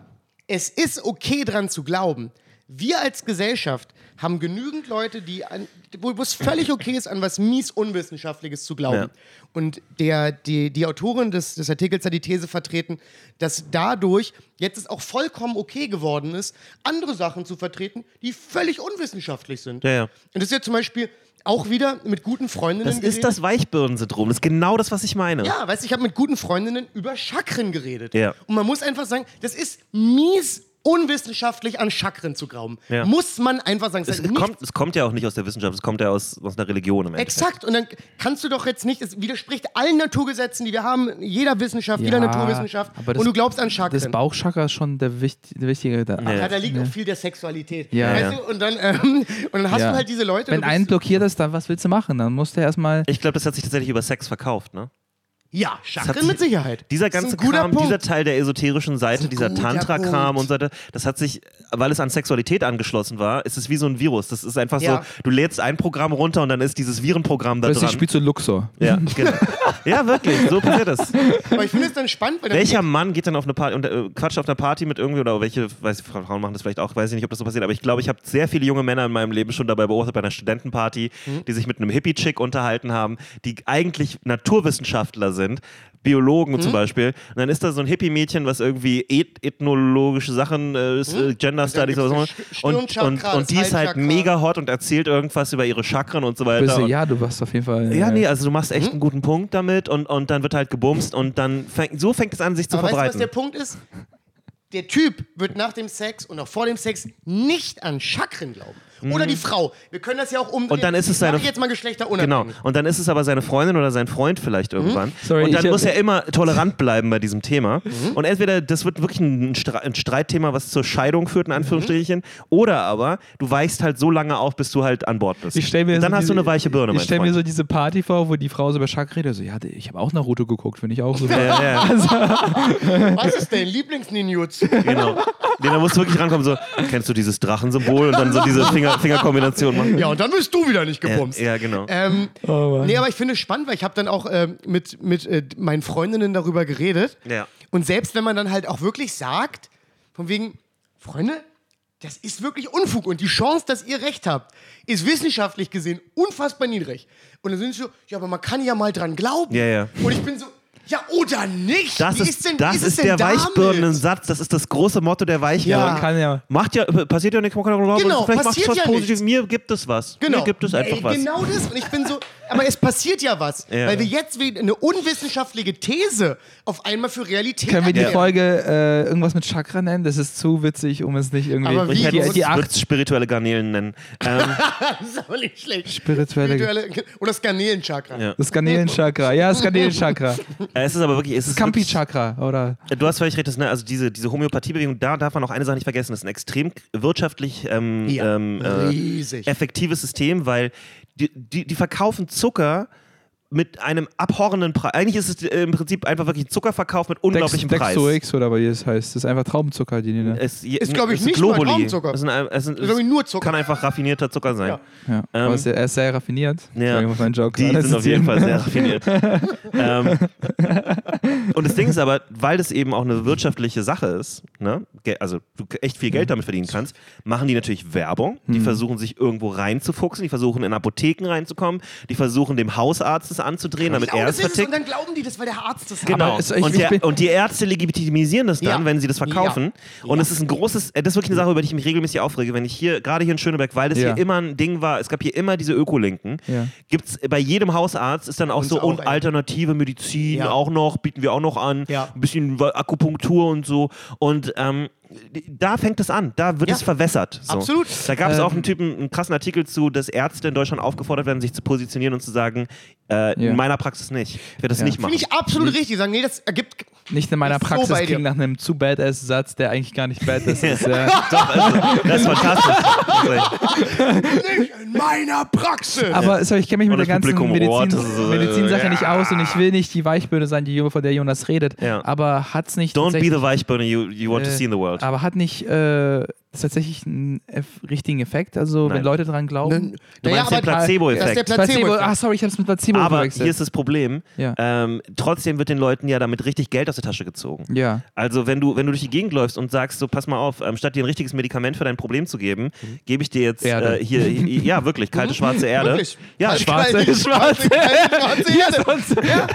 Speaker 2: es ist okay dran zu glauben. Wir als Gesellschaft haben genügend Leute, die an, wo es völlig okay ist, an was mies Unwissenschaftliches zu glauben.
Speaker 3: Ja.
Speaker 2: Und der, die, die Autorin des, des Artikels hat die These vertreten, dass dadurch jetzt es auch vollkommen okay geworden ist, andere Sachen zu vertreten, die völlig unwissenschaftlich sind.
Speaker 3: Ja, ja.
Speaker 2: Und das ist ja zum Beispiel auch wieder mit guten Freundinnen
Speaker 3: Das ist
Speaker 2: geredet.
Speaker 3: das Weichbirnen-Syndrom. Das ist genau das, was ich meine.
Speaker 2: Ja, weißt du, ich habe mit guten Freundinnen über Chakren geredet.
Speaker 3: Ja.
Speaker 2: Und man muss einfach sagen, das ist mies unwissenschaftlich an Chakren zu glauben.
Speaker 3: Ja.
Speaker 2: Muss man einfach sagen.
Speaker 3: Es, es, kommt, es kommt ja auch nicht aus der Wissenschaft, es kommt ja aus, aus einer Religion im Endeffekt.
Speaker 2: Exakt. Und dann kannst du doch jetzt nicht, es widerspricht allen Naturgesetzen, die wir haben, jeder Wissenschaft, jeder
Speaker 1: Ja,
Speaker 2: Naturwissenschaft.
Speaker 1: aber das-
Speaker 2: und du glaubst an Chakren.
Speaker 1: Das Bauchchakra ist schon der, wicht, der wichtige. Der,
Speaker 2: ja, da liegt auch viel der Sexualität.
Speaker 1: Ja,
Speaker 2: weißt
Speaker 3: ja.
Speaker 2: Du? Und dann, ähm, und dann hast
Speaker 1: Ja.
Speaker 2: du halt diese Leute.
Speaker 1: Wenn einen blockiert ist, dann was willst du machen? Dann musst du erstmal.
Speaker 3: Ich glaube, das hat sich tatsächlich über Sex verkauft, ne?
Speaker 2: Ja,
Speaker 3: Das
Speaker 2: Chakren
Speaker 3: sich-
Speaker 2: mit Sicherheit.
Speaker 3: Dieser
Speaker 2: Das
Speaker 3: ganze Kram,
Speaker 2: Punkt.
Speaker 3: dieser Teil der esoterischen Seite, dieser Tantra-Kram und so weiter, das hat sich, weil es an Sexualität angeschlossen war, ist es wie so ein Virus. Das ist einfach
Speaker 2: Ja.
Speaker 3: so, du lädst ein Programm runter und dann ist dieses Virenprogramm da
Speaker 1: Plötzlich
Speaker 3: dran.
Speaker 1: spielst du Luxor.
Speaker 3: Ja, genau. ja, wirklich, so passiert das.
Speaker 2: Aber ich finde es dann spannend, weil
Speaker 3: Welcher Mann geht dann auf eine Party und äh, quatscht auf einer Party mit irgendwie oder welche, weiß ich, Frauen machen das vielleicht auch, weiß ich nicht, ob das so passiert, aber ich glaube, ich habe sehr viele junge Männer in meinem Leben schon dabei beobachtet bei einer Studentenparty,
Speaker 2: Mhm.
Speaker 3: die sich mit einem Hippie-Chick unterhalten haben, die eigentlich Naturwissenschaftler sind. Biologen
Speaker 2: Mhm.
Speaker 3: zum Beispiel. Und dann ist da so ein Hippie-Mädchen, was irgendwie eth ethnologische Sachen, äh, äh, Gender Studies oder so.
Speaker 2: Mhm.
Speaker 3: Und, und, und die ist halt mega hot und erzählt irgendwas über ihre Chakren und so weiter.
Speaker 1: Bist du, ja, du warst auf jeden Fall.
Speaker 3: ja,
Speaker 1: äh,
Speaker 3: nee, also du machst echt einen guten Punkt damit und, und dann wird halt gebumst und dann fängt, so fängt es an, sich zu
Speaker 2: Aber weißt du, was
Speaker 3: verbreiten.
Speaker 2: der Punkt ist? Der Typ wird nach dem Sex und auch vor dem Sex nicht an Chakren glauben. Oder die Frau. Wir können das ja auch umdrehen.
Speaker 3: Mhm. Und dann ist es seine-
Speaker 2: ich jetzt mal
Speaker 3: Genau.
Speaker 2: geschlechterunabhängig.
Speaker 3: Und dann ist es aber seine Freundin oder sein Freund vielleicht irgendwann.
Speaker 1: Sorry,
Speaker 3: und dann muss er immer tolerant bleiben bei diesem Thema.
Speaker 2: Mhm.
Speaker 3: Und entweder das wird wirklich ein, Stre ein Streitthema, was zur Scheidung führt, in Anführungsstrichen, oder aber du weichst halt so lange auf, bis du halt an Bord bist.
Speaker 1: Ich stell mir
Speaker 3: und dann
Speaker 1: so
Speaker 3: hast du
Speaker 1: diese-
Speaker 3: eine weiche Birne,
Speaker 1: Ich stelle mir so diese Party vor, wo die Frau so über Chakra redet. So, ja, ich habe auch Naruto geguckt, finde ich auch so.
Speaker 3: ja, ja,
Speaker 2: Was ist dein Lieblingsninjutsu?
Speaker 3: genau. Nee, da musst du wirklich rankommen, so, kennst du dieses Drachensymbol und dann so diese Finger, Fingerkombination machen.
Speaker 2: Ja, und dann bist du wieder nicht gebumst.
Speaker 3: Ja, ja, genau.
Speaker 2: Ähm,
Speaker 1: Oh
Speaker 2: nee, aber ich finde es spannend, weil ich habe dann auch ähm, mit, mit äh, meinen Freundinnen darüber geredet.
Speaker 3: Ja.
Speaker 2: Und selbst wenn man dann halt auch wirklich sagt, von wegen, Freunde, das ist wirklich Unfug und die Chance, dass ihr recht habt, ist wissenschaftlich gesehen unfassbar niedrig. Und dann sind sie so, ja, aber man kann ja mal dran glauben.
Speaker 3: Ja, ja.
Speaker 2: Und ich bin so, ja oder nicht?
Speaker 3: Das
Speaker 2: Wie
Speaker 3: ist,
Speaker 2: denn,
Speaker 3: das ist
Speaker 2: denn
Speaker 3: der? Weichbirnen-Satz, das ist das große Motto der Weichbirnen.
Speaker 2: Ja.
Speaker 1: Man kann ja.
Speaker 3: Macht ja, passiert ja nichts, man kann auch glauben,
Speaker 2: Genau,
Speaker 3: vielleicht macht es
Speaker 2: passiert
Speaker 3: was
Speaker 2: ja
Speaker 3: Positives. Mir gibt es was.
Speaker 2: Genau.
Speaker 3: Mir gibt es einfach
Speaker 2: Ey,
Speaker 3: was.
Speaker 2: Genau das. Und ich bin so, aber es passiert ja was.
Speaker 3: Ja.
Speaker 2: Weil wir jetzt eine unwissenschaftliche These auf einmal für Realität
Speaker 1: Können wir die
Speaker 2: erklären.
Speaker 1: Folge äh, irgendwas mit Chakra nennen? Das ist zu witzig, um es nicht irgendwie.
Speaker 2: Aber wie?
Speaker 3: Ich
Speaker 1: die, acht
Speaker 3: spirituelle Garnelen nennen. Ähm,
Speaker 2: Das ist aber nicht schlecht.
Speaker 1: spirituelle.
Speaker 2: Spirituelle, oder Skanelen-Chakra.
Speaker 3: Ja.
Speaker 1: Das Garnelenchakra. Ja, das Garnelenchakra.
Speaker 3: es ist aber wirklich, es ist wirklich,
Speaker 1: Campi-Chakra, oder?
Speaker 3: Du hast völlig recht, das, ne, also diese, diese Homöopathiebewegung, da darf man auch eine Sache nicht vergessen, das ist ein extrem wirtschaftlich ähm,
Speaker 2: Ja,
Speaker 3: ähm, äh, effektives System, weil die, die, die verkaufen Zucker mit einem abhorrenden Preis. Eigentlich ist es äh, im Prinzip einfach wirklich ein Zuckerverkauf mit unglaublichem
Speaker 1: Dex,
Speaker 3: Preis.
Speaker 1: Dexo X oder wie es heißt. Das ist einfach Traubenzucker, die die.
Speaker 3: Es,
Speaker 2: Ist, glaub ich,
Speaker 3: es
Speaker 2: nicht mal
Speaker 3: Globuli.
Speaker 2: Traubenzucker.
Speaker 3: Es sind, ein- es sind,
Speaker 2: Ist, glaub ich, nur Zucker.
Speaker 3: Kann einfach raffinierter Zucker sein.
Speaker 2: Ja.
Speaker 1: Ja,
Speaker 3: Ähm,
Speaker 1: aber es ist- er ist sehr raffiniert.
Speaker 3: Ja,
Speaker 1: Entschuldigung, mein Joke
Speaker 3: die sind auf jeden. Fall sehr raffiniert. ähm, und das Ding ist aber, weil das eben auch eine wirtschaftliche Sache ist, ne? also du echt viel Geld damit verdienen kannst, machen die natürlich Werbung. Die
Speaker 1: Mhm.
Speaker 3: versuchen sich irgendwo reinzufuchsen, die versuchen in Apotheken reinzukommen, die versuchen dem Hausarzt das anzudrehen, damit
Speaker 2: Genau
Speaker 3: er
Speaker 2: es
Speaker 3: vertickt.
Speaker 2: Und dann glauben die das, weil der Arzt das
Speaker 3: Genau.
Speaker 1: Aber es- ich-
Speaker 3: und, der, und die Ärzte legitimisieren das dann,
Speaker 2: Ja.
Speaker 3: wenn sie das verkaufen.
Speaker 2: Ja.
Speaker 3: Und
Speaker 2: Ja.
Speaker 3: es ist ein großes, äh, das ist wirklich eine Sache, über die ich mich regelmäßig aufrege. Wenn ich hier, gerade hier in Schöneberg, weil das
Speaker 1: Ja.
Speaker 3: hier immer ein Ding war, es gab hier immer diese Ökolinken,
Speaker 1: Ja.
Speaker 3: gibt es bei jedem Hausarzt ist dann auch
Speaker 2: Uns
Speaker 3: so
Speaker 2: auch,
Speaker 3: und alternative Medizin
Speaker 2: Ja.
Speaker 3: auch noch, bieten wir auch noch an,
Speaker 2: Ja.
Speaker 3: ein bisschen Akupunktur und so. Und ähm, da fängt es an, da wird
Speaker 2: Ja.
Speaker 3: es verwässert. So.
Speaker 2: Absolut.
Speaker 3: Da gab es auch
Speaker 1: Ähm,
Speaker 3: einen Typen, einen krassen Artikel zu, dass Ärzte in Deutschland aufgefordert werden, sich zu positionieren und zu sagen, äh,
Speaker 1: Ja.
Speaker 3: in meiner Praxis nicht. Ich werde das
Speaker 1: Ja.
Speaker 3: nicht machen.
Speaker 2: Finde ich absolut richtig. Sagen, nee, das ergibt.
Speaker 1: Nicht in meiner
Speaker 2: so
Speaker 1: Praxis
Speaker 2: dir.
Speaker 1: klingt nach einem zu Badass-Satz, der eigentlich gar nicht Badass ist. Ja.
Speaker 3: Doch, also, das ist fantastisch.
Speaker 2: Nicht in meiner Praxis!
Speaker 1: Aber sorry, ich kenne mich mit der ganzen Medizin,
Speaker 3: so,
Speaker 1: Medizinsache
Speaker 3: ja.
Speaker 1: nicht aus und ich will nicht die Weichböhne sein, die von der Jonas redet.
Speaker 3: Ja.
Speaker 1: Aber hat's nicht
Speaker 3: Don't be the Weichbirne you, you want to
Speaker 1: Äh,
Speaker 3: see in the world.
Speaker 1: Aber hat nicht äh, tatsächlich einen eff richtigen Effekt? Also wenn
Speaker 3: Nein.
Speaker 1: Leute dran glauben?
Speaker 3: Du meinst den Placebo-Effekt.
Speaker 1: Placebo, ach sorry, ich habe es mit Placebo
Speaker 3: Aber
Speaker 1: verwechselt.
Speaker 3: hier ist das Problem,
Speaker 1: Ja.
Speaker 3: ähm, trotzdem wird den Leuten ja damit richtig Geld aus der Tasche gezogen.
Speaker 1: ja.
Speaker 3: Also wenn du, wenn du durch die Gegend läufst und sagst, so pass mal auf, ähm, statt dir ein richtiges Medikament für dein Problem zu geben, gebe ich dir jetzt äh, hier, ja wirklich, kalte schwarze Erde.
Speaker 2: Wirklich?
Speaker 3: Ja,
Speaker 1: schwarze- schwarze-
Speaker 2: kalte, schwarze Erde. Ja.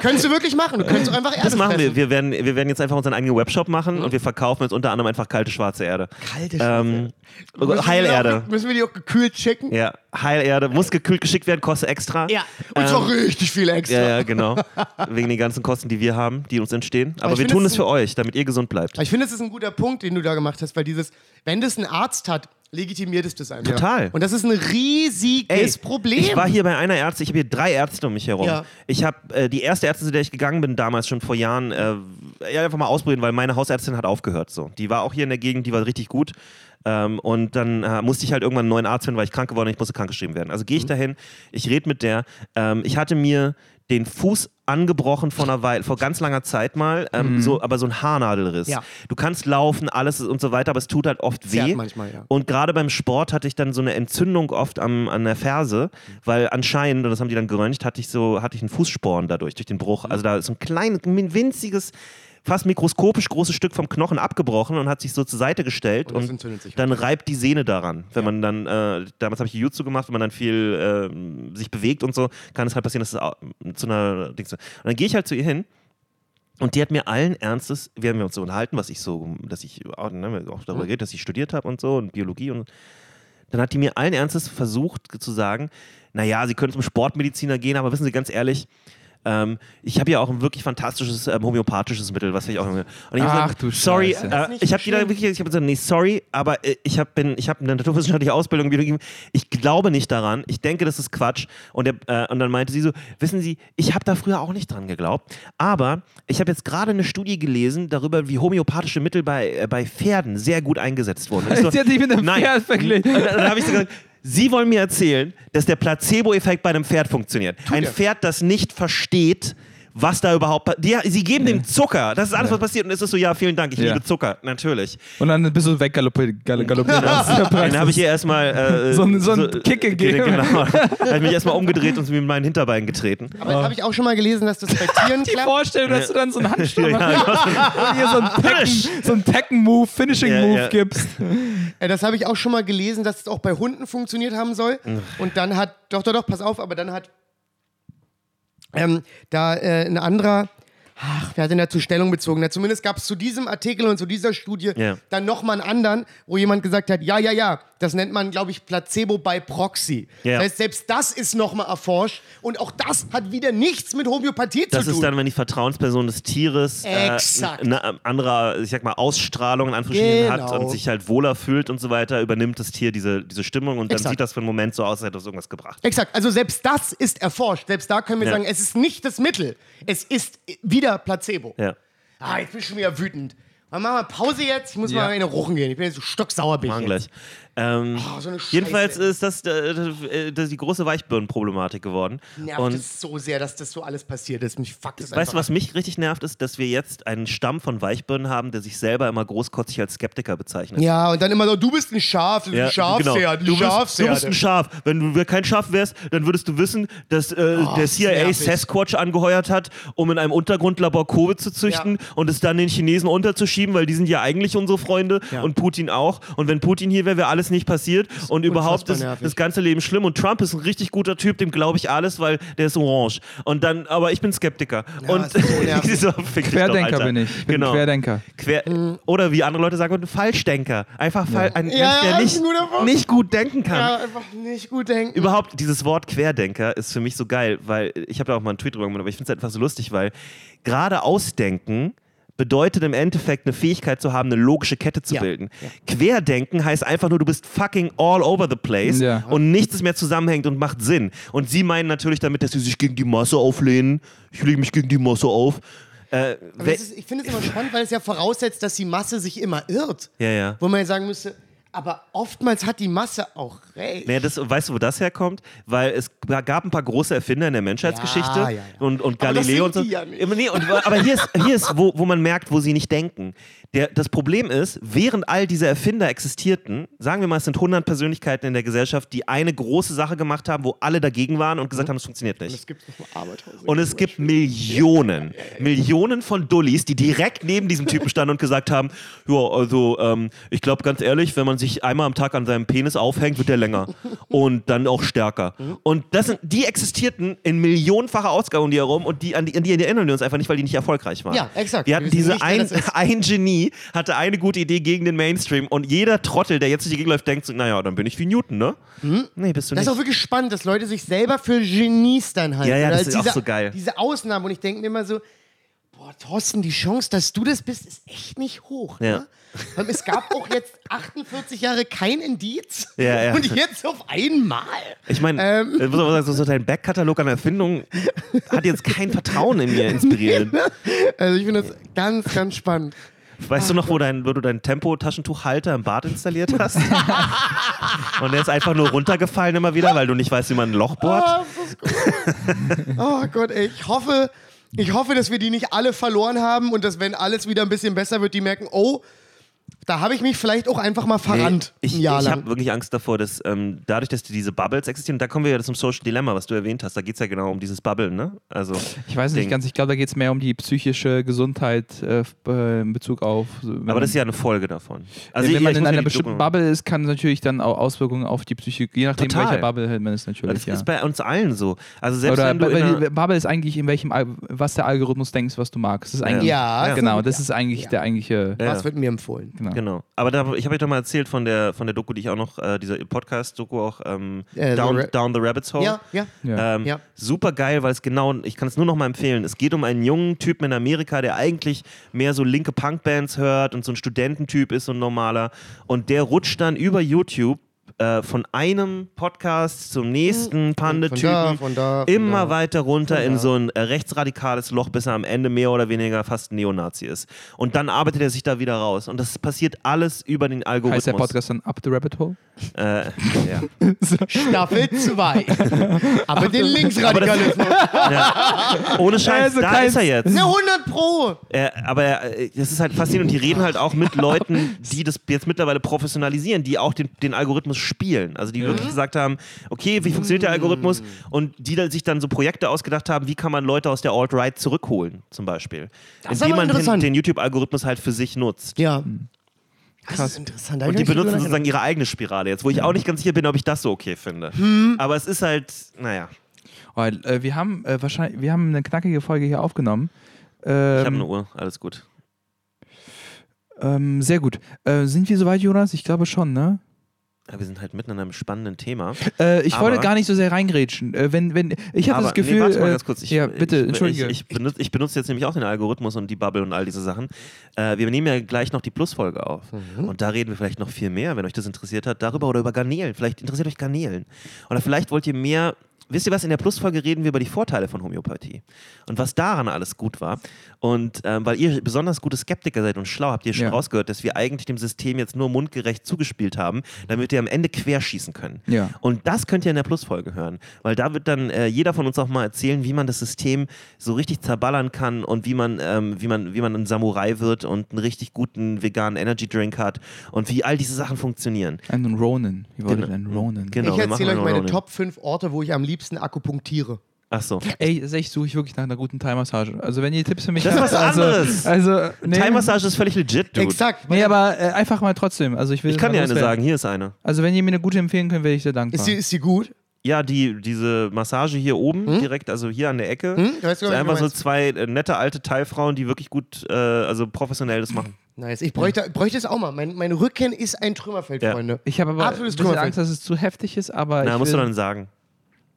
Speaker 2: Könntest du wirklich machen. Du könntest einfach Erde
Speaker 3: das machen wir.
Speaker 2: fressen.
Speaker 3: Wir werden, wir werden jetzt einfach unseren eigenen Webshop machen und wir verkaufen jetzt unter anderem einfach kalte schwarze Erde.
Speaker 2: Kalte
Speaker 3: Ähm,
Speaker 2: Müssen wir die
Speaker 3: Heilerde.
Speaker 2: Müssen wir die auch gekühlt schicken?
Speaker 3: Ja, Heilerde. Muss gekühlt geschickt werden, kostet extra.
Speaker 2: Ja. Und zwar richtig viel extra.
Speaker 3: Ja, ja, genau. Wegen den ganzen Kosten, die wir haben, die uns entstehen. Aber,
Speaker 2: ich
Speaker 3: wir tun
Speaker 2: es
Speaker 3: es für euch, damit ihr gesund bleibt.
Speaker 2: Aber Ich finde, das ist ein guter Punkt, den du da gemacht hast, weil dieses, wenn das ein Arzt hat, legitimiert es das einfach.
Speaker 3: Total.
Speaker 2: Und das ist ein riesiges
Speaker 3: Ey,
Speaker 2: Problem.
Speaker 3: Ich war hier bei einer Ärztin, ich habe hier drei Ärzte um mich herum.
Speaker 2: Ja.
Speaker 3: Ich habe äh, die erste Ärztin, zu der ich gegangen bin, damals schon vor Jahren, äh, einfach mal ausprobieren, weil meine Hausärztin hat aufgehört. So. Die war auch hier in der Gegend, die war richtig gut. Ähm, und dann äh, musste ich halt irgendwann einen neuen Arzt finden, weil ich krank geworden bin, ich musste krankgeschrieben werden. Also gehe ich
Speaker 2: Mhm.
Speaker 3: dahin, ich rede mit der. Ähm, ich hatte mir den Fuß angebrochen vor einer Weile, vor ganz langer Zeit mal, ähm, so, aber so ein Haarnadelriss.
Speaker 2: Ja.
Speaker 3: Du kannst laufen, alles und so weiter, aber es tut halt oft
Speaker 2: Zerrt
Speaker 3: weh.
Speaker 2: manchmal, ja.
Speaker 3: Und gerade beim Sport hatte ich dann so eine Entzündung oft am, an der Ferse, weil anscheinend, und das haben die dann geröntgt, hatte ich so, hatte ich einen Fußsporn dadurch, durch den Bruch. Also da ist so ein kleines, winziges, fast mikroskopisch großes Stück vom Knochen abgebrochen und hat sich so zur Seite gestellt
Speaker 2: Und
Speaker 3: und, dann reibt die Sehne daran. Wenn man dann, äh, damals habe ich Jiu-Jitsu gemacht, wenn man dann viel äh, sich bewegt und so, kann es halt passieren, dass es zu einer Dings. Und dann gehe ich halt zu ihr hin und die hat mir allen Ernstes, wir haben uns so unterhalten, was ich so, dass ich auch, ne, auch darüber
Speaker 2: Mhm.
Speaker 3: geht, dass ich studiert habe und so und Biologie und dann hat die mir allen Ernstes versucht zu sagen, naja, sie können zum Sportmediziner gehen, aber wissen Sie ganz ehrlich, ähm, ich habe ja auch ein wirklich fantastisches ähm, homöopathisches Mittel, was ich auch. Und ich
Speaker 1: Ach
Speaker 3: gesagt,
Speaker 1: du
Speaker 3: sorry,
Speaker 1: Scheiße.
Speaker 3: äh, ich habe die da wirklich, ich habe gesagt, nee, sorry, aber äh, ich habe ich hab eine naturwissenschaftliche Ausbildung in Biologie. Ich glaube nicht daran. Ich denke, das ist Quatsch. Und, der, äh, und dann meinte sie so, wissen Sie, ich habe da früher auch nicht dran geglaubt, aber ich habe jetzt gerade eine Studie gelesen darüber, wie homöopathische Mittel bei, äh, bei Pferden sehr gut eingesetzt wurden. Und ich so,
Speaker 1: Sie hat sich mit einem
Speaker 3: Nein.
Speaker 1: Pferd verglichen.
Speaker 3: und dann, dann habe ich so gesagt, Sie wollen mir erzählen, dass der Placebo-Effekt bei einem Pferd funktioniert. Ein
Speaker 2: er.
Speaker 3: Pferd, das nicht versteht, was da überhaupt passiert. Sie geben dem Zucker. Das ist alles, was passiert. Und es ist so, ja, vielen Dank, ich
Speaker 1: Ja.
Speaker 3: liebe Zucker. Natürlich.
Speaker 1: Und dann bist du weggaloppiert.
Speaker 3: Dann habe ich ihr erstmal äh,
Speaker 1: So einen- so einen Kick gegeben.
Speaker 3: Genau. habe ich mich erstmal umgedreht und sie mir mit meinen Hinterbein getreten.
Speaker 2: Aber das habe ich auch schon mal gelesen, dass das bei Tieren
Speaker 1: die
Speaker 2: klappt.
Speaker 1: Vorstellung, dass du dann so einen Handstand
Speaker 3: Ja,
Speaker 1: machst und hier so einen Tekken, so einen Tekken-Move, Finishing-Move
Speaker 3: Ja, ja.
Speaker 1: gibst.
Speaker 2: Äh, das habe ich auch schon mal gelesen, dass es auch bei Hunden funktioniert haben soll. Und dann hat, doch, doch, doch, pass auf, aber dann hat ähm, da äh, ein anderer, ach, wer hat denn dazu Stellung bezogen? Na, zumindest gab es zu diesem Artikel und zu dieser Studie
Speaker 3: Ja.
Speaker 2: dann nochmal einen anderen, wo jemand gesagt hat, ja, ja, ja, das nennt man, glaube ich, Placebo by Proxy.
Speaker 3: Ja.
Speaker 2: Das heißt, selbst das ist nochmal erforscht und auch das hat wieder nichts mit Homöopathie
Speaker 3: Das
Speaker 2: zu tun.
Speaker 3: ist dann, wenn die Vertrauensperson des Tieres äh, eine andere, ich sag mal, Ausstrahlung in Anführungsstrichen hat
Speaker 2: Genau.
Speaker 3: und sich halt wohler fühlt und so weiter, übernimmt das Tier diese, diese Stimmung und dann
Speaker 2: Exakt.
Speaker 3: sieht das für einen Moment so aus, als hätte es irgendwas gebracht.
Speaker 2: Exakt, also selbst das ist erforscht. Selbst da können wir
Speaker 3: Ja.
Speaker 2: sagen, es ist nicht das Mittel. Es ist wieder Placebo.
Speaker 3: Ja.
Speaker 2: Ah, jetzt bin ich schon wieder wütend. Dann machen wir Pause jetzt. Ich muss
Speaker 1: Ja.
Speaker 2: mal in eine Rochen gehen. Ich bin jetzt so stocksauer. Bin ich
Speaker 3: Machen
Speaker 2: jetzt.
Speaker 3: Ähm,
Speaker 2: Oh, so
Speaker 3: jedenfalls ist das, äh, äh, das die große Weichbirnenproblematik geworden.
Speaker 2: Nervt
Speaker 3: und
Speaker 2: es so sehr, dass das so alles passiert ist. Mich fuckt es
Speaker 3: weißt du, was mich richtig nervt, ist, dass wir jetzt einen Stamm von Weichbirnen haben, der sich selber immer großkotzig als Skeptiker bezeichnet.
Speaker 2: Ja, und dann immer so, du bist ein Schaf, du bist ein Schafsherde,
Speaker 3: genau. Du, bist, du bist ein Schaf. Wenn du kein Schaf wärst, dann würdest du wissen, dass äh, der CIA
Speaker 2: nervig.
Speaker 3: Sasquatch angeheuert hat, um in einem Untergrundlabor Covid zu züchten
Speaker 2: Ja.
Speaker 3: und es dann den Chinesen unterzuschieben, weil die sind ja eigentlich unsere Freunde
Speaker 2: Ja.
Speaker 3: und Putin auch. Und wenn Putin hier wäre, wäre alles nicht passiert. Und überhaupt ist
Speaker 2: nervig.
Speaker 3: das ganze Leben schlimm. Und Trump ist ein richtig guter Typ, dem glaube ich alles, weil der ist orange. Und dann, aber ich bin Skeptiker. und
Speaker 2: es ist so
Speaker 3: so, doch,
Speaker 1: Querdenker
Speaker 3: Alter.
Speaker 1: bin ich. Ich bin
Speaker 3: genau.
Speaker 1: Querdenker.
Speaker 3: Quer oder wie andere Leute sagen, würden, Falschdenker. Einfach Fall, ein
Speaker 2: Ja,
Speaker 3: Mensch, der
Speaker 2: ja,
Speaker 3: nicht,
Speaker 2: ist
Speaker 3: nicht gut denken kann.
Speaker 2: Ja, einfach nicht gut denken.
Speaker 3: Überhaupt, dieses Wort Querdenker ist für mich so geil, weil ich habe da auch mal einen Tweet drüber gemacht, aber ich finde es einfach so lustig, weil gerade Ausdenken bedeutet im Endeffekt eine Fähigkeit zu haben, eine logische Kette zu
Speaker 2: Ja.
Speaker 3: bilden. Querdenken heißt einfach nur, du bist fucking all over the place
Speaker 1: Ja.
Speaker 3: und nichts mehr zusammenhängt und macht Sinn. Und sie meinen natürlich damit, dass sie sich gegen die Masse auflehnen. Ich lege mich gegen die Masse auf. Äh,
Speaker 2: ist, ich finde es immer spannend, weil es ja voraussetzt, dass die Masse sich immer irrt.
Speaker 3: ja, ja.
Speaker 2: Wo man ja sagen müsste, aber oftmals hat die Masse auch recht.
Speaker 3: Naja, das, weißt du, wo das herkommt? Weil es gab ein paar große Erfinder in der Menschheitsgeschichte
Speaker 2: Ja, ja, ja.
Speaker 3: und, und Galileo und so.
Speaker 2: ja
Speaker 3: Nee, und, aber hier ist, hier ist wo, wo man merkt, wo sie nicht denken. Der, das Problem ist, während all diese Erfinder existierten, sagen wir mal, es sind 100 Persönlichkeiten in der Gesellschaft, die eine große Sache gemacht haben, wo alle dagegen waren und gesagt haben, es funktioniert nicht.
Speaker 2: Es gibt.
Speaker 3: Und es gibt Millionen, Millionen von Dullis, die direkt neben diesem Typen standen und gesagt haben, ja, also ähm, ich glaube ganz ehrlich, wenn man sich einmal am Tag an seinem Penis aufhängt, wird der länger und dann auch stärker. Und das sind, die existierten in millionenfacher Ausgabe um die herum und die, an, die, an die erinnern wir uns einfach nicht, weil die nicht erfolgreich waren.
Speaker 2: Ja, exakt.
Speaker 3: Wir hatten diese ein, ein Genie, hatte eine gute Idee gegen den Mainstream und jeder Trottel, der jetzt durch die Gegend läuft, denkt so, naja, dann bin ich wie Newton, ne? Nee, bist du
Speaker 2: Das
Speaker 3: nicht.
Speaker 2: ist auch wirklich spannend, dass Leute sich selber für Genies dann halten.
Speaker 3: Ja, ja, das ist auch
Speaker 2: diese,
Speaker 3: so geil.
Speaker 2: Diese Ausnahmen. Und ich denke mir immer so, boah, Thorsten, die Chance, dass du das bist, ist echt nicht hoch.
Speaker 3: Ja.
Speaker 2: Ne? Es gab auch jetzt 48 Jahre kein Indiz.
Speaker 3: Ja, ja.
Speaker 2: Und jetzt auf einmal.
Speaker 3: Ich meine,
Speaker 2: Ähm.
Speaker 3: äh, muss man sagen, so, so dein Backkatalog an Erfindungen hat jetzt kein Vertrauen in mir inspiriert.
Speaker 2: Also ich finde das ganz, ganz spannend.
Speaker 3: Weißt du noch, wo, dein, wo du deinen Tempo-Taschentuchhalter im Bad installiert hast? Und der ist einfach nur runtergefallen immer wieder, weil du nicht weißt, wie man ein Loch bohrt.
Speaker 2: Gut. oh Gott, ey, ich hoffe, ich hoffe, dass wir die nicht alle verloren haben und dass, wenn alles wieder ein bisschen besser wird, die merken, oh, da habe ich mich vielleicht auch einfach mal verrannt.
Speaker 3: Nee, ich ich habe wirklich Angst davor, dass ähm, dadurch, dass diese Bubbles existieren, da kommen wir ja zum Social Dilemma, was du erwähnt hast. Da geht es ja genau um dieses Bubbeln, ne? Also,
Speaker 1: Ich weiß nicht
Speaker 3: Ding.
Speaker 1: ganz, ich glaube, da geht es mehr um die psychische Gesundheit äh, äh, in Bezug auf. wenn
Speaker 3: Aber das ist ja eine Folge davon.
Speaker 1: Also
Speaker 3: ich-
Speaker 1: wenn man
Speaker 3: ich
Speaker 1: in einer bestimmten Bubble ist, kann es natürlich dann auch Auswirkungen auf die Psyche, je nachdem,
Speaker 3: Total.
Speaker 1: welcher Bubble hält man es natürlich.
Speaker 3: Das
Speaker 1: ja.
Speaker 3: ist bei uns allen so. Also selbst
Speaker 1: Oder
Speaker 3: wenn du
Speaker 1: die Bubble ist eigentlich in welchem, Al- was der Algorithmus denkt, was du magst. Das ist eigentlich,
Speaker 2: Ja,
Speaker 1: genau,
Speaker 2: ja.
Speaker 1: das ist eigentlich
Speaker 2: Ja.
Speaker 1: der eigentliche.
Speaker 3: Ja.
Speaker 2: Was wird mir empfohlen?
Speaker 1: Genau.
Speaker 3: Genau. Aber da, ich habe euch doch mal erzählt von der, von der Doku, die ich auch noch, äh, dieser Podcast-Doku auch, ähm,
Speaker 2: Äh, The
Speaker 3: Down,
Speaker 2: Ra-
Speaker 3: Down the Rabbit's Hole.
Speaker 2: Ja, ja.
Speaker 1: Ja.
Speaker 3: Ähm,
Speaker 2: Ja.
Speaker 3: Super geil, weil es genau, ich kann es nur noch mal empfehlen. Es geht um einen jungen Typen in Amerika, der eigentlich mehr so linke Punkbands hört und so ein Studententyp ist, so ein normaler. Und der rutscht dann über YouTube äh, von einem Podcast zum nächsten
Speaker 2: Von da,
Speaker 3: Pande-Typen
Speaker 2: von da, von
Speaker 3: immer
Speaker 2: da.
Speaker 3: weiter runter in so ein äh, rechtsradikales Loch, bis er am Ende mehr oder weniger fast ein Neonazi ist. Und dann arbeitet er sich da wieder raus. Und das passiert alles über den Algorithmus.
Speaker 1: Heißt der Podcast dann Up the Rabbit Hole?
Speaker 3: Äh, ja.
Speaker 2: Staffel 2. Aber den Linksradikalismus.
Speaker 3: Ohne Scheiß,
Speaker 1: Also
Speaker 3: da ist er jetzt.
Speaker 2: Ne, 100 Pro.
Speaker 3: Äh, aber äh, das ist halt faszinierend und die reden halt auch mit Leuten, die das jetzt mittlerweile professionalisieren, die auch den, den Algorithmus spielen. Also die wirklich gesagt haben, okay, wie funktioniert der Algorithmus? Und die dann sich dann so Projekte ausgedacht haben, wie kann man Leute aus der Alt-Right zurückholen, zum Beispiel.
Speaker 2: ist
Speaker 3: Indem man den, den YouTube-Algorithmus halt für sich nutzt.
Speaker 2: Ja. Das ist interessant. Da
Speaker 3: Und die benutzen sozusagen ihre eigene Spirale jetzt, wo ich auch nicht ganz sicher bin, ob ich das so okay finde. Aber es ist halt, naja,
Speaker 1: Weil, äh, wir haben äh, wahrscheinlich, wir haben eine knackige Folge hier aufgenommen.
Speaker 3: ich habe
Speaker 1: Ähm,
Speaker 3: eine Uhr, alles gut.
Speaker 1: ähm, sehr gut. Äh, sind wir soweit, Jonas? Ich glaube schon, ne?
Speaker 3: Ja, wir sind halt mitten in einem spannenden Thema.
Speaker 1: Äh, ich wollte gar nicht so sehr reingrätschen. Äh, wenn, wenn, ich habe das Gefühl.
Speaker 3: Nee, warte mal
Speaker 1: äh,
Speaker 3: ganz kurz. Ich,
Speaker 1: ja, bitte,
Speaker 3: ich,
Speaker 1: entschuldige.
Speaker 3: Ich, ich, benutze, ich benutze jetzt nämlich auch den Algorithmus und die Bubble und all diese Sachen. Äh, wir nehmen ja gleich noch die Plusfolge auf.
Speaker 1: Mhm.
Speaker 3: Und da reden wir vielleicht noch viel mehr, wenn euch das interessiert hat, darüber oder über Garnelen. Vielleicht interessiert euch Garnelen. Oder vielleicht wollt ihr mehr. Wisst ihr was, in der Plusfolge reden wir über die Vorteile von Homöopathie und was daran alles gut war. Und ähm, weil ihr besonders gute Skeptiker seid und schlau, habt ihr schon
Speaker 1: Ja.
Speaker 3: rausgehört, dass wir eigentlich dem System jetzt nur mundgerecht zugespielt haben, damit wir am Ende querschießen können.
Speaker 1: Ja.
Speaker 3: Und das könnt ihr in der Plusfolge hören, weil da wird dann äh, jeder von uns auch mal erzählen, wie man das System so richtig zerballern kann und wie man, ähm, wie man, wie man ein Samurai wird und einen richtig guten veganen Energy Drink hat und wie all diese Sachen funktionieren.
Speaker 1: Ein Ronin. Wie wollte
Speaker 3: Genau.
Speaker 1: ein Ronin?
Speaker 3: Genau,
Speaker 2: ich erzähle euch
Speaker 3: einen
Speaker 2: meine
Speaker 3: Ronin.
Speaker 2: Top 5 Orte, wo ich am liebsten akupunktiere.
Speaker 3: Ach so.
Speaker 1: Ey, tatsächlich suche ich wirklich nach einer guten Thai-Massage. Also wenn ihr Tipps für mich
Speaker 3: Das ist
Speaker 1: habt,
Speaker 3: was
Speaker 1: also,
Speaker 3: anderes.
Speaker 1: Also, nee,
Speaker 3: Thai-Massage ist völlig legit, dude.
Speaker 2: Exakt.
Speaker 1: Nee, aber äh, einfach mal trotzdem. Also ich will
Speaker 3: Ich kann dir eine sagen, hier ist eine.
Speaker 1: Also wenn ihr mir eine gute empfehlen könnt, wäre ich sehr dankbar.
Speaker 2: Ist sie, ist sie gut?
Speaker 3: Ja, die, diese Massage hier oben, direkt, also hier an der Ecke.
Speaker 2: Hm? Du weißt, ich,
Speaker 3: einfach so
Speaker 2: du
Speaker 3: zwei äh, nette alte Thai-Frauen, die wirklich gut, äh, also professionell das machen.
Speaker 2: Nice. Ich bräuchte, bräuchte es auch mal. Mein, mein Rücken ist ein Trümmerfeld,
Speaker 3: Ja.
Speaker 2: Freunde.
Speaker 1: ich habe aber ein
Speaker 2: Absolutes
Speaker 1: bisschen
Speaker 2: Trümmerfeld.
Speaker 1: Angst, dass es zu heftig ist, aber
Speaker 3: Na,
Speaker 1: ich
Speaker 3: musst
Speaker 1: will,
Speaker 3: du dann sagen.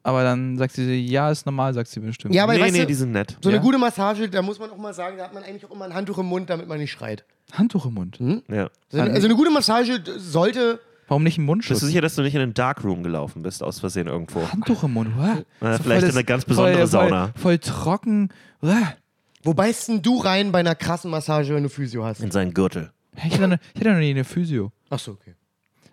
Speaker 1: Aber dann sagt sie, ja, ist normal, sagt sie bestimmt.
Speaker 2: Ja, aber
Speaker 3: nee,
Speaker 2: weißt
Speaker 3: nee,
Speaker 2: du,
Speaker 3: die sind nett.
Speaker 2: so eine
Speaker 1: Ja?
Speaker 2: gute Massage, da muss man auch mal sagen, da hat man eigentlich auch immer ein Handtuch im Mund, damit man nicht schreit.
Speaker 1: Handtuch im Mund.
Speaker 3: Ja.
Speaker 2: Also, also eine gute Massage sollte.
Speaker 1: Warum nicht ein
Speaker 3: Bist
Speaker 1: Mundschutz?
Speaker 3: du sicher, dass du nicht in den Darkroom gelaufen bist, aus Versehen irgendwo?
Speaker 1: Handtuch im Mund.
Speaker 3: Na,
Speaker 1: So
Speaker 3: vielleicht
Speaker 1: voll
Speaker 3: in eine ganz besondere
Speaker 1: voll,
Speaker 3: Sauna.
Speaker 1: Voll, voll trocken. Uah.
Speaker 2: Wo beißt denn du rein bei einer krassen Massage, wenn du Physio hast?
Speaker 3: In seinen Gürtel.
Speaker 1: Ich hatte, noch- ich hatte noch nie eine Physio.
Speaker 2: Achso, okay.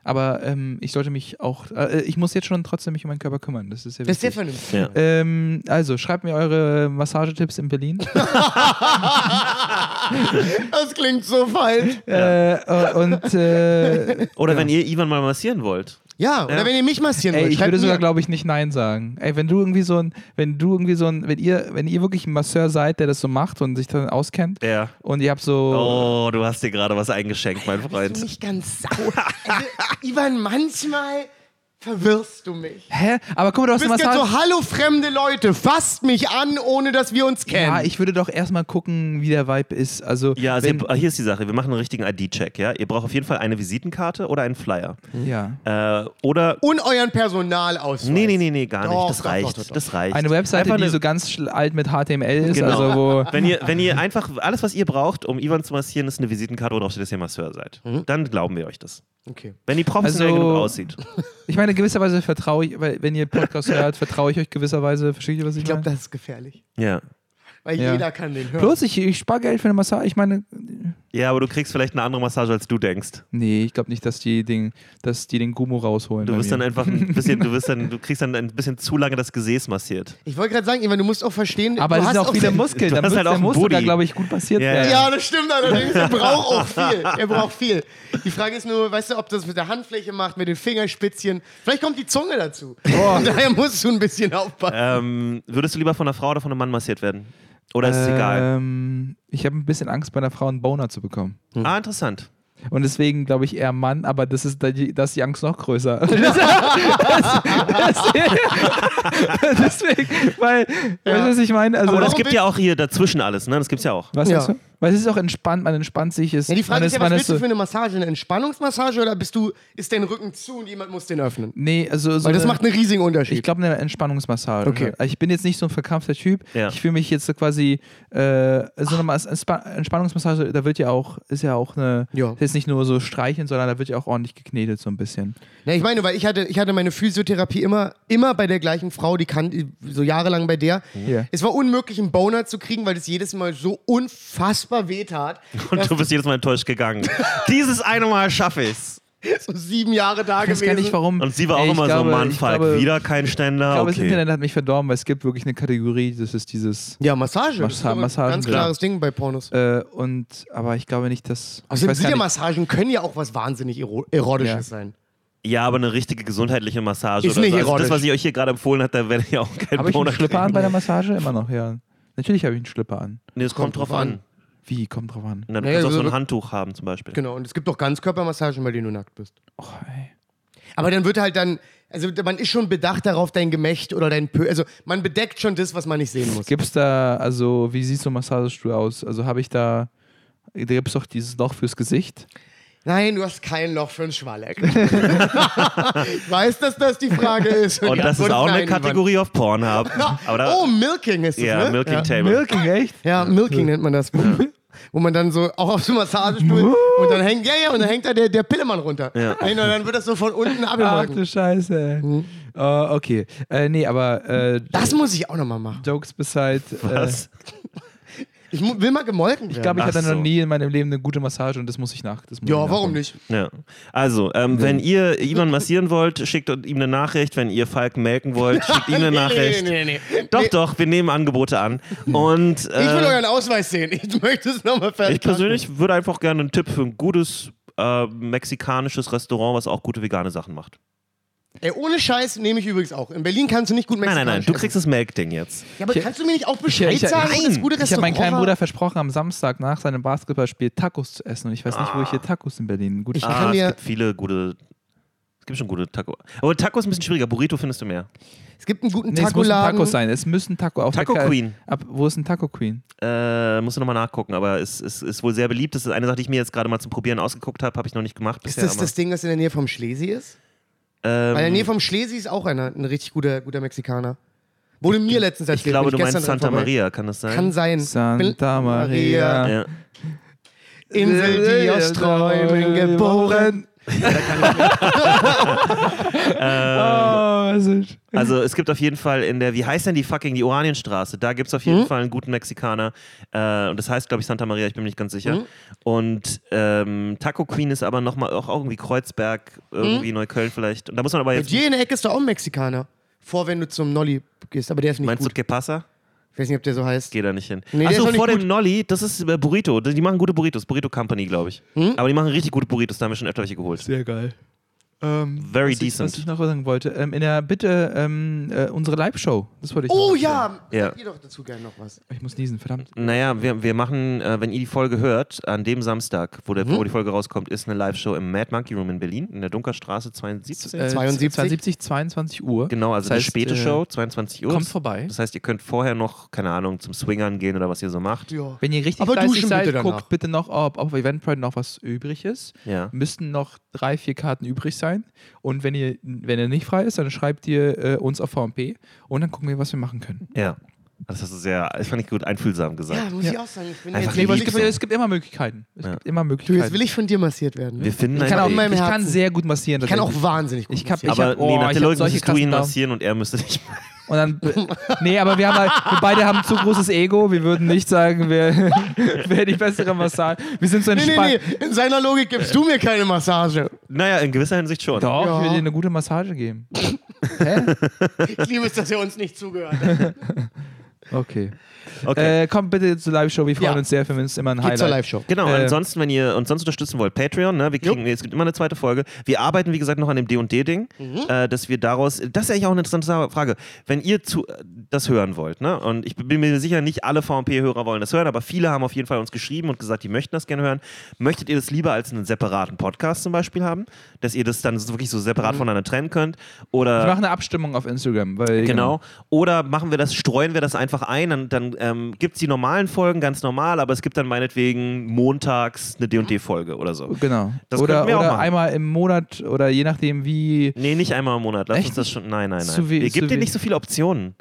Speaker 1: Aber ähm, ich sollte mich auch, äh, ich muss jetzt schon trotzdem mich um meinen Körper kümmern. Das ist sehr
Speaker 2: Das ist sehr
Speaker 1: wichtig.
Speaker 2: vernünftig.
Speaker 3: Ja.
Speaker 1: ähm, also, schreibt mir eure Massagetipps in Berlin.
Speaker 2: Das klingt so falsch.
Speaker 1: äh, äh, und äh,
Speaker 3: Oder wenn ihr Ivan mal massieren wollt.
Speaker 2: Ja, oder
Speaker 3: Ja.
Speaker 2: wenn ihr mich massieren
Speaker 1: ey,
Speaker 2: wollt,
Speaker 1: ich
Speaker 2: schreibt
Speaker 1: würde sogar, glaube ich, nicht Nein sagen. Ey, wenn du irgendwie so ein, wenn du irgendwie so ein, wenn ihr, wenn ihr wirklich ein Masseur seid, der das so macht und sich dann auskennt
Speaker 3: Ja.
Speaker 1: und ihr habt so.
Speaker 3: Oh, du hast dir gerade was eingeschenkt, mein Freund.
Speaker 2: du nicht ganz sau. Also, Ivan, manchmal verwirrst du mich.
Speaker 1: Hä? Aber guck mal, du
Speaker 2: Du
Speaker 1: hast eine
Speaker 2: bist jetzt
Speaker 1: Massage.
Speaker 2: so, hallo fremde Leute, fasst mich an, ohne dass wir uns kennen.
Speaker 1: ja, ich würde doch erstmal gucken, wie der Vibe ist. Also,
Speaker 3: Ja, also
Speaker 1: wenn,
Speaker 3: ihr, hier ist die Sache. Wir machen einen richtigen ID-Check, ja? Ihr braucht auf jeden Fall eine Visitenkarte oder einen Flyer.
Speaker 1: ja.
Speaker 3: Äh, oder.
Speaker 2: Und euren Personalausweis.
Speaker 3: Nee, nee, nee, nee, gar
Speaker 2: Doch,
Speaker 3: nicht. Das
Speaker 2: doch,
Speaker 3: reicht.
Speaker 2: doch, doch, doch.
Speaker 3: Das reicht.
Speaker 1: Eine Webseite,
Speaker 3: Einfach
Speaker 1: die
Speaker 3: eine-
Speaker 1: so ganz alt mit HTML ist,
Speaker 3: Genau.
Speaker 1: also wo.
Speaker 3: Wenn ihr, wenn ihr einfach, alles was ihr braucht, um Ivan zu massieren, ist eine Visitenkarte, wo drauf steht, dass ihr Masseur seid. Dann glauben wir euch das.
Speaker 2: Okay.
Speaker 3: Wenn die professionell
Speaker 1: Also-
Speaker 3: genug aussieht.
Speaker 1: Ich meine, gewisserweise vertraue ich, weil wenn ihr Podcast hört, vertraue ich euch gewisserweise. Versteht ihr, was ich,
Speaker 2: Ich glaube,
Speaker 1: meine?
Speaker 2: das ist gefährlich.
Speaker 3: Ja.
Speaker 2: Weil
Speaker 1: Ja.
Speaker 2: jeder kann den hören.
Speaker 1: Bloß, ich, ich spare Geld für eine Massage. Ich meine,
Speaker 3: Ja, aber du kriegst vielleicht eine andere Massage, als du denkst.
Speaker 1: Nee, ich glaube nicht, dass die, den, dass die den Gummo rausholen.
Speaker 3: Du wirst dann einfach ein bisschen, du wirst dann, du kriegst dann ein bisschen zu lange das Gesäß massiert.
Speaker 2: Ich wollte gerade sagen, Ivan, du musst auch verstehen,
Speaker 1: aber
Speaker 2: du
Speaker 1: es
Speaker 2: hast
Speaker 1: auch viele
Speaker 2: den-
Speaker 1: Muskeln.
Speaker 3: Du
Speaker 1: Da
Speaker 3: hast
Speaker 1: muss,
Speaker 3: halt
Speaker 1: der
Speaker 3: auch
Speaker 1: sogar,
Speaker 3: Booty.
Speaker 1: glaube ich, gut passiert
Speaker 3: Ja,
Speaker 1: werden.
Speaker 2: Ja, das stimmt allerdings. Er braucht auch viel. Er braucht viel. Die Frage ist nur, weißt du, ob das mit der Handfläche macht, mit den Fingerspitzchen. Vielleicht kommt die Zunge dazu. Und daher musst du ein bisschen aufpassen.
Speaker 3: Ähm, würdest du lieber von einer Frau oder von einem Mann massiert werden? Oder ist es egal?
Speaker 1: Ähm, ich habe ein bisschen Angst, bei einer Frau einen Boner zu bekommen.
Speaker 3: Ah, interessant.
Speaker 1: Und deswegen glaube ich eher Mann, aber das ist, da ist die Angst noch größer. Das, das, das, deswegen, weil, weißt du, was ich meine? Also,
Speaker 3: Aber es gibt ja auch hier dazwischen alles, ne? Das gibt's ja auch.
Speaker 1: was
Speaker 2: Ja.
Speaker 1: du? Weil es ist auch entspannt, man entspannt sich. Ist,
Speaker 2: Ja, die Frage
Speaker 1: man
Speaker 2: ist ja, was willst du für eine Massage? Eine Entspannungsmassage oder bist du, ist dein Rücken zu und jemand muss den öffnen?
Speaker 1: Nee, also so
Speaker 2: Weil das
Speaker 1: eine-
Speaker 2: macht einen riesigen Unterschied.
Speaker 1: Ich glaube, eine Entspannungsmassage.
Speaker 2: Okay.
Speaker 1: Ich bin jetzt nicht so ein verkrampfter Typ.
Speaker 3: Ja.
Speaker 1: Ich fühle mich jetzt so quasi, äh, so eine Mas- Entspa- Entspannungsmassage, da wird ja auch, ist ja auch eine,
Speaker 2: Ja.
Speaker 1: ist nicht nur so streicheln, sondern da wird ja auch ordentlich geknetet so ein bisschen.
Speaker 2: Ja, ich meine, weil ich hatte, ich hatte meine Physiotherapie immer, immer bei der gleichen Frau, die kann so jahrelang bei der.
Speaker 1: Ja.
Speaker 2: Es war unmöglich, einen Boner zu kriegen, weil das jedes Mal so unfassbar weh tat.
Speaker 3: Und du bist jedes Mal enttäuscht gegangen. Dieses eine Mal schaffe ich's.
Speaker 2: So sieben Jahre da
Speaker 1: Ich weiß
Speaker 2: gewesen.
Speaker 1: gar nicht, warum.
Speaker 3: Und sie war auch
Speaker 1: Ey, ich
Speaker 3: immer
Speaker 1: glaube,
Speaker 3: so, Mann,
Speaker 1: ich
Speaker 3: Falk,
Speaker 1: glaube,
Speaker 3: wieder kein
Speaker 1: Ich
Speaker 3: Ständer.
Speaker 1: glaube, das
Speaker 3: okay.
Speaker 1: Internet hat mich verdorben, weil es gibt wirklich eine Kategorie, das ist dieses.
Speaker 2: Ja, Massage. das ist
Speaker 1: Massa- Massagen,
Speaker 2: Ganz
Speaker 1: ja.
Speaker 2: klares Ding bei Pornos.
Speaker 1: Äh, und, aber ich glaube nicht, dass. ich
Speaker 2: Also
Speaker 1: weiß gar nicht,
Speaker 2: Massagen können ja auch was wahnsinnig ero Erotisches
Speaker 1: Ja.
Speaker 2: sein.
Speaker 3: Ja, aber eine richtige gesundheitliche Massage.
Speaker 2: Ist
Speaker 3: oder
Speaker 2: nicht
Speaker 3: so. Also das, was ich euch hier gerade empfohlen habe, da werde ich auch keinen
Speaker 1: habe ich einen Schlipper an bei der Massage? Immer noch, ja. Natürlich habe ich einen Schlipper an.
Speaker 3: Nee, es kommt, drauf an.
Speaker 1: Wie? Kommt drauf an.
Speaker 3: Na, du
Speaker 2: Naja,
Speaker 3: kannst auch so ein Handtuch haben zum Beispiel.
Speaker 2: Genau, und es gibt auch Ganzkörpermassagen, bei denen du nackt bist.
Speaker 1: Oh, ey.
Speaker 2: Aber dann wird halt dann, also man ist schon bedacht darauf, dein Gemächt oder dein Pö, also man bedeckt schon das, was man nicht sehen muss.
Speaker 1: Gibt's da, also, wie sieht so ein Massagestuhl aus? Also, habe ich da. Da gibt es doch dieses Loch fürs Gesicht.
Speaker 2: Nein, du hast kein Loch für einen Schwalleck. ich weiß, dass das die Frage ist.
Speaker 3: Und
Speaker 2: Die
Speaker 3: das ist auch eine. Kategorie auf Pornhub. Aber da,
Speaker 2: Oh, Milking ist das,
Speaker 3: ja,
Speaker 2: ne?
Speaker 3: Milking
Speaker 2: ja.
Speaker 3: Table.
Speaker 1: Milking, echt?
Speaker 2: Ja, Milking nennt man das. Wo man dann so auch auf so einem Massagestuhl und dann hängt, ja, ja, und dann hängt da der, der Pillemann runter.
Speaker 3: Ja.
Speaker 2: Und dann wird das so von unten
Speaker 1: Ach
Speaker 2: abgemolken.
Speaker 1: du Scheiße.
Speaker 2: Mhm.
Speaker 1: Oh, okay. Äh, nee, aber äh,
Speaker 2: Das muss ich auch nochmal machen.
Speaker 1: Jokes beside. Äh,
Speaker 3: was?
Speaker 2: Ich will mal gemolken werden.
Speaker 1: ich glaube, ich
Speaker 3: Ach
Speaker 1: hatte
Speaker 3: so.
Speaker 1: noch nie in meinem Leben eine gute Massage und das muss ich nach. Das muss
Speaker 2: ja,
Speaker 1: ich
Speaker 2: warum nicht?
Speaker 3: Ja. Also, ähm, wenn ihr Ivan massieren wollt, schickt ihm eine Nachricht. Wenn ihr Falk melken wollt, schickt ihm eine Nachricht.
Speaker 2: Nee, nee, nee, nee.
Speaker 3: Doch,
Speaker 2: Nee,
Speaker 3: doch, wir nehmen Angebote an. Und
Speaker 2: Ich will
Speaker 3: äh,
Speaker 2: euren Ausweis sehen. Ich möchte es nochmal fertig
Speaker 3: ich persönlich würde einfach gerne einen Tipp für ein gutes äh, mexikanisches Restaurant, was auch gute vegane Sachen macht.
Speaker 2: Ey, ohne Scheiß nehme ich übrigens auch. In Berlin kannst du nicht gut
Speaker 3: Nein,
Speaker 2: mexikanisch
Speaker 3: nein, nein, du
Speaker 2: essen.
Speaker 3: kriegst das Melk-Ding jetzt.
Speaker 2: Ja, aber
Speaker 1: Ich-
Speaker 2: kannst du mir nicht auch Bescheid
Speaker 1: ich- ich-
Speaker 2: sagen, wo das
Speaker 3: Nein.
Speaker 2: gute
Speaker 1: Ich habe meinem
Speaker 2: Restaurant
Speaker 1: kleinen? Bruder versprochen, am Samstag nach seinem Basketballspiel Tacos zu essen. Und ich weiß nicht, wo ich hier Tacos in Berlin gut
Speaker 2: Ich
Speaker 3: Ah,
Speaker 2: kann
Speaker 3: es gibt viele gute. Es gibt schon gute Taco. Aber Taco ist ein bisschen schwieriger. Burrito findest du mehr.
Speaker 2: Es gibt einen guten
Speaker 1: Nee, es müssen
Speaker 2: Taco-Laden.
Speaker 1: Tacos sein. Es müssen Taco. Auf
Speaker 3: Taco Queen.
Speaker 1: Ab, wo ist ein Taco Queen?
Speaker 3: Äh, musst du nochmal nachgucken, aber es ist, ist wohl sehr beliebt. Das ist eine Sache, die ich mir jetzt gerade mal zum Probieren ausgeguckt habe. Habe ich noch nicht gemacht
Speaker 2: Ist
Speaker 3: bisher.
Speaker 2: das das Ding, das in der Nähe vom Schlesi ist? Weil in der Nähe
Speaker 3: ähm,
Speaker 2: vom Schlesi ist auch einer, ein richtig guter, guter Mexikaner. Wurde mir letztens
Speaker 3: ich
Speaker 2: erzählt.
Speaker 3: glaube,
Speaker 2: bin
Speaker 3: du meinst Santa. Maria, kann das sein?
Speaker 2: Kann sein.
Speaker 1: Santa Maria.
Speaker 3: Ja.
Speaker 2: Insel, die aus Träumen geboren.
Speaker 1: Oh, ist-
Speaker 3: Also es gibt auf jeden Fall in der, wie heißt denn die fucking, die Oranienstraße, da gibt es auf
Speaker 2: Mhm.
Speaker 3: jeden Fall einen guten Mexikaner. Äh, und das heißt, glaube ich, Santa Maria, ich bin mir nicht ganz sicher.
Speaker 2: Mhm.
Speaker 3: Und ähm, Taco Queen ist aber nochmal auch irgendwie Kreuzberg, irgendwie Neukölln vielleicht. Und da muss man aber
Speaker 2: Bei
Speaker 3: jetzt.
Speaker 2: dir in der Ecke ist da auch ein Mexikaner. Vor, wenn du zum Nolli gehst, aber der ist nicht
Speaker 3: Meinst
Speaker 2: gut.
Speaker 3: du Que pasa?
Speaker 2: Ich weiß nicht, ob der so heißt.
Speaker 3: Geh da nicht hin.
Speaker 2: Nee,
Speaker 3: Achso, vor
Speaker 2: gut.
Speaker 3: dem Nolli, das ist äh, Burrito. Die machen gute Burritos. Burrito Company, glaube ich.
Speaker 2: Hm?
Speaker 3: Aber die machen richtig gute Burritos, da haben wir schon öfter welche geholt.
Speaker 1: Sehr geil. Ähm,
Speaker 3: Very
Speaker 1: was ich,
Speaker 3: decent.
Speaker 1: Was ich noch sagen wollte, ähm, in der Bitte ähm, äh, unsere Live-Show. Das wollte ich
Speaker 2: Oh
Speaker 1: noch
Speaker 2: ja,
Speaker 3: Ja.
Speaker 2: sagt ihr doch dazu gerne noch was.
Speaker 1: Ich muss niesen, verdammt.
Speaker 3: Naja, wir, wir machen, äh, wenn ihr die Folge hört, an dem Samstag, wo, der,
Speaker 2: Mhm.
Speaker 3: wo die Folge rauskommt, ist eine Live-Show im Mad Monkey Room in Berlin, in der Dunkerstraße 72.
Speaker 1: Äh,
Speaker 2: 72?
Speaker 1: 72, 22 Uhr.
Speaker 3: Genau, also
Speaker 1: Das
Speaker 3: eine
Speaker 1: heißt,
Speaker 3: späte
Speaker 1: äh,
Speaker 3: Show, 22 Uhr.
Speaker 1: Kommt vorbei.
Speaker 3: Das heißt, ihr könnt vorher noch, keine Ahnung, zum Swingern gehen oder was ihr so macht.
Speaker 2: Ja.
Speaker 1: Wenn ihr richtig
Speaker 2: Aber
Speaker 1: fleißig seid,
Speaker 2: bitte
Speaker 1: guckt bitte noch, ob auf Eventbrite noch was übrig ist.
Speaker 3: Ja.
Speaker 1: Müssten noch drei, vier Karten übrig sein. Und wenn ihr, wenn ihr nicht frei ist, dann schreibt ihr äh, uns auf VMP und dann gucken wir, was wir machen können.
Speaker 3: Ja. Das hast du sehr, das fand ich gut, einfühlsam gesagt.
Speaker 2: Ja, muss
Speaker 1: Ja.
Speaker 2: ich auch sagen. Ich bin
Speaker 3: Einfach
Speaker 2: jetzt
Speaker 1: Nee, es, gibt, es immer Möglichkeiten. Es
Speaker 3: Ja.
Speaker 1: gibt immer
Speaker 2: du,
Speaker 1: Möglichkeiten.
Speaker 2: jetzt will ich von dir massiert werden. Ne?
Speaker 3: Wir finden
Speaker 2: Ich kann auch
Speaker 1: ich kann sehr gut massieren.
Speaker 2: Ich kann auch wahnsinnig gut
Speaker 1: Ich hab-
Speaker 2: massieren.
Speaker 1: ich
Speaker 3: aber
Speaker 1: hab- oh,
Speaker 3: nee, nach
Speaker 1: ich
Speaker 3: der
Speaker 1: solche
Speaker 3: müsstest du ihn massieren und er müsste dich.
Speaker 1: Und dann, nee, aber wir haben halt, wir beide haben ein zu großes Ego. Wir würden nicht sagen, wer, wer die bessere Massage. Wir sind so
Speaker 2: Nee,
Speaker 1: entspannt.
Speaker 2: nee, nee. In seiner Logik gibst du mir keine Massage.
Speaker 3: Naja, in gewisser Hinsicht schon.
Speaker 1: Doch,
Speaker 2: Ja.
Speaker 1: ich will dir eine gute Massage geben.
Speaker 2: Ich liebe es, dass er uns nicht zugehört hat.
Speaker 1: Okay.
Speaker 3: Okay.
Speaker 1: Äh, kommt bitte zur Live-Show. Wir freuen
Speaker 2: Ja.
Speaker 1: uns sehr. Für uns ist immer ein
Speaker 2: Geht
Speaker 1: Highlight.
Speaker 2: zur Live-Show.
Speaker 3: Genau,
Speaker 1: Äh,
Speaker 3: ansonsten, wenn ihr uns sonst unterstützen wollt, Patreon, ne, wir kriegen, es gibt immer eine zweite Folge. Wir arbeiten, wie gesagt, noch an dem D&D-Ding,
Speaker 1: Mhm.
Speaker 3: äh, dass wir daraus, das ist eigentlich auch eine interessante Frage, wenn ihr zu, das hören wollt, ne, und ich bin mir sicher, nicht alle VMP-Hörer wollen das hören, aber viele haben auf jeden Fall uns geschrieben und gesagt, die möchten das gerne hören. Möchtet ihr das lieber als einen separaten Podcast zum Beispiel haben, dass ihr das dann wirklich so separat
Speaker 1: Mhm.
Speaker 3: voneinander trennen könnt?
Speaker 1: Ich
Speaker 3: Oder
Speaker 1: mache eine Abstimmung auf Instagram. Weil,
Speaker 3: Genau. Oder machen wir das, streuen wir das einfach ein, dann, dann ähm, gibt es die normalen Folgen ganz normal, aber es gibt dann meinetwegen montags eine D&D-Folge oder so.
Speaker 1: Genau.
Speaker 3: Das
Speaker 1: oder
Speaker 3: wir auch
Speaker 1: oder
Speaker 3: machen.
Speaker 1: einmal im Monat oder je nachdem wie.
Speaker 3: Nee, nicht einmal im Monat. Lass
Speaker 1: Echt
Speaker 3: uns das schon. Nein, nein, nein. Ihr
Speaker 1: zu
Speaker 3: gebt dir nicht so viele Optionen.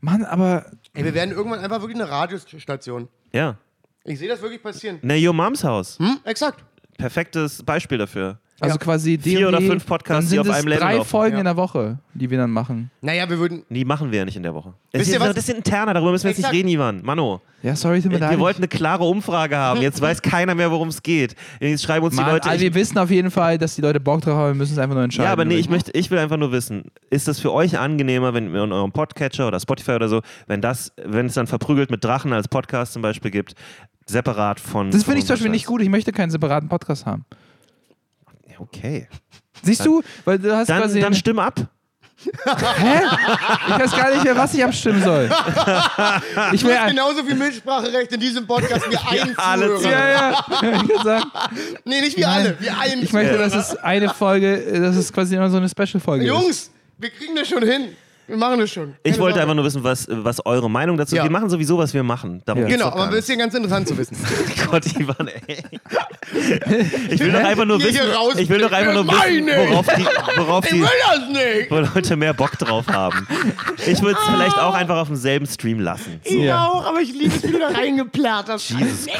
Speaker 1: Mann, aber
Speaker 2: Ey, wir werden irgendwann einfach wirklich eine Radiostation.
Speaker 3: Ja.
Speaker 2: Ich sehe das wirklich passieren.
Speaker 3: Ne, Your Moms Haus.
Speaker 2: Hm? Exakt.
Speaker 3: Perfektes Beispiel dafür.
Speaker 1: Also
Speaker 2: Ja.
Speaker 1: quasi
Speaker 3: Vier
Speaker 1: D&D,
Speaker 3: oder fünf Podcasts,
Speaker 1: dann sind
Speaker 3: die auf
Speaker 1: es
Speaker 3: einem Level
Speaker 1: drei
Speaker 3: laufen.
Speaker 1: Folgen
Speaker 2: Ja.
Speaker 1: in der Woche, die wir dann machen.
Speaker 2: Naja, wir würden.
Speaker 3: Die machen wir ja nicht in der Woche. Das
Speaker 2: Wisst
Speaker 3: ist,
Speaker 2: ihr was?
Speaker 3: das ist interner, darüber müssen wir jetzt nicht reden, Ivan. Mano.
Speaker 1: Ja, sorry, tut mir leid.
Speaker 3: Wir wollten eine klare Umfrage haben. Jetzt weiß keiner mehr, worum es geht. Jetzt schreiben uns
Speaker 1: Mann,
Speaker 3: die Leute.
Speaker 1: also wir wissen auf jeden Fall, dass die Leute Bock drauf haben. Wir müssen es einfach nur entscheiden.
Speaker 3: ja, aber nee, ich, möchte, ich will einfach nur wissen, ist das für euch angenehmer, wenn ihr in eurem Podcatcher oder Spotify oder so, wenn das, wenn es dann verprügelt mit Drachen als Podcast zum Beispiel gibt, separat von.
Speaker 1: Das finde ich zum Beispiel nicht gut. Ich möchte keinen separaten Podcast haben.
Speaker 3: Okay.
Speaker 1: Siehst du? Weil du hast
Speaker 3: Dann,
Speaker 1: quasi.
Speaker 3: dann stimm ab.
Speaker 1: Hä? Ich weiß gar nicht mehr, was ich abstimmen soll. Ich
Speaker 2: Du
Speaker 1: will.
Speaker 2: hast genauso viel Mitspracherecht in diesem Podcast wie ein
Speaker 3: alle.
Speaker 1: Ja, ja. Ich kann sagen,
Speaker 2: Nee, nicht wie alle, wie ein
Speaker 1: ich möchte, dass es eine Folge, dass es quasi immer so eine Special-Folge ist.
Speaker 2: Jungs, wir kriegen das schon hin. Wir machen das schon.
Speaker 3: Ich
Speaker 2: Keine
Speaker 3: wollte
Speaker 2: Sorge.
Speaker 3: einfach nur wissen, was, was eure Meinung dazu ist.
Speaker 2: Ja.
Speaker 3: Wir machen sowieso, was wir machen. Darum
Speaker 1: Ja.
Speaker 3: geht's
Speaker 2: Genau,
Speaker 3: doch gar
Speaker 2: aber das ist
Speaker 3: nicht.
Speaker 2: hier ganz interessant zu wissen.
Speaker 3: Gott, Ivan, ey. Ich will doch einfach nur wissen,
Speaker 2: raus-
Speaker 3: ich will doch einfach nur wissen,
Speaker 2: Meine!
Speaker 3: worauf die, worauf
Speaker 2: Ich
Speaker 3: die
Speaker 2: will das nicht!
Speaker 3: wo Leute mehr Bock drauf haben. Ich würde es vielleicht auch einfach auf demselben Stream lassen.
Speaker 2: Ich
Speaker 1: Ja.
Speaker 2: auch, aber ich liebe es, wie du da reingeplärrt hast.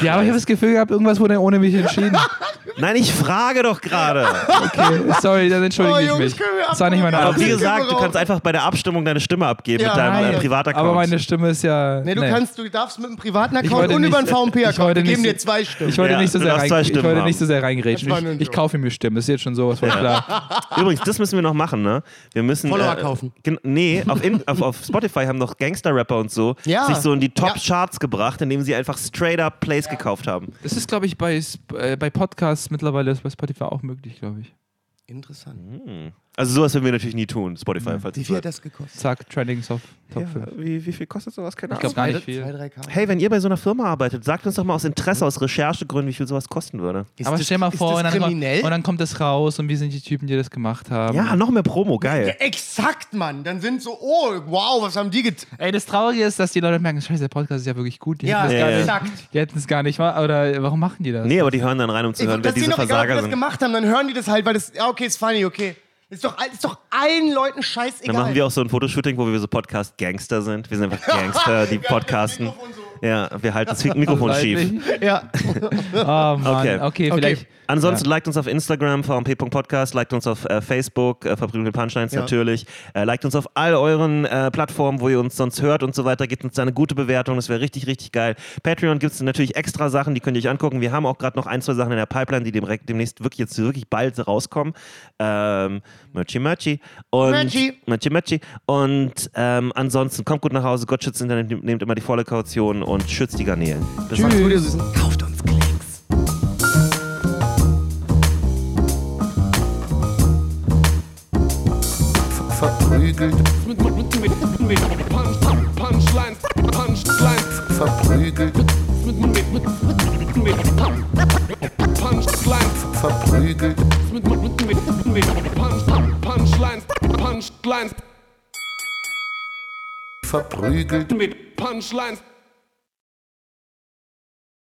Speaker 1: Ja, aber ich habe das Gefühl gehabt, irgendwas wurde ohne mich entschieden.
Speaker 3: Nein, ich frage doch gerade.
Speaker 1: Okay, sorry, dann entschuldige
Speaker 2: Oh,
Speaker 1: ich
Speaker 2: Jungs,
Speaker 1: mich.
Speaker 2: können wir
Speaker 1: Das war nicht meine?
Speaker 3: Aber wie gesagt, du kannst einfach bei der Abstimmung deine Stimme abgeben
Speaker 2: Ja,
Speaker 3: mit deinem
Speaker 2: nein.
Speaker 3: äh, Privat-Account.
Speaker 1: Aber meine Stimme ist ja.
Speaker 2: Nee, du kannst, du darfst mit einem privaten Account und
Speaker 1: nicht-
Speaker 2: über einen
Speaker 1: ich
Speaker 2: VMP-Account. Wir geben dir zwei Stimmen.
Speaker 1: Ich wollte
Speaker 3: Ja,
Speaker 1: nicht so sehr rein, ich wollte nicht so sehr reingrätschen. Ich, ich kaufe mir Stimmen, das ist jetzt schon sowas von klar.
Speaker 3: Übrigens, das müssen wir noch machen, ne? Wir müssen.
Speaker 2: Follower
Speaker 3: äh,
Speaker 2: kaufen.
Speaker 3: Nee, auf, in, auf, auf Spotify haben noch Gangster-Rapper und so
Speaker 2: Ja.
Speaker 3: sich so in die
Speaker 2: Ja.
Speaker 3: Top-Charts gebracht, indem sie einfach straight-up Plays gekauft haben.
Speaker 1: Das ist, glaube ich, bei, äh, bei Podcasts mittlerweile ist bei Spotify auch möglich, glaube ich.
Speaker 2: Interessant.
Speaker 3: Also sowas würden wir natürlich nie tun, Spotify. Falls
Speaker 2: Wie viel hat
Speaker 3: wird.
Speaker 2: das gekostet?
Speaker 1: Zack, Trending Top, Top
Speaker 3: ja,
Speaker 1: 5.
Speaker 3: wie, wie viel kostet sowas? Keine
Speaker 1: Ich
Speaker 3: Ahnung.
Speaker 1: glaube gar nicht viel.
Speaker 2: Zwei.
Speaker 3: Hey, wenn ihr bei so einer Firma arbeitet, sagt uns doch mal aus Interesse, aus Recherchegründen, wie viel sowas kosten würde.
Speaker 2: Ist
Speaker 1: Aber
Speaker 2: das-
Speaker 1: stell mal vor, und dann, kommt,
Speaker 2: kriminell?
Speaker 1: und dann kommt das raus und wie sind die Typen, die das gemacht haben.
Speaker 3: Ja, noch mehr Promo, geil.
Speaker 2: Exakt, Mann. Dann sind so, oh, wow, was haben die getan?
Speaker 1: Ey, das Traurige ist, dass die Leute merken, scheiße, der Podcast ist ja wirklich gut. Die
Speaker 2: Ja,
Speaker 3: ja, ja.
Speaker 1: nicht,
Speaker 2: exakt.
Speaker 1: die hätten es gar nicht, wa- oder warum machen die das?
Speaker 3: Nee, aber die hören dann rein, um zu hören, wer
Speaker 2: dass die
Speaker 3: diese
Speaker 2: noch egal, ob die
Speaker 3: Versager
Speaker 2: das
Speaker 3: sind.
Speaker 2: gemacht haben, dann hören die das halt, weil das, ja, okay, ist funny, okay. Ist doch, ist doch allen Leuten scheißegal.
Speaker 3: Dann machen wir auch so ein Fotoshooting, wo wir so Podcast-Gangster sind. Wir sind einfach Gangster, die podcasten. Ja, wir halten das Mikrofon schief.
Speaker 2: Ja.
Speaker 1: Oh Mann,
Speaker 3: Okay.
Speaker 1: okay, vielleicht.
Speaker 3: Ansonsten liked uns auf Instagram, vmp.podcast, liked uns auf äh, Facebook, äh, Verprügelte Punchlines
Speaker 2: Ja.
Speaker 3: natürlich, äh, liked uns auf all euren äh, Plattformen, wo ihr uns sonst hört und so weiter, gebt uns da eine gute Bewertung, das wäre richtig, richtig geil. Patreon gibt es natürlich extra Sachen, die könnt ihr euch angucken. Wir haben auch gerade noch ein, zwei Sachen in der Pipeline, die demre- demnächst wirklich jetzt wirklich bald rauskommen. Ähm, Merchi Merchi. Und,
Speaker 2: Merchi.
Speaker 3: Merchi Merchi. Und ähm, ansonsten kommt gut nach Hause, Gott schützt Internet, nehmt- nehmt immer die volle Kaution und schützt die Garnelen. Bis
Speaker 2: Macht's
Speaker 3: dann.
Speaker 2: gut, ihr Süßen. Kauft uns Klicks.
Speaker 4: verprügelt,
Speaker 5: Punchlines, Punchlines,
Speaker 4: verprügelt,
Speaker 5: Punchlines,
Speaker 4: verprügelt,
Speaker 5: Punchlines, Punchlines,
Speaker 4: verprügelt.
Speaker 5: mit Punchlines.